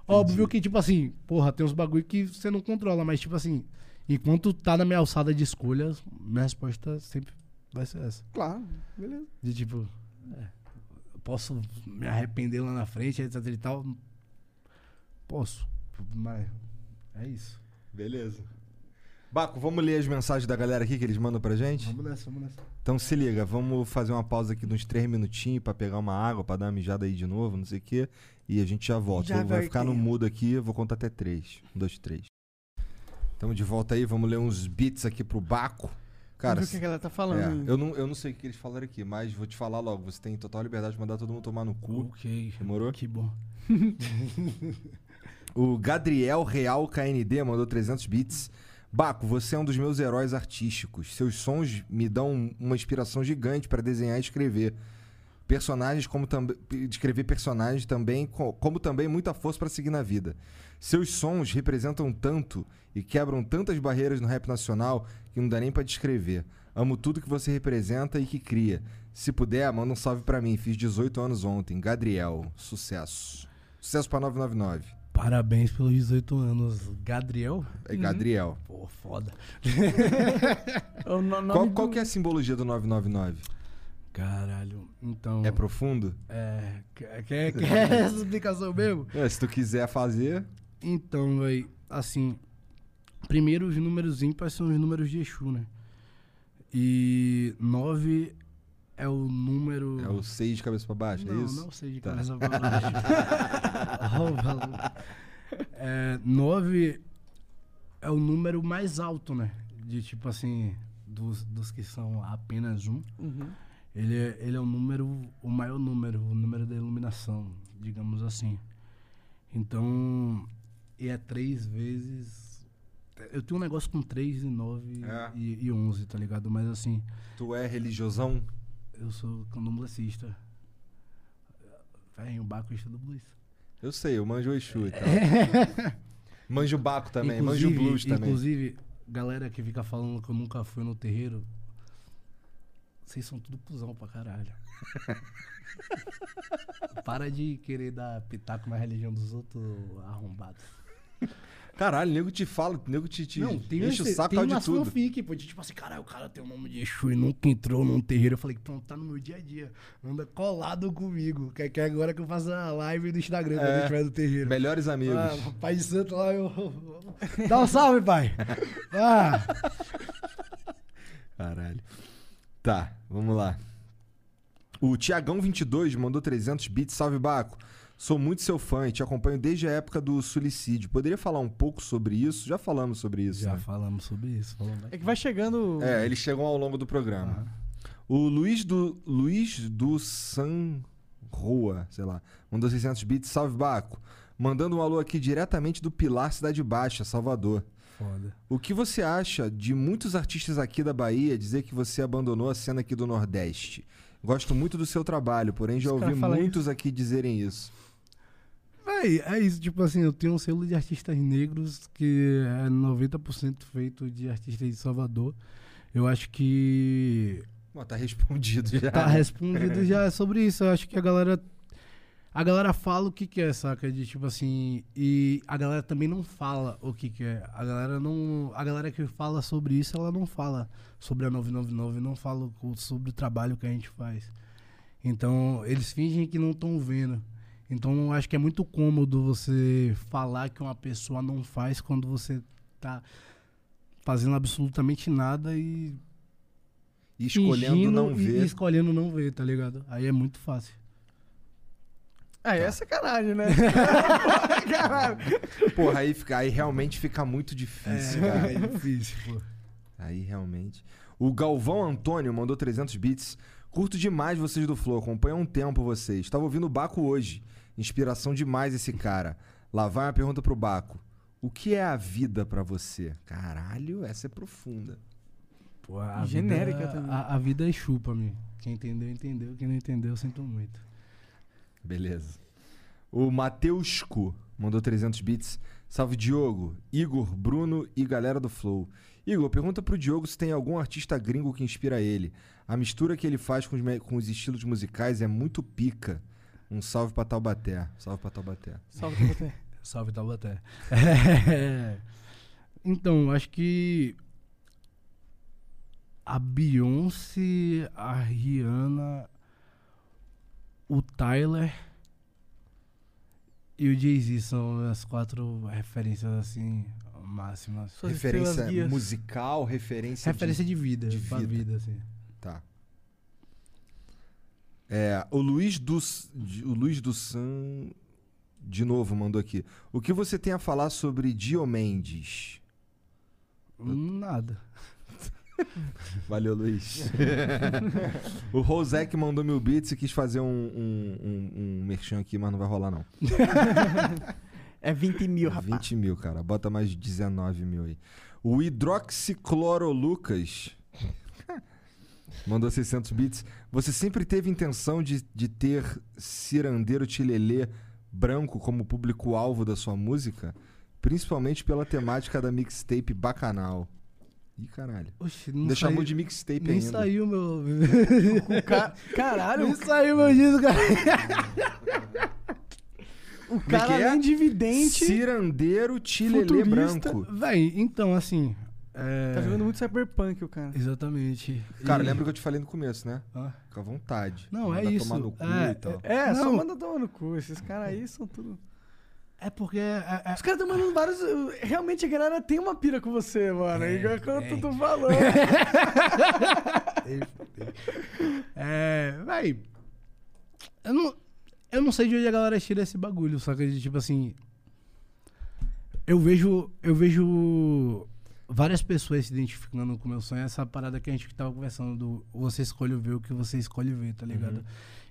Óbvio que, tipo assim, porra, tem uns bagulho que você não controla, mas, tipo assim, enquanto tá na minha alçada de escolhas, minha resposta sempre vai ser essa. Claro, beleza. De tipo, posso me arrepender lá na frente, etc e tal. Posso, mas é isso. Beleza. Baco, vamos ler as mensagens da galera aqui que eles mandam pra gente? Vamos nessa, vamos nessa. Então se liga, vamos fazer uma pausa aqui de uns três minutinhos pra pegar uma água, pra dar uma mijada aí de novo, não sei o quê. E a gente já volta. Já vai ficar no mudo aqui, vou contar até três. Um, dois, três. Tamo de volta aí, vamos ler uns beats aqui pro Baco. Cara, o que ela tá falando. é, eu, não, eu não sei o que eles falaram aqui, mas vou te falar logo. Você tem total liberdade de mandar todo mundo tomar no cu. Ok. Demorou? Que bom. O Gadriel Real KND mandou 300 bits. Baco, você é um dos meus heróis artísticos. Seus sons me dão uma inspiração gigante pra desenhar e escrever. Personagens como também. Descrever personagens também, co- como também muita força pra seguir na vida. Seus sons representam tanto e quebram tantas barreiras no rap nacional que não dá nem pra descrever. Amo tudo que você representa e que cria. Se puder, manda um salve pra mim. Fiz 18 anos ontem. Gadriel. Sucesso. Sucesso pra 999. Parabéns pelos 18 anos. Gadriel? É Gadriel. Pô, foda. Nome Qual, do- qual que é a simbologia do 999? Caralho. Então. É profundo? É. Quer, quer, quer essa explicação mesmo? É, se tu quiser fazer. Então, véi, assim. Primeiro, os números ímpares são os números de Exu, né? E 9 é o número. É o 6 de cabeça pra baixo, não, é isso? não sei de Tá. cabeça pra baixo. Maluco. é, 9 é o número mais alto, né? De tipo assim, dos, dos que são apenas um. Uhum. Ele é, ele é o número, o maior número, o número da iluminação, digamos assim. Então, e é três vezes. Eu tenho um negócio com 3 e 9 É. e, e 11, tá ligado? Mas assim, Tu é religiosão? eu sou candomblessista. Velho, o Baco estuda blues. Eu sei, eu manjo o Exu e tal. manjo o Baco também, manjo o Blues também. Inclusive, galera que fica falando que eu nunca fui no terreiro, vocês são tudo cuzão pra caralho. Para de querer dar pitaco na religião dos outros arrombados. Caralho, nego te fala, nego te, te Não, tem, enche o esse, saco tem de tudo. fanfic, pô, de tipo assim, caralho, o cara tem o nome de Exu e nunca entrou num terreiro. Eu falei, pronto, tá no meu dia a dia. Anda colado comigo. Quer que agora que eu faço a live do Instagram quando É. eu estiver no terreiro. Melhores amigos. Ah, pai de santo lá, eu... Dá um salve, pai. Ah, Caralho. Tá, vamos lá. O Tiagão22 mandou 300 bits. Salve, Baco. Sou muito seu fã e te acompanho desde a época do suicídio. Poderia falar um pouco sobre isso? Já falamos sobre isso, já né? falamos sobre isso. Falamos É que vai chegando. É, eles chegam ao longo do programa. O Luiz do Luiz do San Rua, sei lá, mandou 600 bits. Salve, Baco. Mandando um alô aqui diretamente do Pilar Cidade Baixa, Salvador. Foda. O que você acha de muitos artistas aqui da Bahia dizer que você abandonou a cena aqui do Nordeste? Gosto muito do seu trabalho, porém já Os ouvi muitos aqui dizerem isso. Véi, é isso, tipo assim, eu tenho um selo de artistas negros que é 90% feito de artistas de Salvador. Eu acho que Bom, tá respondido já. tá respondido já sobre isso. Eu acho que a galera. A galera fala o que quer, saca? De tipo assim. E a galera também não fala o que quer. A galera não. A galera que fala sobre isso, ela não fala sobre a 999, não fala sobre o trabalho que a gente faz. Então, eles fingem que não estão vendo. Então, eu acho que é muito cômodo você falar que uma pessoa não faz quando você tá fazendo absolutamente nada e E escolhendo fingindo não ver. E escolhendo não ver, tá ligado? Aí é muito fácil. É, é sacanagem, né? Caralho. Porra, aí, fica, aí realmente fica muito difícil, cara. é difícil, pô. Aí realmente. O Galvão Antônio mandou 300 bits. Curto demais vocês do Flow, acompanho há um tempo vocês. Tava ouvindo o Baco hoje. Inspiração demais esse cara. Lá vai uma pergunta pro Baco. O que é a vida pra você? Caralho, essa é profunda. Pô, a Genérica vida, também. A, a vida é chupa, me. Quem entendeu, entendeu. Quem não entendeu, sinto muito. Beleza. O Mateusco mandou 300 bits. Salve Diogo, Igor, Bruno e galera do Flow. Igor, pergunta pro Diogo se tem algum artista gringo que inspira ele. A mistura que ele faz com os, com os estilos musicais é muito pica. Um salve pra Taubaté. Salve pra Taubaté. Salve você. Salve Taubaté. É. Então, acho que a Beyoncé, a Rihanna, o Tyler e o Jay-Z são as quatro referências assim máximas. Referência musical, referência. Referência de, vida, de pra vida. vida, assim. Tá. É, o Luiz do de- o Luiz do San de novo mandou aqui. O que você tem a falar sobre Diomendes? Nada. Valeu, Luiz. o Rosek mandou mil bits e quis fazer um, um, um, um merchan aqui, mas não vai rolar, não. É 20 mil, rapaz. 20 mil, cara. Bota mais 19 mil aí. O Hidroxiclorolucas. Mandou 600 bits. Você sempre teve intenção de, de ter cirandeiro tilelê branco como público-alvo da sua música? Principalmente pela temática da mixtape Bacanal. Ih, caralho. Oxe, não Ainda saiu, chamou de mixtape Nem ainda. saiu meu. Ca- Caralho, nem saiu meu disco, cara. o que cara é? além de vidente, Cirandeiro tilelê futurista. branco. Véi, então, assim. É... tá jogando muito cyberpunk o cara. Exatamente. Cara, E- lembra que eu te falei no começo, né? Ah, Fica à vontade. Não, é Mandar isso. tomar no cu É, e tal. É, só Não. manda tomar no cu. Esses caras aí são tudo. É porque. é- é- Os caras estão mandando vários. Realmente a galera tem uma pira com você, mano. É, igual quando tu falou. É, véi. Eu não, eu não sei de onde a galera tira esse bagulho, saca? De tipo assim. Eu vejo. Eu vejo várias pessoas se identificando com o meu sonho. Essa parada que a gente tava conversando do você escolhe ver o que você escolhe ver, tá ligado?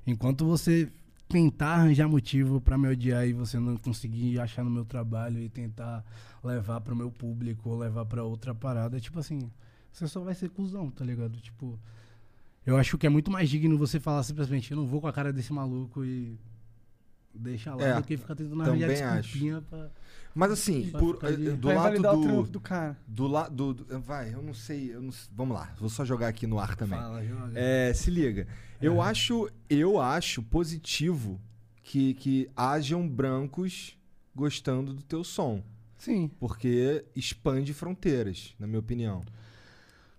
Enquanto você tentar arranjar motivo pra me odiar e você não conseguir achar no meu trabalho e tentar levar pro meu público ou levar pra outra parada, tipo assim, você só vai ser cuzão, tá ligado? Tipo, eu acho que é muito mais digno você falar simplesmente, eu não vou com a cara desse maluco e deixa lá É, do que ficar tentando arranjar acho. desculpinha pra... Mas assim, por- de- do Vai lado do. do cara. Do lado. Do, vai, eu não sei, eu não Vamos lá, vou só jogar aqui no ar também. Fala, joga. É, se liga. Eu acho, eu acho positivo que, que hajam brancos gostando do teu som. Sim. Porque expande fronteiras, na minha opinião.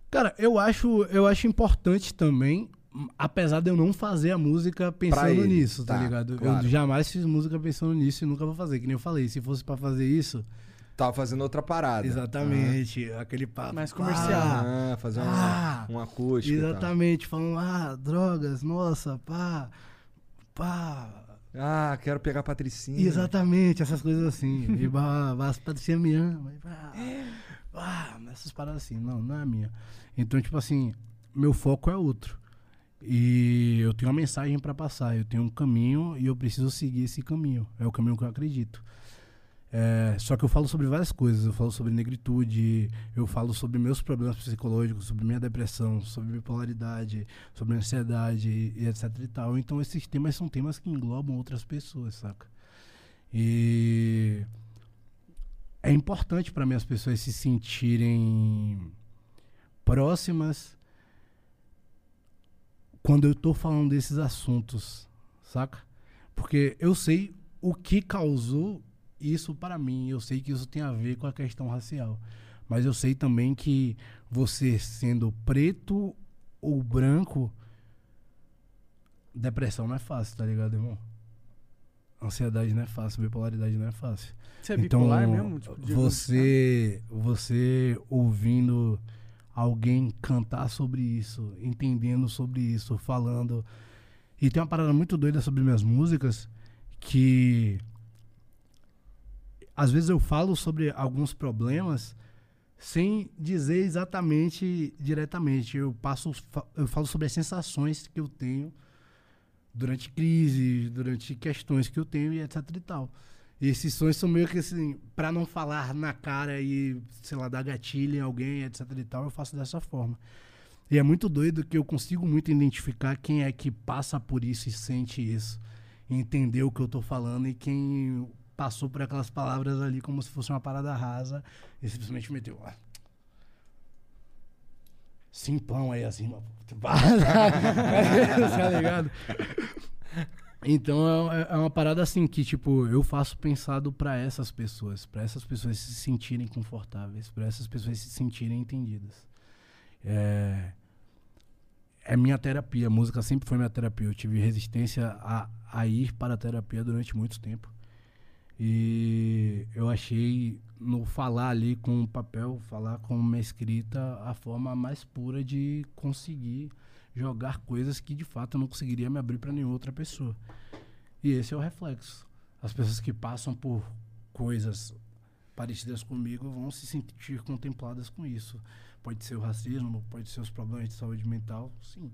Cara, eu acho, eu acho importante também, apesar de eu não fazer a música pensando ele, nisso, tá, tá, ligado? claro. Eu jamais fiz música pensando nisso e nunca vou fazer. Que nem eu falei, se fosse pra fazer isso, Tava fazendo outra parada. exatamente, aquele papo. Mais comercial. Ah, fazer um, Ah, um acústico. Exatamente, falando, ah, drogas, nossa, pá, pá. Ah, quero pegar a Patricinha. Exatamente, essas coisas assim. E bah, bah, as patricinhas me amam. e pá, ah, essas paradas assim. Não, não é a minha. Então, tipo assim, meu foco é outro. E eu tenho uma mensagem pra passar, eu tenho um caminho e eu preciso seguir esse caminho. É o caminho que eu acredito. É, só que eu falo sobre várias coisas. Eu falo sobre negritude, eu falo sobre meus problemas psicológicos, sobre minha depressão, sobre bipolaridade, sobre ansiedade e etc e tal. Então esses temas são temas que englobam outras pessoas, saca? E é importante para mim as pessoas se sentirem próximas quando eu tô falando desses assuntos, saca? Porque eu sei o que causou isso para mim, eu sei que isso tem a ver com a questão racial. Mas eu sei também que você sendo preto ou branco, depressão não é fácil, tá ligado, irmão? Ansiedade não é fácil, bipolaridade não é fácil. Você é então, bipolar mesmo? Tipo, você, você ouvindo alguém cantar sobre isso, entendendo sobre isso, falando. E tem uma parada muito doida sobre minhas músicas que às vezes eu falo sobre alguns problemas sem dizer exatamente diretamente. Eu passo, eu falo sobre as sensações que eu tenho durante crises, durante questões que eu tenho e etc e tal. E esses sons são meio que assim, pra não falar na cara e, sei lá, dar gatilho em alguém, etc e tal, eu faço dessa forma. E é muito doido que eu consigo muito identificar quem é que passa por isso e sente isso. Entender o que eu tô falando e quem passou por aquelas palavras ali como se fosse uma parada rasa e simplesmente meteu. "Ah, Simplão aí assim, tá ligado? Então é, é uma parada assim que, tipo, eu faço pensado pra essas pessoas, pra essas pessoas se sentirem confortáveis, pra essas pessoas se sentirem entendidas. É, é minha terapia, a música sempre foi minha terapia. Eu tive resistência a, a ir para a terapia durante muito tempo. E eu achei no falar ali com o papel, falar com uma escrita, a forma mais pura de conseguir jogar coisas que de fato eu não conseguiria me abrir para nenhuma outra pessoa. E esse é o reflexo. As pessoas que passam por coisas parecidas comigo vão se sentir contempladas com isso. Pode ser o racismo, pode ser os problemas de saúde mental, sim.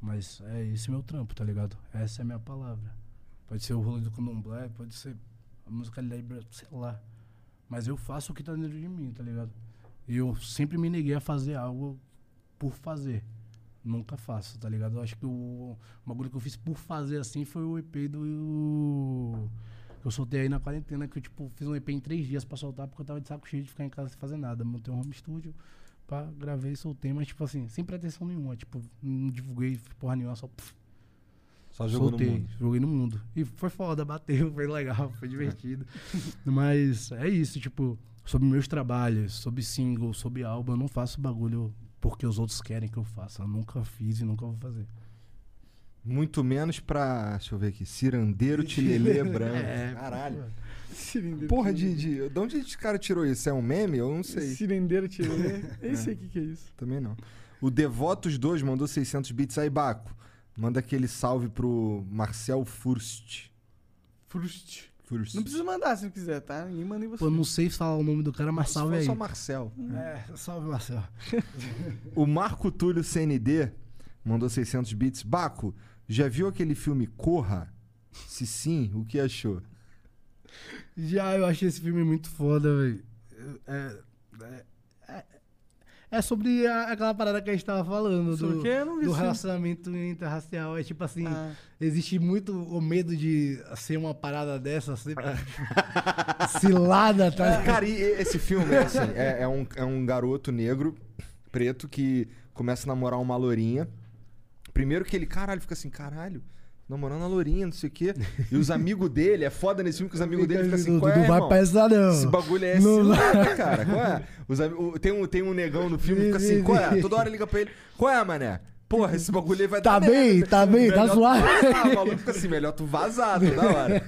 Mas é esse meu trampo, tá ligado? Essa é a minha palavra. Pode ser o rolê do candomblé, pode ser a musicalidade, bra- sei lá. Mas eu faço o que tá dentro de mim, tá ligado? Eu sempre me neguei a fazer algo por fazer. Nunca faço, tá ligado? Eu acho que o, o bagulho que eu fiz por fazer assim foi o EP do. que eu soltei aí na quarentena, que eu, tipo, fiz um EP em três dias pra soltar, porque eu tava de saco cheio de ficar em casa sem fazer nada. Montei um home studio, pá, gravei e soltei, mas, tipo assim, sem pretensão nenhuma. Tipo, não divulguei porra nenhuma, só. Só jogou soltei, no mundo. joguei no mundo. E foi foda, bateu, foi legal, foi divertido. Mas é isso, tipo, sobre meus trabalhos, sobre single, sobre álbum, eu não faço bagulho porque os outros querem que eu faça. Eu nunca fiz e nunca vou fazer. Muito menos pra. Deixa eu ver aqui. Cirandeiro Tilelê Branco. É, Caralho. Cirendeiro. Porra de, de. De onde esse cara tirou isso? É um meme? Eu não sei. Cirendeiro tirei. Nem sei o que, que é isso. Também não. O Devotos 2 mandou 600 bits aí, Baco. Manda aquele salve pro Marcel Furst. Frust. Não precisa mandar se não quiser, tá? Ninguém manda em você. Pô, eu não sei falar o nome do cara, mas Se salve aí. só Marcel. É, salve, Marcelo. O Marco Túlio CND mandou 600 bits. Baco, já viu aquele filme Corra? Se sim, o que achou? Já, eu achei esse filme muito foda, velho. É, é, é, é sobre a- aquela parada que a gente tava falando, Sobre do? Eu não vi do relacionamento interracial. É tipo assim, Ah. existe muito o medo de ser uma parada dessa, ser cilada, tá? Cara, e e esse filme é assim: é, é um, é um garoto negro, preto, que começa a namorar uma lourinha. Primeiro que ele, caralho, fica assim, caralho, namorando a lourinha, não sei o quê. E os amigos dele, é foda nesse filme que os amigos dele ficam assim, qual é, vai essa não. Esse bagulho é Não, cilada, cara. Qual é? Os o- tem, um, tem um negão no filme que fica assim, qual é? Toda hora liga pra ele, qual é, mané? Porra, esse bagulho aí vai Tá dar bem, merda. tá bem, tá tu suave. vazar. O maluco fica assim, melhor tu vazar toda hora.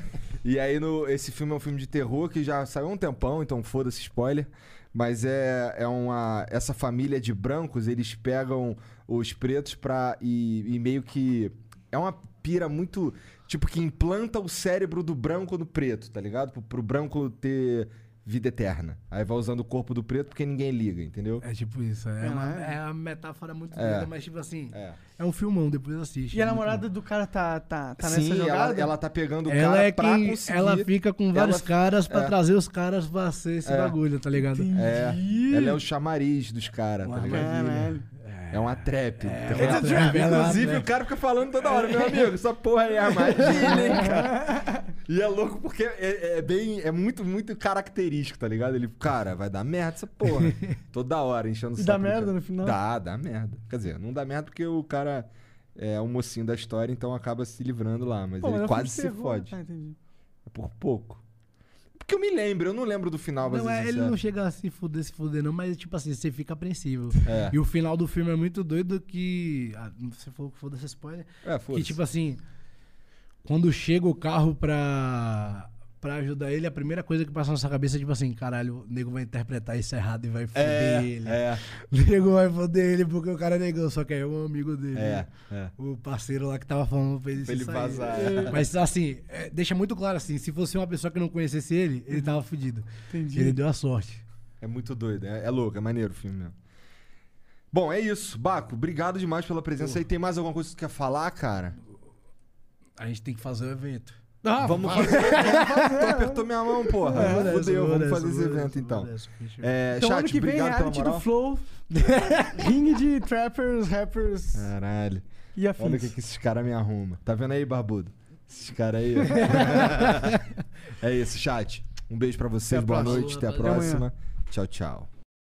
E aí, no, esse filme é um filme de terror que já saiu há um tempão, então foda-se spoiler. Mas é, é uma. Essa família de brancos, eles pegam os pretos pra. E, e meio que. É uma pira muito. Tipo, que implanta o cérebro do branco no preto, tá ligado? Pro, pro branco ter vida eterna. Aí vai usando o corpo do preto porque ninguém liga, entendeu? É tipo isso, é, É, uma, né? é uma metáfora muito É. doida, mas tipo assim, É. é um filmão, depois assiste. E a é muito namorada do cara tá, tá, tá nessa Sim, ela, jogada? ela tá pegando o Ela cara é pra quem. conseguir. Ela fica com vários ela- caras pra é. trazer os caras pra ser esse É. bagulho, tá ligado? É, Entendi. ela é o chamariz dos caras, tá ligado? Caralho. É uma trap. É, Tem uma uma trap. é Inclusive, trap. o cara fica falando toda hora, meu amigo, essa porra aí é armadilha, hein, cara? E é louco porque é, é bem. É muito, muito característico, tá ligado? Ele, cara, vai dar merda essa porra. Toda hora, enchendo o E dá merda no final? Dá, dá merda. Quer dizer, não dá merda porque o cara é o mocinho da história, então acaba se livrando lá. Mas Pô, ele é um quase se terror. fode. Ah, entendi. É por pouco. Porque eu me lembro, eu não lembro do final, mas Não, é, ele não chega a se fuder, se fuder, não, mas tipo assim, você fica apreensivo. É. E o final do filme é muito doido que. Ah, você falou que foda-se spoiler. É, Que foda-se. tipo assim, quando chega o carro pra, pra ajudar ele, a primeira coisa que passa na sua cabeça é tipo assim, caralho, o nego vai interpretar isso errado e vai foder É, ele. é, O nego vai foder ele porque o cara negou, só que é um amigo dele. é, é. O parceiro lá que tava falando pra ele, Pra ele sair. vazar. Mas assim, é, deixa muito claro assim, se fosse uma pessoa que não conhecesse ele, ele tava fudido. Entendi. Ele deu a sorte. É muito doido, é, é louco, é maneiro o filme mesmo. Bom, é isso. Baco, obrigado demais pela presença aí. Tem mais alguma coisa que tu quer falar, cara? A gente tem que fazer o evento. Vamos fazer. vamos fazer. Tu apertou minha mão, porra. É, Fudeu, vou vamos fazer esse vou evento então. É, Então, chat, ano que vem, reality do. Flow. Ringue de trappers, rappers Caralho. e afins. Olha o que, que esses caras me arrumam. Tá vendo aí, barbudo? Esses caras aí. é isso, chat. Um beijo pra vocês, boa próxima. noite, até a próxima. Tchau, tchau.